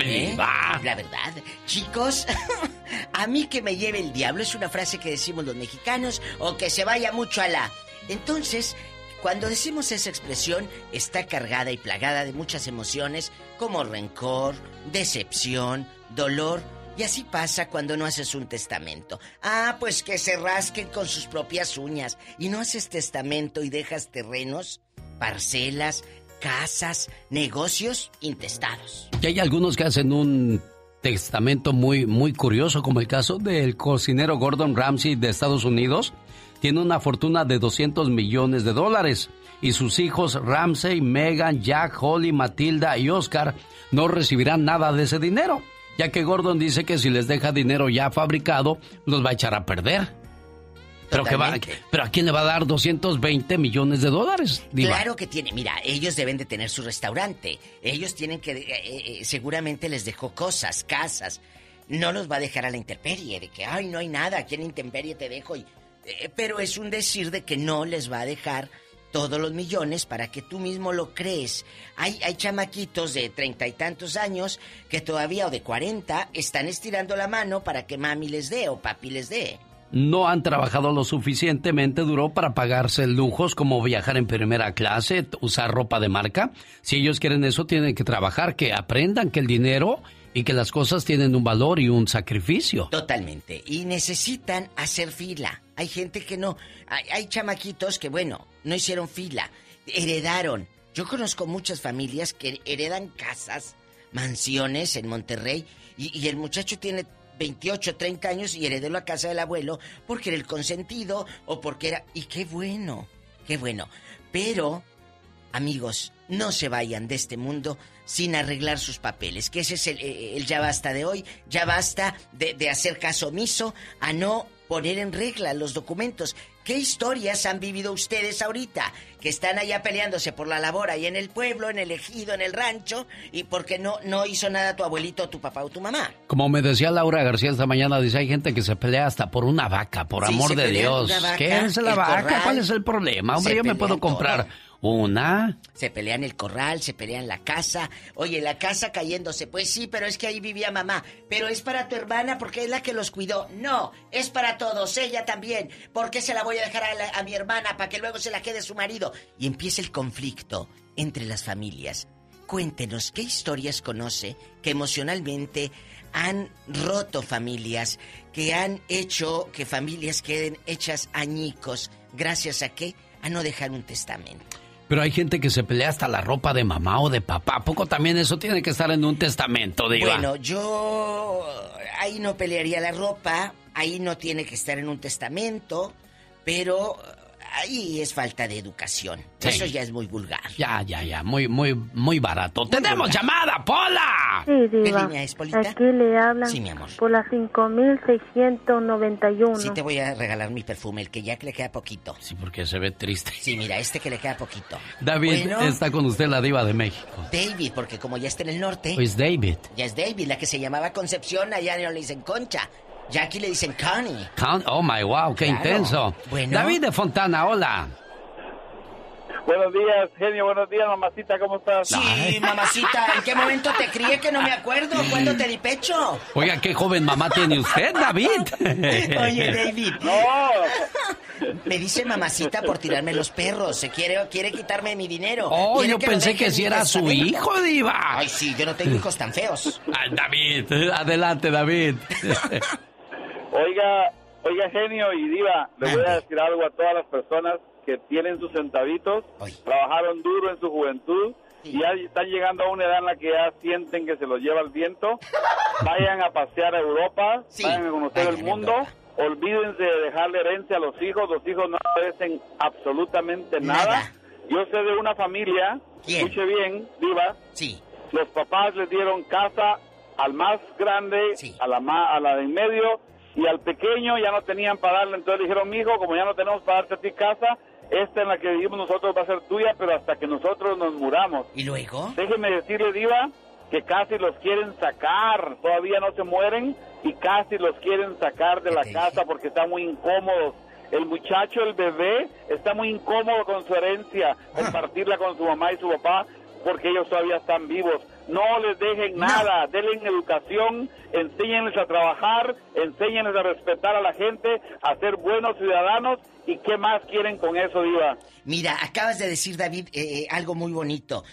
¿Eh? La verdad. Chicos, a mí que me lleve el diablo es una frase que decimos los mexicanos o que se vaya mucho a la. Entonces, cuando decimos esa expresión, está cargada y plagada de muchas emociones como rencor, decepción, dolor. Y así pasa cuando no haces un testamento. Ah, pues que se rasquen con sus propias uñas. Y no haces testamento y dejas terrenos, parcelas, casas, negocios intestados. Y hay algunos que hacen un testamento muy, muy curioso, como el caso del cocinero Gordon Ramsay de Estados Unidos. Tiene una fortuna de 200 millones de dólares. Y sus hijos Ramsay, Megan, Jack, Holly, Matilda y Oscar no recibirán nada de ese dinero, ya que Gordon dice que si les deja dinero ya fabricado, los va a echar a perder. Pero, que va, pero ¿a quién le va a dar 220 millones de dólares? Diva? Claro que tiene, mira, ellos deben de tener su restaurante. Ellos tienen que, eh, eh, seguramente les dejó cosas, casas. No los va a dejar a la intemperie, de que, ay, no hay nada, aquí en la intemperie te dejo. Y, eh, pero es un decir de que no les va a dejar todos los millones para que tú mismo lo crees. Hay, hay chamaquitos de treinta y tantos años que todavía, o de cuarenta, están estirando la mano para que mami les dé o papi les dé. no han trabajado lo suficientemente duro para pagarse lujos como viajar en primera clase, usar ropa de marca. Si ellos quieren eso, tienen que trabajar, que aprendan que el dinero y que las cosas tienen un valor y un sacrificio. Totalmente. Y necesitan hacer fila. Hay gente que no. Hay, hay chamaquitos que, bueno, no hicieron fila. Heredaron. Yo conozco muchas familias que heredan casas, mansiones en Monterrey. Y, y el muchacho tiene 28, 30 años y heredó la casa del abuelo porque era el consentido o porque era... Y qué bueno, qué bueno. Pero, amigos, no se vayan de este mundo sin arreglar sus papeles, que ese es el, eh, el ya basta de hoy, ya basta de, de hacer caso omiso a no poner en regla los documentos. ¿Qué historias han vivido ustedes ahorita? Que están allá peleándose por la labor ahí en el pueblo, en el ejido, en el rancho, y porque no, no hizo nada tu abuelito, tu papá o tu mamá. Como me decía Laura García esta mañana, dice, hay gente que se pelea hasta por una vaca, por Sí, amor de Dios. vaca, ¿Qué es la vaca? corral. ¿Cuál es el problema? Hombre, yo me puedo todo. Una. Se pelean el corral, se pelean la casa. Oye, la casa cayéndose. Pues sí, pero es que ahí vivía mamá. Pero es para tu hermana porque es la que los cuidó. No, es para todos, ella también. ¿Por qué se la voy a dejar a, a mi hermana para que luego se la quede su marido? Y empieza el conflicto entre las familias. Cuéntenos qué historias conoce que emocionalmente han roto familias, que han hecho que familias queden hechas añicos. ¿Gracias a qué? A no dejar un testamento. Pero hay gente que se pelea hasta la ropa de mamá o de papá. ¿A poco también eso tiene que estar en un testamento, diva? Bueno, yo ahí no pelearía la ropa, ahí no tiene que estar en un testamento, pero ahí es falta de educación. Sí. Eso ya es muy vulgar. Ya, ya, ya. Muy, muy, muy barato. ¡Tenemos vulgar. llamada, Pola! Sí, diva. línea es, Polita? Aquí le hablan Sí, mi amor. por la 5691. Sí te voy a regalar mi perfume, el que ya que le queda poquito. Sí, porque se ve triste. Sí, mira, este que le queda poquito. David Bueno. está con usted, la diva de México. David, porque como ya está en el norte, Pues David. ya es David, la que se llamaba Concepción, allá no le dicen Concha. Ya aquí le dicen Connie. Oh my wow, qué Claro. intenso. Bueno. David de Fontana, hola. Buenos días, genio. Buenos días, mamacita. ¿Cómo estás? Sí, mamacita, ¿en qué momento te crié que no me acuerdo? ¿Cuándo te di pecho? Oiga, qué joven mamá tiene usted, David. Oye, David. No. Me dice mamacita por tirarme los perros. Se quiere, quiere quitarme mi dinero. Oh, yo pensé que si era su hijo, diva. Ay, sí, yo no tengo hijos tan feos. Ay, David, adelante, David. Oiga, oiga, genio y diva, le voy a decir algo a todas las personas que tienen sus centavitos, trabajaron duro en su juventud y ya están llegando a una edad en la que ya sienten que se los lleva el viento. Vayan a pasear a Europa, vayan a conocer el mundo. Olvídense de dejarle herencia a los hijos, los hijos no merecen absolutamente nada. Yo sé de una familia, escuche bien, Diva, sí. los papás les dieron casa al más grande, a la ma- a la de en medio y al pequeño ya no tenían para darle, entonces dijeron, mijo, como ya no tenemos para darte a ti casa, esta en la que vivimos nosotros va a ser tuya, pero hasta que nosotros nos muramos. ¿Y luego? Déjeme decirle, Diva, que casi los quieren sacar, todavía no se mueren y casi los quieren sacar de la casa porque están muy incómodos. El muchacho, el bebé, está muy incómodo con su herencia, compartirla con su mamá y su papá porque ellos todavía están vivos. No les dejen nada, denle educación, enséñenles a trabajar, enséñenles a respetar a la gente, a ser buenos ciudadanos y qué más quieren con eso, Diva. Mira, acabas de decir, David, eh, eh, algo muy bonito.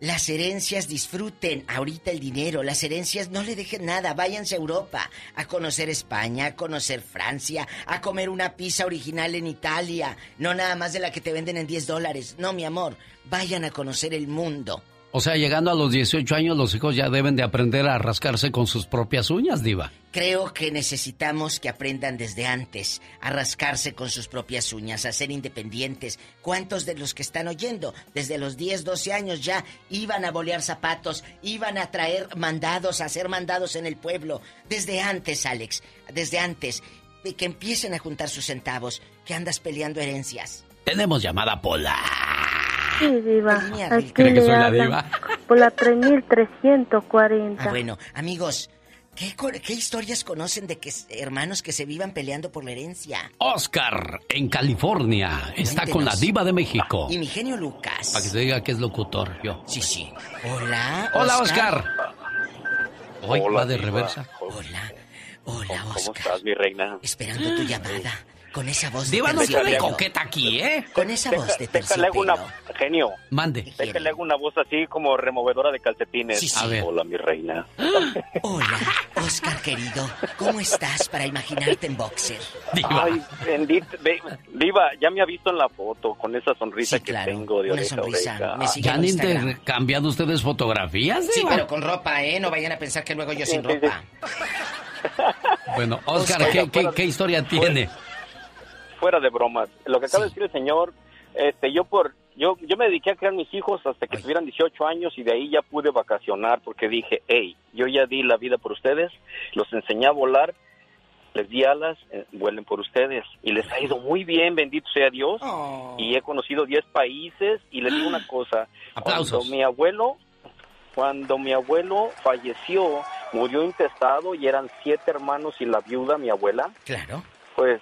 Las herencias disfruten ahorita el dinero, las herencias no le dejen nada, váyanse a Europa a conocer España, a conocer Francia, a comer una pizza original en Italia, no nada más de la que te venden en 10 dólares, no mi amor, vayan a conocer el mundo. O sea, llegando a los 18 años, los hijos ya deben de aprender a rascarse con sus propias uñas, Diva. Creo que necesitamos que aprendan desde antes a rascarse con sus propias uñas, a ser independientes. ¿Cuántos de los que están oyendo desde los 10, 12 años ya iban a bolear zapatos, iban a traer mandados, a hacer mandados en el pueblo? Desde antes, Alex, desde antes. Y Que empiecen a juntar sus centavos, que andas peleando herencias. Tenemos llamada Pola. Sí, diva. Aquí ¿Cree que soy la diva? por la 3340. Ah, bueno, amigos, ¿qué, qué historias conocen de que hermanos que se vivan peleando por la herencia? Oscar, en California, está con la Cuéntenos. Diva de México. Y mi genio Lucas. Para que se diga que es locutor, yo. Sí, sí. Hola. Hola, Oscar. Hoy Hola, va de Diva. reversa. Hola. Hola, ¿Cómo Oscar. estás, mi reina? Esperando tu llamada. Con esa voz de Diva, no de terciopelo. coqueta aquí, ¿eh? Con esa voz de Déjale hago una... terciopelo. Genio. Mande. Déjale hago una voz así como removedora de calcetines. Sí, sí. A ver. Hola, mi reina. Hola, Oscar querido. ¿Cómo estás para imaginarte en boxer? Ay, bendito. ve- Viva, ya me ha visto en la foto con esa sonrisa que tengo de una oreja a sonrisa. oreja. Me sigue ¿Ya han intercambiado ustedes fotografías, Sí, Diva? pero con ropa, ¿eh? No vayan a pensar que luego yo sin Sí, sí, ropa. Bueno, Oscar, Oiga, ¿qué, qué- qué historia tiene? Fuera de bromas. Lo que acaba de decir el señor, este, yo por... Yo, yo me dediqué a criar mis hijos hasta que tuvieran 18 años y de ahí ya pude vacacionar porque dije, hey, yo ya di la vida por ustedes, los enseñé a volar, les di alas, eh, vuelen por ustedes y les ha ido muy bien, bendito sea Dios. Y he conocido 10 países y les digo una cosa, Aplausos. cuando mi abuelo, cuando mi abuelo falleció, murió intestado y eran siete hermanos y la viuda, mi abuela. Claro. Pues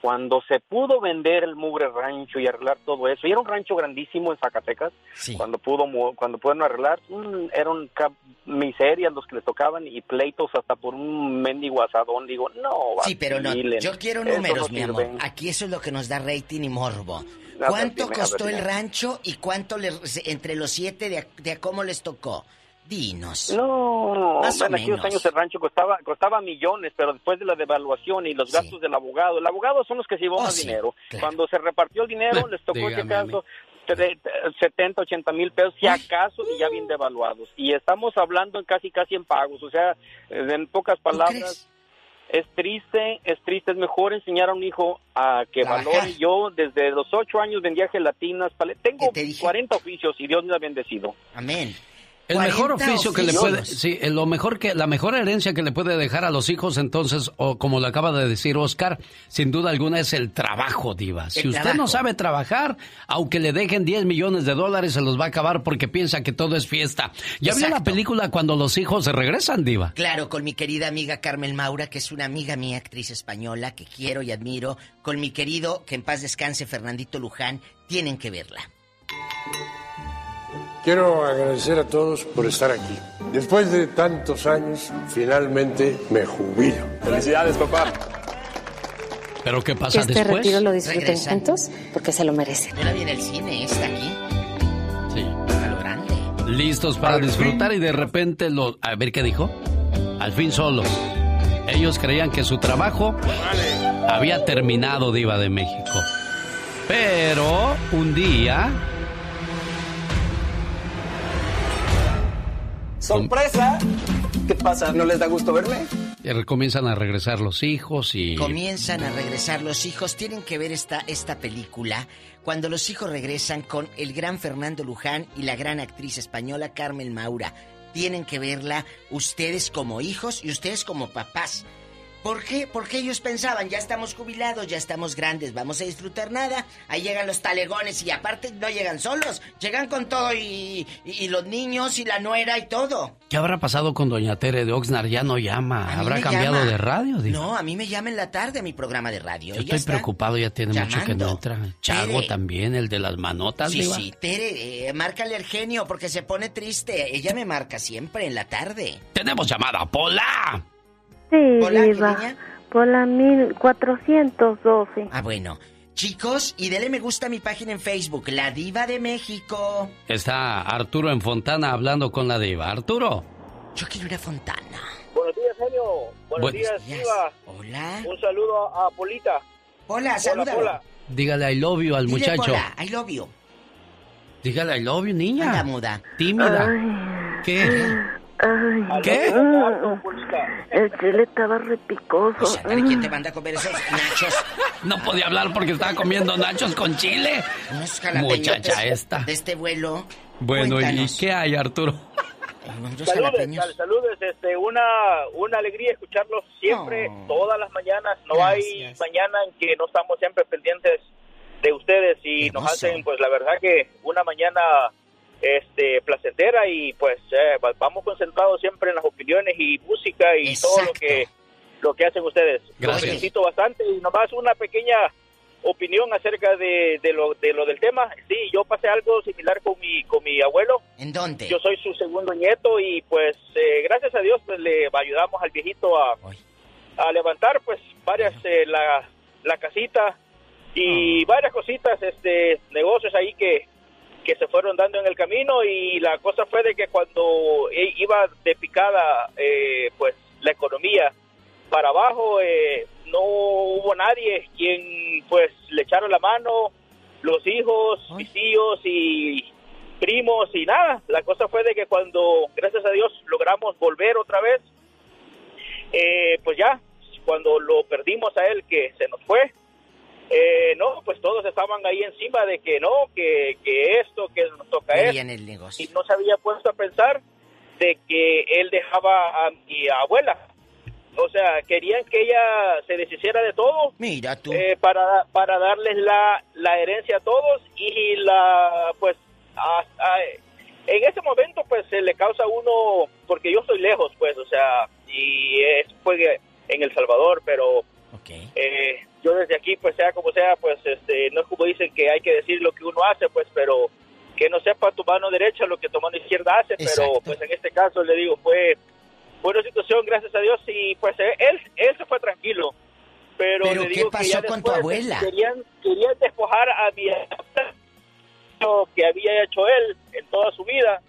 cuando se pudo vender el mugre rancho y arreglar todo eso, y era un rancho grandísimo en Zacatecas, cuando pudo cuando pudieron arreglar, mm, eran miserias los que les tocaban y pleitos hasta por un mendigo asadón, digo, no, Sí, pero no. Yo quiero números, no mi amor. Aquí eso es lo que nos da rating y morbo. ¿Cuánto ver, costó el rancho y cuánto les, entre los siete de a, de a cómo les tocó? Dinos. No, Más o en aquellos años el rancho costaba costaba millones, pero después de la devaluación y los gastos del abogado, el abogado son los que se llevó Oh, más sí, dinero. Cuando se repartió el dinero, les tocó Dígame ese caso tre- 70, 80 mil pesos, si acaso, y ya bien devaluados. Y estamos hablando en casi, casi en pagos. O sea, en pocas palabras, es triste, es triste. Es mejor enseñar a un hijo a que Trabajar. valore. Yo desde los 8 años vendía gelatinas. Tengo 40 oficios y Dios me ha bendecido. Amén. El mejor 40 oficio que le puede, sí, lo mejor que, la mejor herencia que le puede dejar a los hijos, entonces, o como lo acaba de decir Oscar, sin duda alguna es el trabajo, diva. Si usted trabajo. no sabe trabajar, aunque le dejen 10 millones de dólares, se los va a acabar porque piensa que todo es fiesta. ¿Ya vio la película cuando los hijos se regresan, diva? Claro, con mi querida amiga Carmen Maura, que es una amiga mía, actriz española, que quiero y admiro, con mi querido, que en paz descanse, Fernandito Luján, tienen que verla. Quiero agradecer a todos por estar aquí. Después de tantos años, finalmente me jubilo. Felicidades, papá. ¿Pero qué Que pasa este después? retiro lo disfruten Regresan. juntos porque se lo merecen. No la vi en el cine, está aquí. Sí. A lo grande. Listos para disfrutar y de repente lo... A ver qué dijo. Al fin solos. Ellos creían que su trabajo había terminado, diva de México. Pero un día... ¡Sorpresa! ¿Qué pasa? ¿No les da gusto verme? Y comienzan a regresar los hijos y... Comienzan a regresar los hijos. Tienen que ver esta, esta película cuando los hijos regresan con el gran Fernando Luján y la gran actriz española Carmen Maura. Tienen que verla ustedes como hijos y ustedes como papás. ¿Por qué? Porque ellos pensaban, ya estamos jubilados, ya estamos grandes, vamos a disfrutar nada. Ahí llegan los talegones y aparte no llegan solos, llegan con todo y, y, los niños y la nuera y todo. ¿Qué habrá pasado con doña Tere de Oxnard? Ya no llama, habrá cambiado de radio. No, a mí me llama en la tarde mi programa de radio. Yo estoy preocupado, ya tiene mucho que no entra. Chago también, el de las manotas. Sí, sí, Tere, eh, márcale al genio porque se pone triste. Ella me marca siempre en la tarde. Tenemos llamada, Pola. Sí, Hola, Por la 1412. Ah, bueno. Chicos, y dele me gusta a mi página en Facebook, La Diva de México. Está Arturo en Fontana hablando con la Diva. Arturo. Yo quiero ir a Fontana. Buenos días, genio. Buenos, días, Diva. Hola. Un saludo a, Polita. Hola, saluda. Hola, Dígale I love you al muchacho. Hola, I love you. Dígale I love you, niña. Anda muda. Tímida. ¿Qué? Ay, ¿Qué? El chile estaba repicoso. O sea, ¿quién te manda a comer esos nachos? No podía hablar porque estaba comiendo nachos con chile. Unos Muchacha esta. De este vuelo. Bueno, Cuéntanos. ¿y qué hay, Arturo? Saludos, saludos, este, una, una alegría escucharlos siempre, todas las mañanas. No hay mañana en que no estamos siempre pendientes de ustedes y nos hacen, pues la verdad que una mañana este placentera y pues eh, vamos concentrados siempre en las opiniones y música y todo lo que lo que hacen ustedes. Gracias. Los felicito bastante y nomás una pequeña opinión acerca de, de, lo, de lo del tema. Sí, yo pasé algo similar con mi con mi abuelo. ¿En dónde? Yo soy su segundo nieto y pues eh, gracias a Dios pues le ayudamos al viejito a, a levantar pues varias eh, la, la casita y varias cositas este negocios ahí que que se fueron dando en el camino y la cosa fue de que cuando e- iba de picada eh, pues la economía para abajo eh, no hubo nadie quien pues le echara la mano los hijos mis tíos y primos y nada. La cosa fue de que cuando gracias a Dios logramos volver otra vez eh, pues ya cuando lo perdimos a él que se nos fue eh, no, pues todos estaban ahí encima de que no, que, que esto, que nos toca esto. el negocio. Y no se había puesto a pensar de que él dejaba a mi abuela. O sea, querían que ella se deshiciera de todo. Mira tú. eh, para, para darles la, la herencia a todos y la, pues, a- a- en ese momento, pues, se le causa uno, porque yo estoy lejos, pues, o sea, y es, fue en El Salvador, pero eh, yo desde aquí, pues sea como sea, pues este, no es como dicen que hay que decir lo que uno hace, pues, pero que no sepa tu mano derecha lo que tu mano izquierda hace, pero pues en este caso le digo, fue, fue una situación, gracias a Dios, y pues él, él se fue tranquilo. Pero, ¿Pero le qué digo que pasó ya con tu abuela? Querían, querían despojar a mi que había hecho él en toda su vida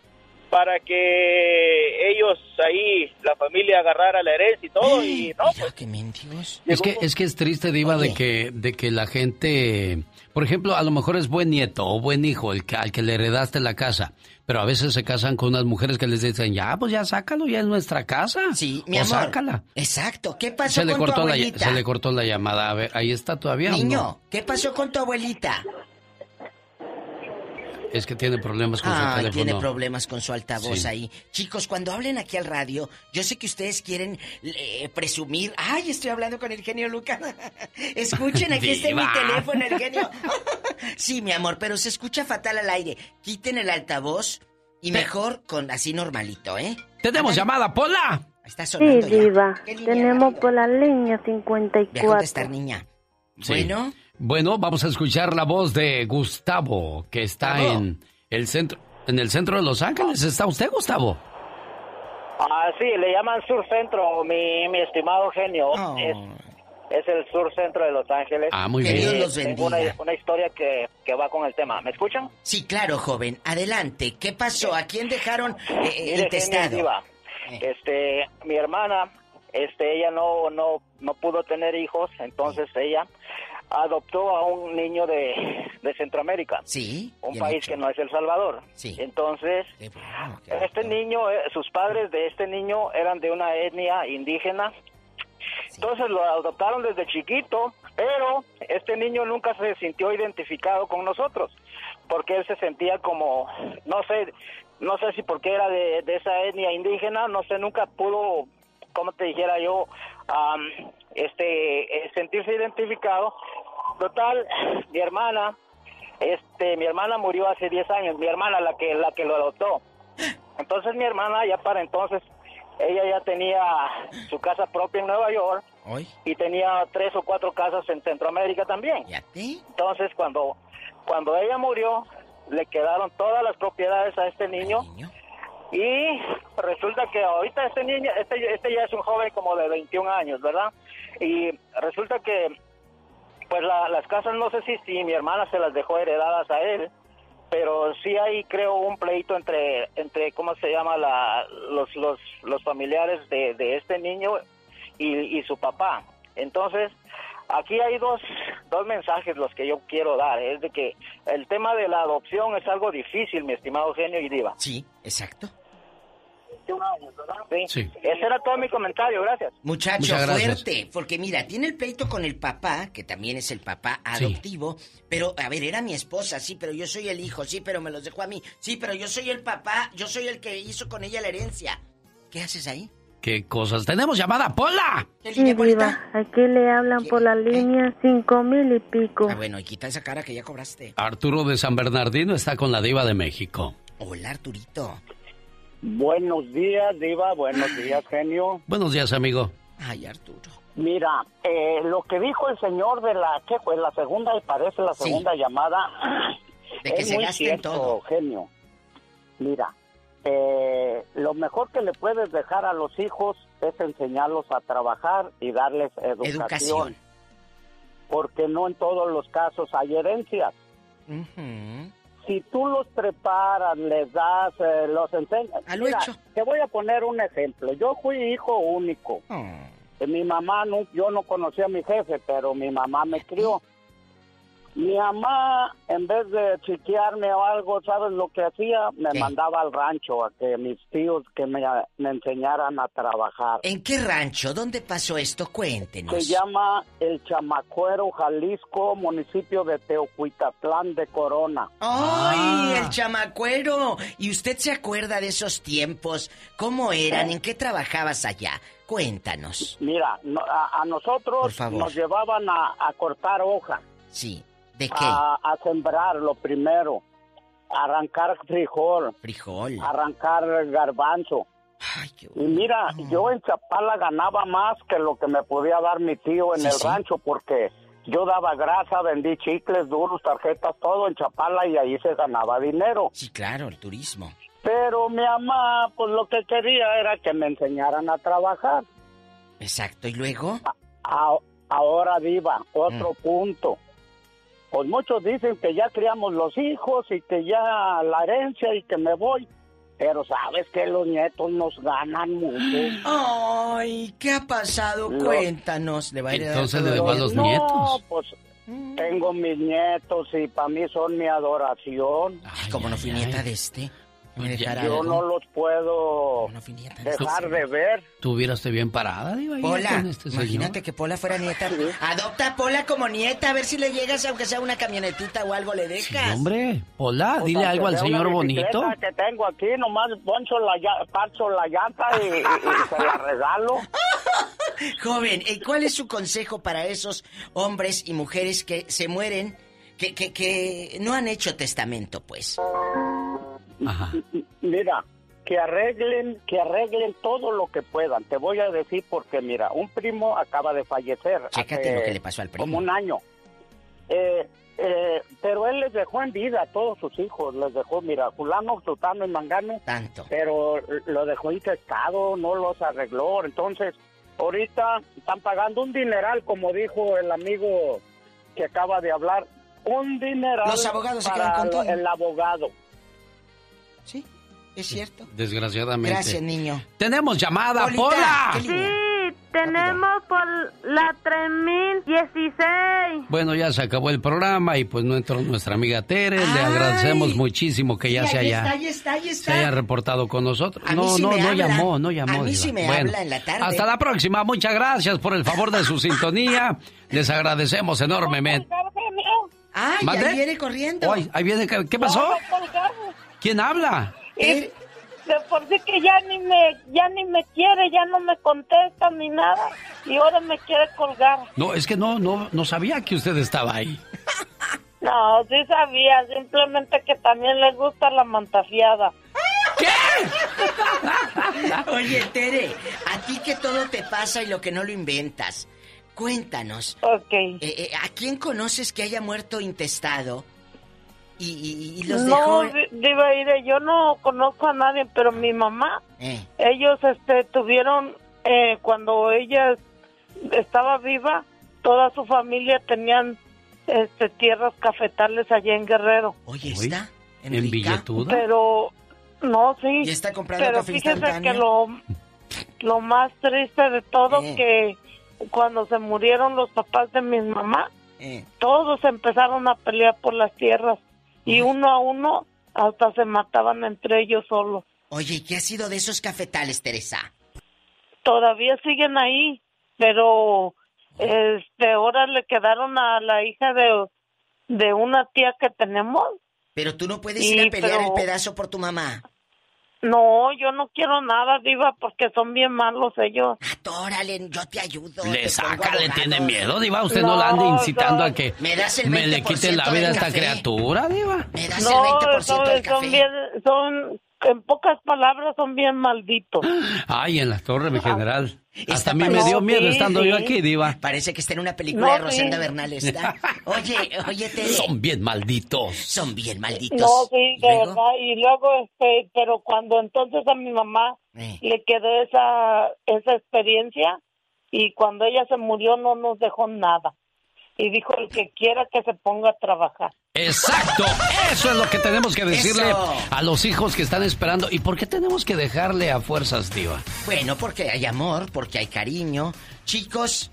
para que ellos ahí, la familia agarrara la herencia y todo, y no, pues, qué. Es que, es que es triste, Diva, de que, de que la gente, por ejemplo, a lo mejor es buen nieto o buen hijo el que, al que le heredaste la casa, pero a veces se casan con unas mujeres que les dicen, ya, pues ya sácalo, ya es nuestra casa. Sí, mi o amor. sácala. Exacto. ¿Qué pasó Se le, con tu cortó la, abuelita? se le cortó la llamada. A ver, ¿ahí está todavía Niño, no? ¿qué pasó con tu abuelita? Es que tiene problemas con su Ah, teléfono. tiene problemas con su altavoz Sí. ahí. Chicos, cuando hablen aquí al radio, yo sé que ustedes quieren eh, presumir. Ay, estoy hablando con el genio Lucas. Escuchen, aquí está en mi teléfono el genio. sí, mi amor, pero se escucha fatal al aire. Quiten el altavoz y mejor con así normalito, ¿eh? ¡Tenemos llamada, Pola! Está Sí, sonando ya. Diva. ¿Qué línea Tenemos por la línea Ve a 54. contestar, niña. Sí. Bueno. Bueno, vamos a escuchar la voz de Gustavo, que está en el centro, en el centro de Los Ángeles. ¿Está usted, Gustavo? Ah, sí, le llaman Sur Centro, mi, mi estimado genio. Es, es el Sur Centro de Los Ángeles. Ah, muy Que bien. Dios los Tengo una, bendiga. una historia que, que va con el tema. ¿Me escuchan? Sí, claro, joven. Adelante. ¿Qué pasó? ¿A quién dejaron eh, eh, Mire, el genio, testado? diva, Este, mi hermana, este, ella no, no, no pudo tener hijos, entonces ella adoptó a un niño de, de Centroamérica. Sí. Un país que no es El Salvador. Sí. Entonces, este niño, eh, sus padres de este niño eran de una etnia indígena. Entonces lo adoptaron desde chiquito, pero este niño nunca se sintió identificado con nosotros, porque él se sentía como, no sé, no sé si porque era de, de esa etnia indígena, no sé, nunca pudo, como te dijera yo, am, este, eh, sentirse identificado. Total, mi hermana, este, mi hermana murió hace 10 años, mi hermana la que, la que lo adoptó. Entonces mi hermana ya para entonces, ella ya tenía su casa propia en Nueva York Hoy. y tenía tres o cuatro casas en Centroamérica también. Entonces cuando, cuando ella murió, le quedaron todas las propiedades a este niño. Y resulta que ahorita este niño, este, este ya es un joven como de 21 años, ¿verdad? Y resulta que, pues la- las casas no sé si, mi hermana se las dejó heredadas a él, pero sí hay creo un pleito entre, entre ¿cómo se llama? La, los, los, los familiares de, de este niño y, y su papá. Entonces, aquí hay dos, dos mensajes los que yo quiero dar. Es de que el tema de la adopción es algo difícil, mi estimado genio y diva. Sí, exacto. Sí. Ese era todo mi comentario, gracias. Muchacho, fuerte, porque mira, tiene el pleito con el papá, que también es el papá Sí. adoptivo, pero a ver, era mi esposa, sí, pero yo soy el hijo, sí, pero me los dejó a mí, sí, pero yo soy el papá, yo soy el que hizo con ella la herencia. ¿Qué haces ahí? ¿Qué cosas? ¡Tenemos llamada, Pola! Sí, diva, aquí le hablan por la línea cinco mil y pico. Ah, bueno, y quita esa cara que ya cobraste. Arturo de San Bernardino está con la diva de México. Hola, Arturito. Buenos días, Diva. Buenos días, genio. Buenos días, amigo. Ay, Arturo. Mira, eh, lo que dijo el señor de la, ¿qué fue? La segunda, y parece la Sí. segunda llamada. De que es se muy cierto, todo. genio. Mira, eh, lo mejor que le puedes dejar a los hijos es enseñarlos a trabajar y darles educación. Educación. Porque no en todos los casos hay herencias. Si tú los preparas, les das, eh, los enseñas. A lo Mira, hecho. Te voy a poner un ejemplo. Yo fui hijo único. Eh, Mi mamá, no, yo no conocía a mi jefe, pero mi mamá me crió. Mi mamá, en vez de chiquearme o algo, ¿sabes lo que hacía? Me mandaba al rancho a que mis tíos que me, me enseñaran a trabajar. ¿En qué rancho? ¿Dónde pasó esto? Cuéntenos. Se llama El Chamacuero, Jalisco, municipio de Teocuitatlán de Corona. ¡Ay, el chamacuero! ¿Y usted se acuerda de esos tiempos? ¿Cómo eran? ¿En qué trabajabas allá? Cuéntanos. Mira, no- a, a nosotros nos llevaban a, a cortar hoja. Sí. ¿De qué? A, a sembrar lo primero. Arrancar frijol. Frijol. Arrancar garbanzo. y mira, yo en Chapala ganaba más que lo que me podía dar mi tío en Sí, el sí. rancho porque yo daba grasa, vendí chicles, duros, tarjetas, todo en Chapala y ahí se ganaba dinero. Sí, claro, el turismo. Pero mi mamá, pues lo que quería era que me enseñaran a trabajar. Exacto. ¿Y luego? A- ahora, Diva, otro Mm. punto. Pues muchos dicen que ya criamos los hijos y que ya la herencia y que me voy. Pero sabes que los nietos nos ganan mucho. Ay, ¿qué ha pasado? Lo- Cuéntanos. ¿Le va a heredar Entonces le a los no, nietos. pues tengo mis nietos y para mí son mi adoración. Como no fui nieta de este. ¿Me dejará Yo no los puedo dejar de ver. ¿Tú hubieras bien parada, diva? ahí Pola, este señor? imagínate que Pola fuera nieta. Adopta a Pola como nieta, a ver si le llegas, aunque sea una camionetita o algo, le dejas. Hombre, Pola, Pues, dile algo al señor bonito. que tengo aquí, nomás poncho la, parcho la llanta y, y- y se la regalo. Joven, ¿y ¿cuál es su consejo para esos hombres y mujeres que se mueren, que, que, que no han hecho testamento, pues? Mira, que arreglen, que arreglen todo lo que puedan. Te voy a decir porque, mira, un primo acaba de fallecer. Chécate hace lo que le pasó al primo. Como un año. Eh, eh, pero él les dejó en vida a todos sus hijos. Les dejó, mira, fulano, sutano y mangano. Tanto. Pero lo dejó infectado, no los arregló. Entonces, ahorita están pagando un dineral, como dijo el amigo que acaba de hablar. Un dineral Los abogados se para quedan con todo. el abogado. Sí, es cierto. Desgraciadamente. Gracias, niño. Tenemos llamada, Polita, Pola. Sí, tenemos por la 3016. Bueno, ya se acabó el programa y pues no entró nuestra amiga Tere. Le agradecemos muchísimo que ya Sí, se haya, está, ahí está, ahí se está. haya reportado con nosotros. A mí no, sí no, me no habla. llamó, no llamó. A mí sí me Bueno, habla en la tarde. Hasta la próxima. Muchas gracias por el favor de su sintonía. Les agradecemos enormemente. Ay, ahí viene corriendo. Ay, ahí viene. ¿Qué pasó? ¿Quién habla? Eh, De por sí que ya ni me ya ni me quiere, ya no me contesta ni nada y ahora me quiere colgar. No, es que no, no, no sabía que usted estaba ahí. No, sí sabía, simplemente que también le gusta la mantafiada. Oye, Tere, a ti que todo te pasa y lo que no lo inventas. Cuéntanos. Ok. eh, ¿A quién conoces que haya muerto intestado? Y, y- y los no, dejó. Di- Diva, yo no conozco a nadie, pero mi mamá, Eh, ellos este tuvieron eh, cuando ella estaba viva, toda su familia tenían este tierras cafetales allá en Guerrero. Oye, ¿está? ¿En Villetuda? Pero no, sí. ¿Y está comprando Pero café fíjese instantáneo? que lo lo más triste de todo Eh. que cuando se murieron los papás de mi mamá, eh. todos empezaron a pelear por las tierras y uno a uno hasta se mataban entre ellos solos. Oye, ¿y qué ha sido de esos cafetales, Teresa? Todavía siguen ahí, pero este ahora le quedaron a la hija de de una tía que tenemos. Pero tú no puedes ir a pelear pero- el pedazo por tu mamá. No, yo no quiero nada, diva, porque son bien malos ellos. Órale, yo te ayudo. Le te saca, le tiene miedo, Diva. Usted no, la ande incitando a que Me das el me le 20% quiten la vida a esta café. criatura, Diva. Me das No, el 20% son, del son bien, son, en pocas palabras, son bien malditos. Ay, en la torre, mi general. Hasta a mí me dio miedo sí, estando yo aquí, Diva. Parece que está en una película No, de Rosenda sí. Bernal. Está. Oye, oye. Son bien malditos. Son bien malditos. No, sí, ¿Y de luego? verdad. Y luego, este, pero cuando entonces a mi mamá Eh. le quedó esa, esa experiencia y cuando ella se murió no nos dejó nada. Y dijo, el que quiera que se ponga a trabajar. Exacto, eso es lo que tenemos que decirle Eso. a los hijos que están esperando. ¿Y por qué tenemos que dejarle a fuerzas, Diva? Bueno, porque hay amor, porque hay cariño. Chicos,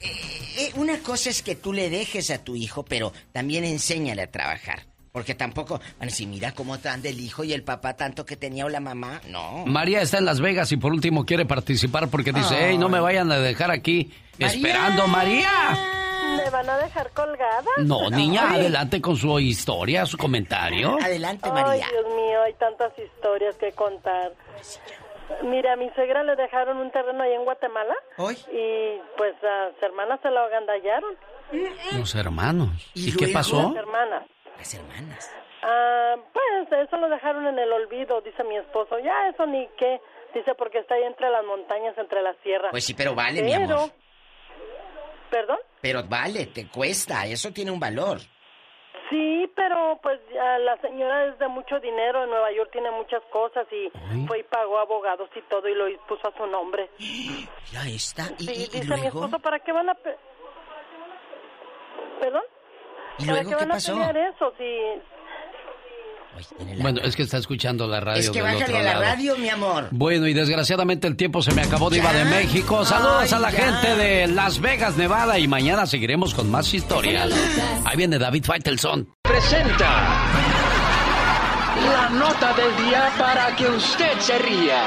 eh, eh, una cosa es que tú le dejes a tu hijo, pero también enséñale a trabajar. Porque tampoco, bueno, si mira cómo anda el hijo y el papá tanto que tenía o la mamá, no. María está en Las Vegas y por último quiere participar porque dice, Ay. hey, no me vayan a dejar aquí María. esperando, María. ¿Me van a dejar colgada? No, niña, adelante con su historia, su comentario. Adelante, Ay, Dios mío, hay tantas historias que contar. Mira, a mi suegra le dejaron un terreno ahí en Guatemala. Y pues las hermanas se lo agandallaron. Los hermanos. ¿Y, qué pasó? Las hermanas. Las hermanas. Ah, pues eso lo dejaron en el olvido, dice mi esposo. Ya, eso ni qué. Dice porque está ahí entre las montañas, entre las sierras. Pues sí, pero vale, mi Pero- amor. ¿Perdón? Pero vale, te cuesta, eso tiene un valor. Sí, pero pues ya la señora es de mucho dinero, en Nueva York tiene muchas cosas y fue y pagó abogados y todo y lo puso a su nombre. Ya está. ¿Y, Sí, y- y dice mi luego? esposo, ¿para qué van a... pe- ¿Perdón? ¿Y ¿Para luego qué qué van pasó? a pelear eso si... Bueno, es que está escuchando la radio Es que del bájale otro a la lado. radio, mi amor. Bueno, y desgraciadamente el tiempo se me acabó, Diva de México. Saludos Ay, a la ya. gente de Las Vegas, Nevada. Y mañana seguiremos con más historias. Ahí viene David Faitelson. Presenta la nota del día para que usted se ría.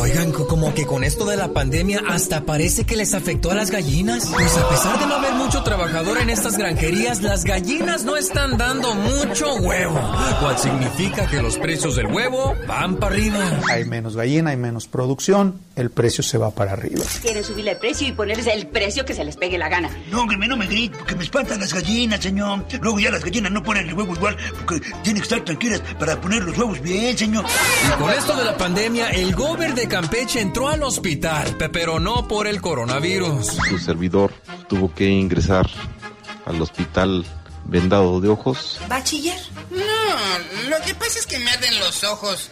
Oigan, co- como que con esto de la pandemia hasta parece que les afectó a las gallinas. Pues a pesar de no haber mucho trabajador en estas granjerías, las gallinas no están dando mucho huevo. Cual significa que los precios del huevo van para arriba. Hay menos gallina, hay menos producción, el precio se va para arriba. Quieren subirle el precio y ponerles el precio que se les pegue la gana. No, que me no me grite, porque me espantan las gallinas, señor. Luego ya las gallinas no ponen el huevo igual, porque tienen que estar tranquilas para poner los huevos bien, señor. Y con esto de la pandemia, el gober de Campeche entró al hospital, pe- pero no por el coronavirus. Su servidor tuvo que ingresar al hospital vendado de ojos. ¿Va a chillar? No, lo que pasa es que me arden los ojos.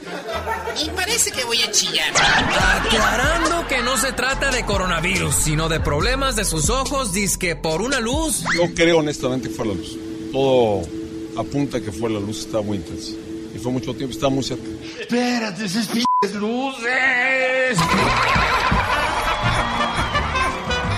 Y parece que voy a chillar. Aclarando que no se trata de coronavirus, sino de problemas de sus ojos, dizque por una luz. No creo honestamente que fue la luz. Todo apunta que fue la luz, estaba muy intensa. Y fue mucho tiempo, estaba muy cerca. Espérate, esas p*** luces.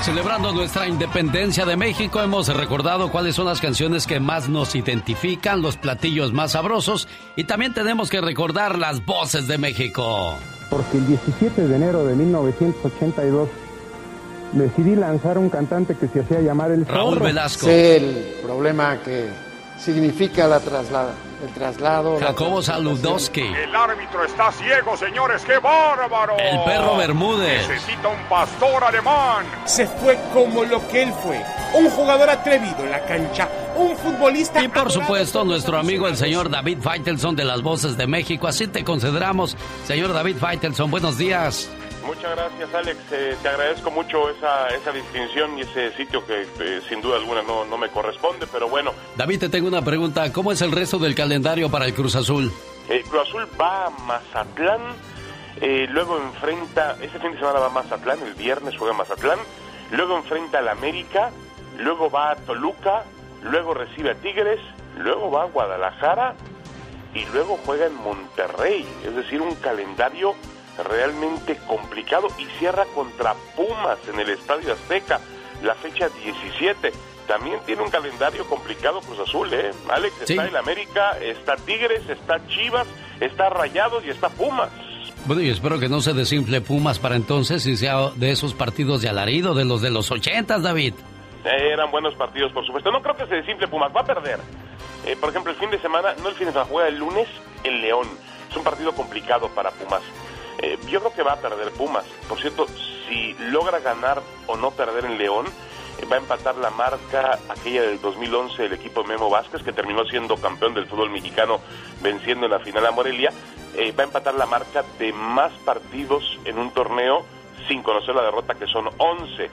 Celebrando nuestra independencia de México, hemos recordado cuáles son las canciones que más nos identifican, los platillos más sabrosos y también tenemos que recordar las voces de México. Porque el 17 de enero de 1982 decidí lanzar un cantante que se hacía llamar el Raúl Velasco. Sé el problema que significa la traslada el traslado. Jacobo Saludowski. El árbitro está ciego, señores, qué bárbaro. El perro Bermúdez. Necesita un pastor alemán. Se fue como lo que él fue, un jugador atrevido en la cancha, un futbolista. Y por supuesto, nuestro amigo el señor David Faitelson de las Voces de México. Así te consideramos, señor David Faitelson. Buenos días. Muchas gracias, Alex. Eh, te agradezco mucho esa, esa distinción y ese sitio que eh, sin duda alguna no, no me corresponde, pero bueno. David, te tengo una pregunta. ¿Cómo es el resto del calendario para el Cruz Azul? El Cruz Azul va a Mazatlán, eh, luego enfrenta, este fin de semana va a Mazatlán, el viernes juega Mazatlán, luego enfrenta al América, luego va a Toluca, luego recibe a Tigres, luego va a Guadalajara y luego juega en Monterrey. Es decir, un calendario realmente complicado y cierra contra Pumas en el Estadio Azteca la fecha 17. También tiene un calendario complicado Cruz Azul, ¿eh? Alex, está el América, está Tigres, está Chivas, está Rayados y está Pumas. Bueno, y espero que no se desinfle Pumas para entonces y sea de esos partidos de alarido, de los de los ochentas, David. Eh, eran buenos partidos, por supuesto. No creo que se desinfle Pumas, va a perder. Eh, por ejemplo, el fin de semana, no el fin de semana, juega el lunes el León. Es un partido complicado para Pumas. Eh, yo creo que va a perder Pumas. Por cierto, si logra ganar o no perder en León, eh, va a empatar la marca aquella del 2011 el equipo Memo Vázquez, que terminó siendo campeón del fútbol mexicano venciendo en la final a Morelia. Eh, va a empatar la marca de más partidos en un torneo sin conocer la derrota, que son 11.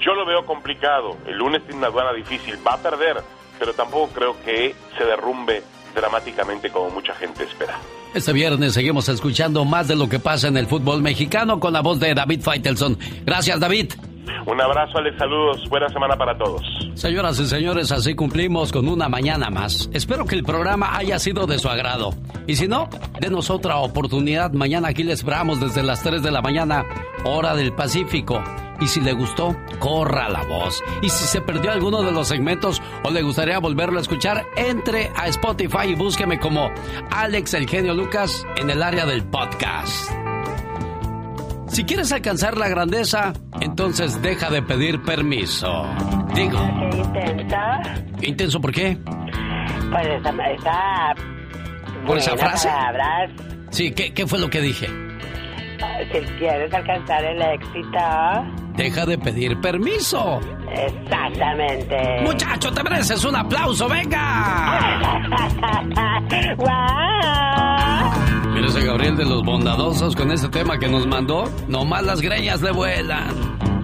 yo lo veo complicado. El lunes tiene una aduana difícil. Va a perder, pero tampoco creo que se derrumbe dramáticamente como mucha gente espera. Este viernes seguimos escuchando más de lo que pasa en el fútbol mexicano con la voz de David Feitelson. Gracias, David. Un abrazo, Alex. Saludos. Buena semana para todos. Señoras y señores, así cumplimos con una mañana más. Espero que el programa haya sido de su agrado. Y si no, denos otra oportunidad. Mañana aquí les esperamos desde las 3 de la mañana, hora del Pacífico. Y si le gustó, corra la voz. Y si se perdió alguno de los segmentos o le gustaría volverlo a escuchar, entre a Spotify y búsqueme como Alex El Genio Lucas en el área del podcast. Si quieres alcanzar la grandeza, entonces deja de pedir permiso. Digo. ¿Qué intensa? ¿Intenso por qué? Pues esa... ¿Por esa frase? Sí, ¿qué, ¿qué fue lo que dije? Si quieres alcanzar el éxito... Deja de pedir permiso. Exactamente. Muchacho, te mereces un aplauso, venga. ¡Wow! Mira ese Gabriel de los bondadosos con ese tema que nos mandó. No más las greñas le vuelan.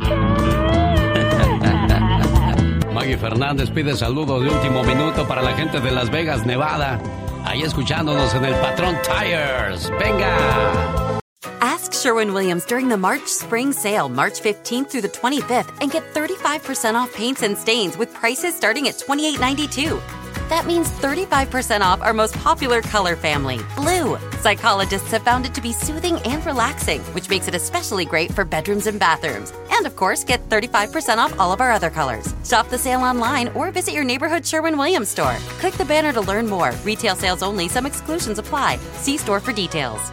Maggie Fernández pide saludos de último minuto para la gente de Las Vegas, Nevada. Ahí escuchándonos en el Patrón Tires. ¡Venga! Ask Sherwin Williams during the March Spring Sale, March 15th through the 25th, and get 35% off paints and stains with prices starting at $28.92. That means 35% off our most popular color family, blue. Psychologists have found it to be soothing and relaxing, which makes it especially great for bedrooms and bathrooms. And of course, get 35% off all of our other colors. Shop the sale online or visit your neighborhood Sherwin Williams store. Click the banner to learn more. Retail sales only, some exclusions apply. See store for details.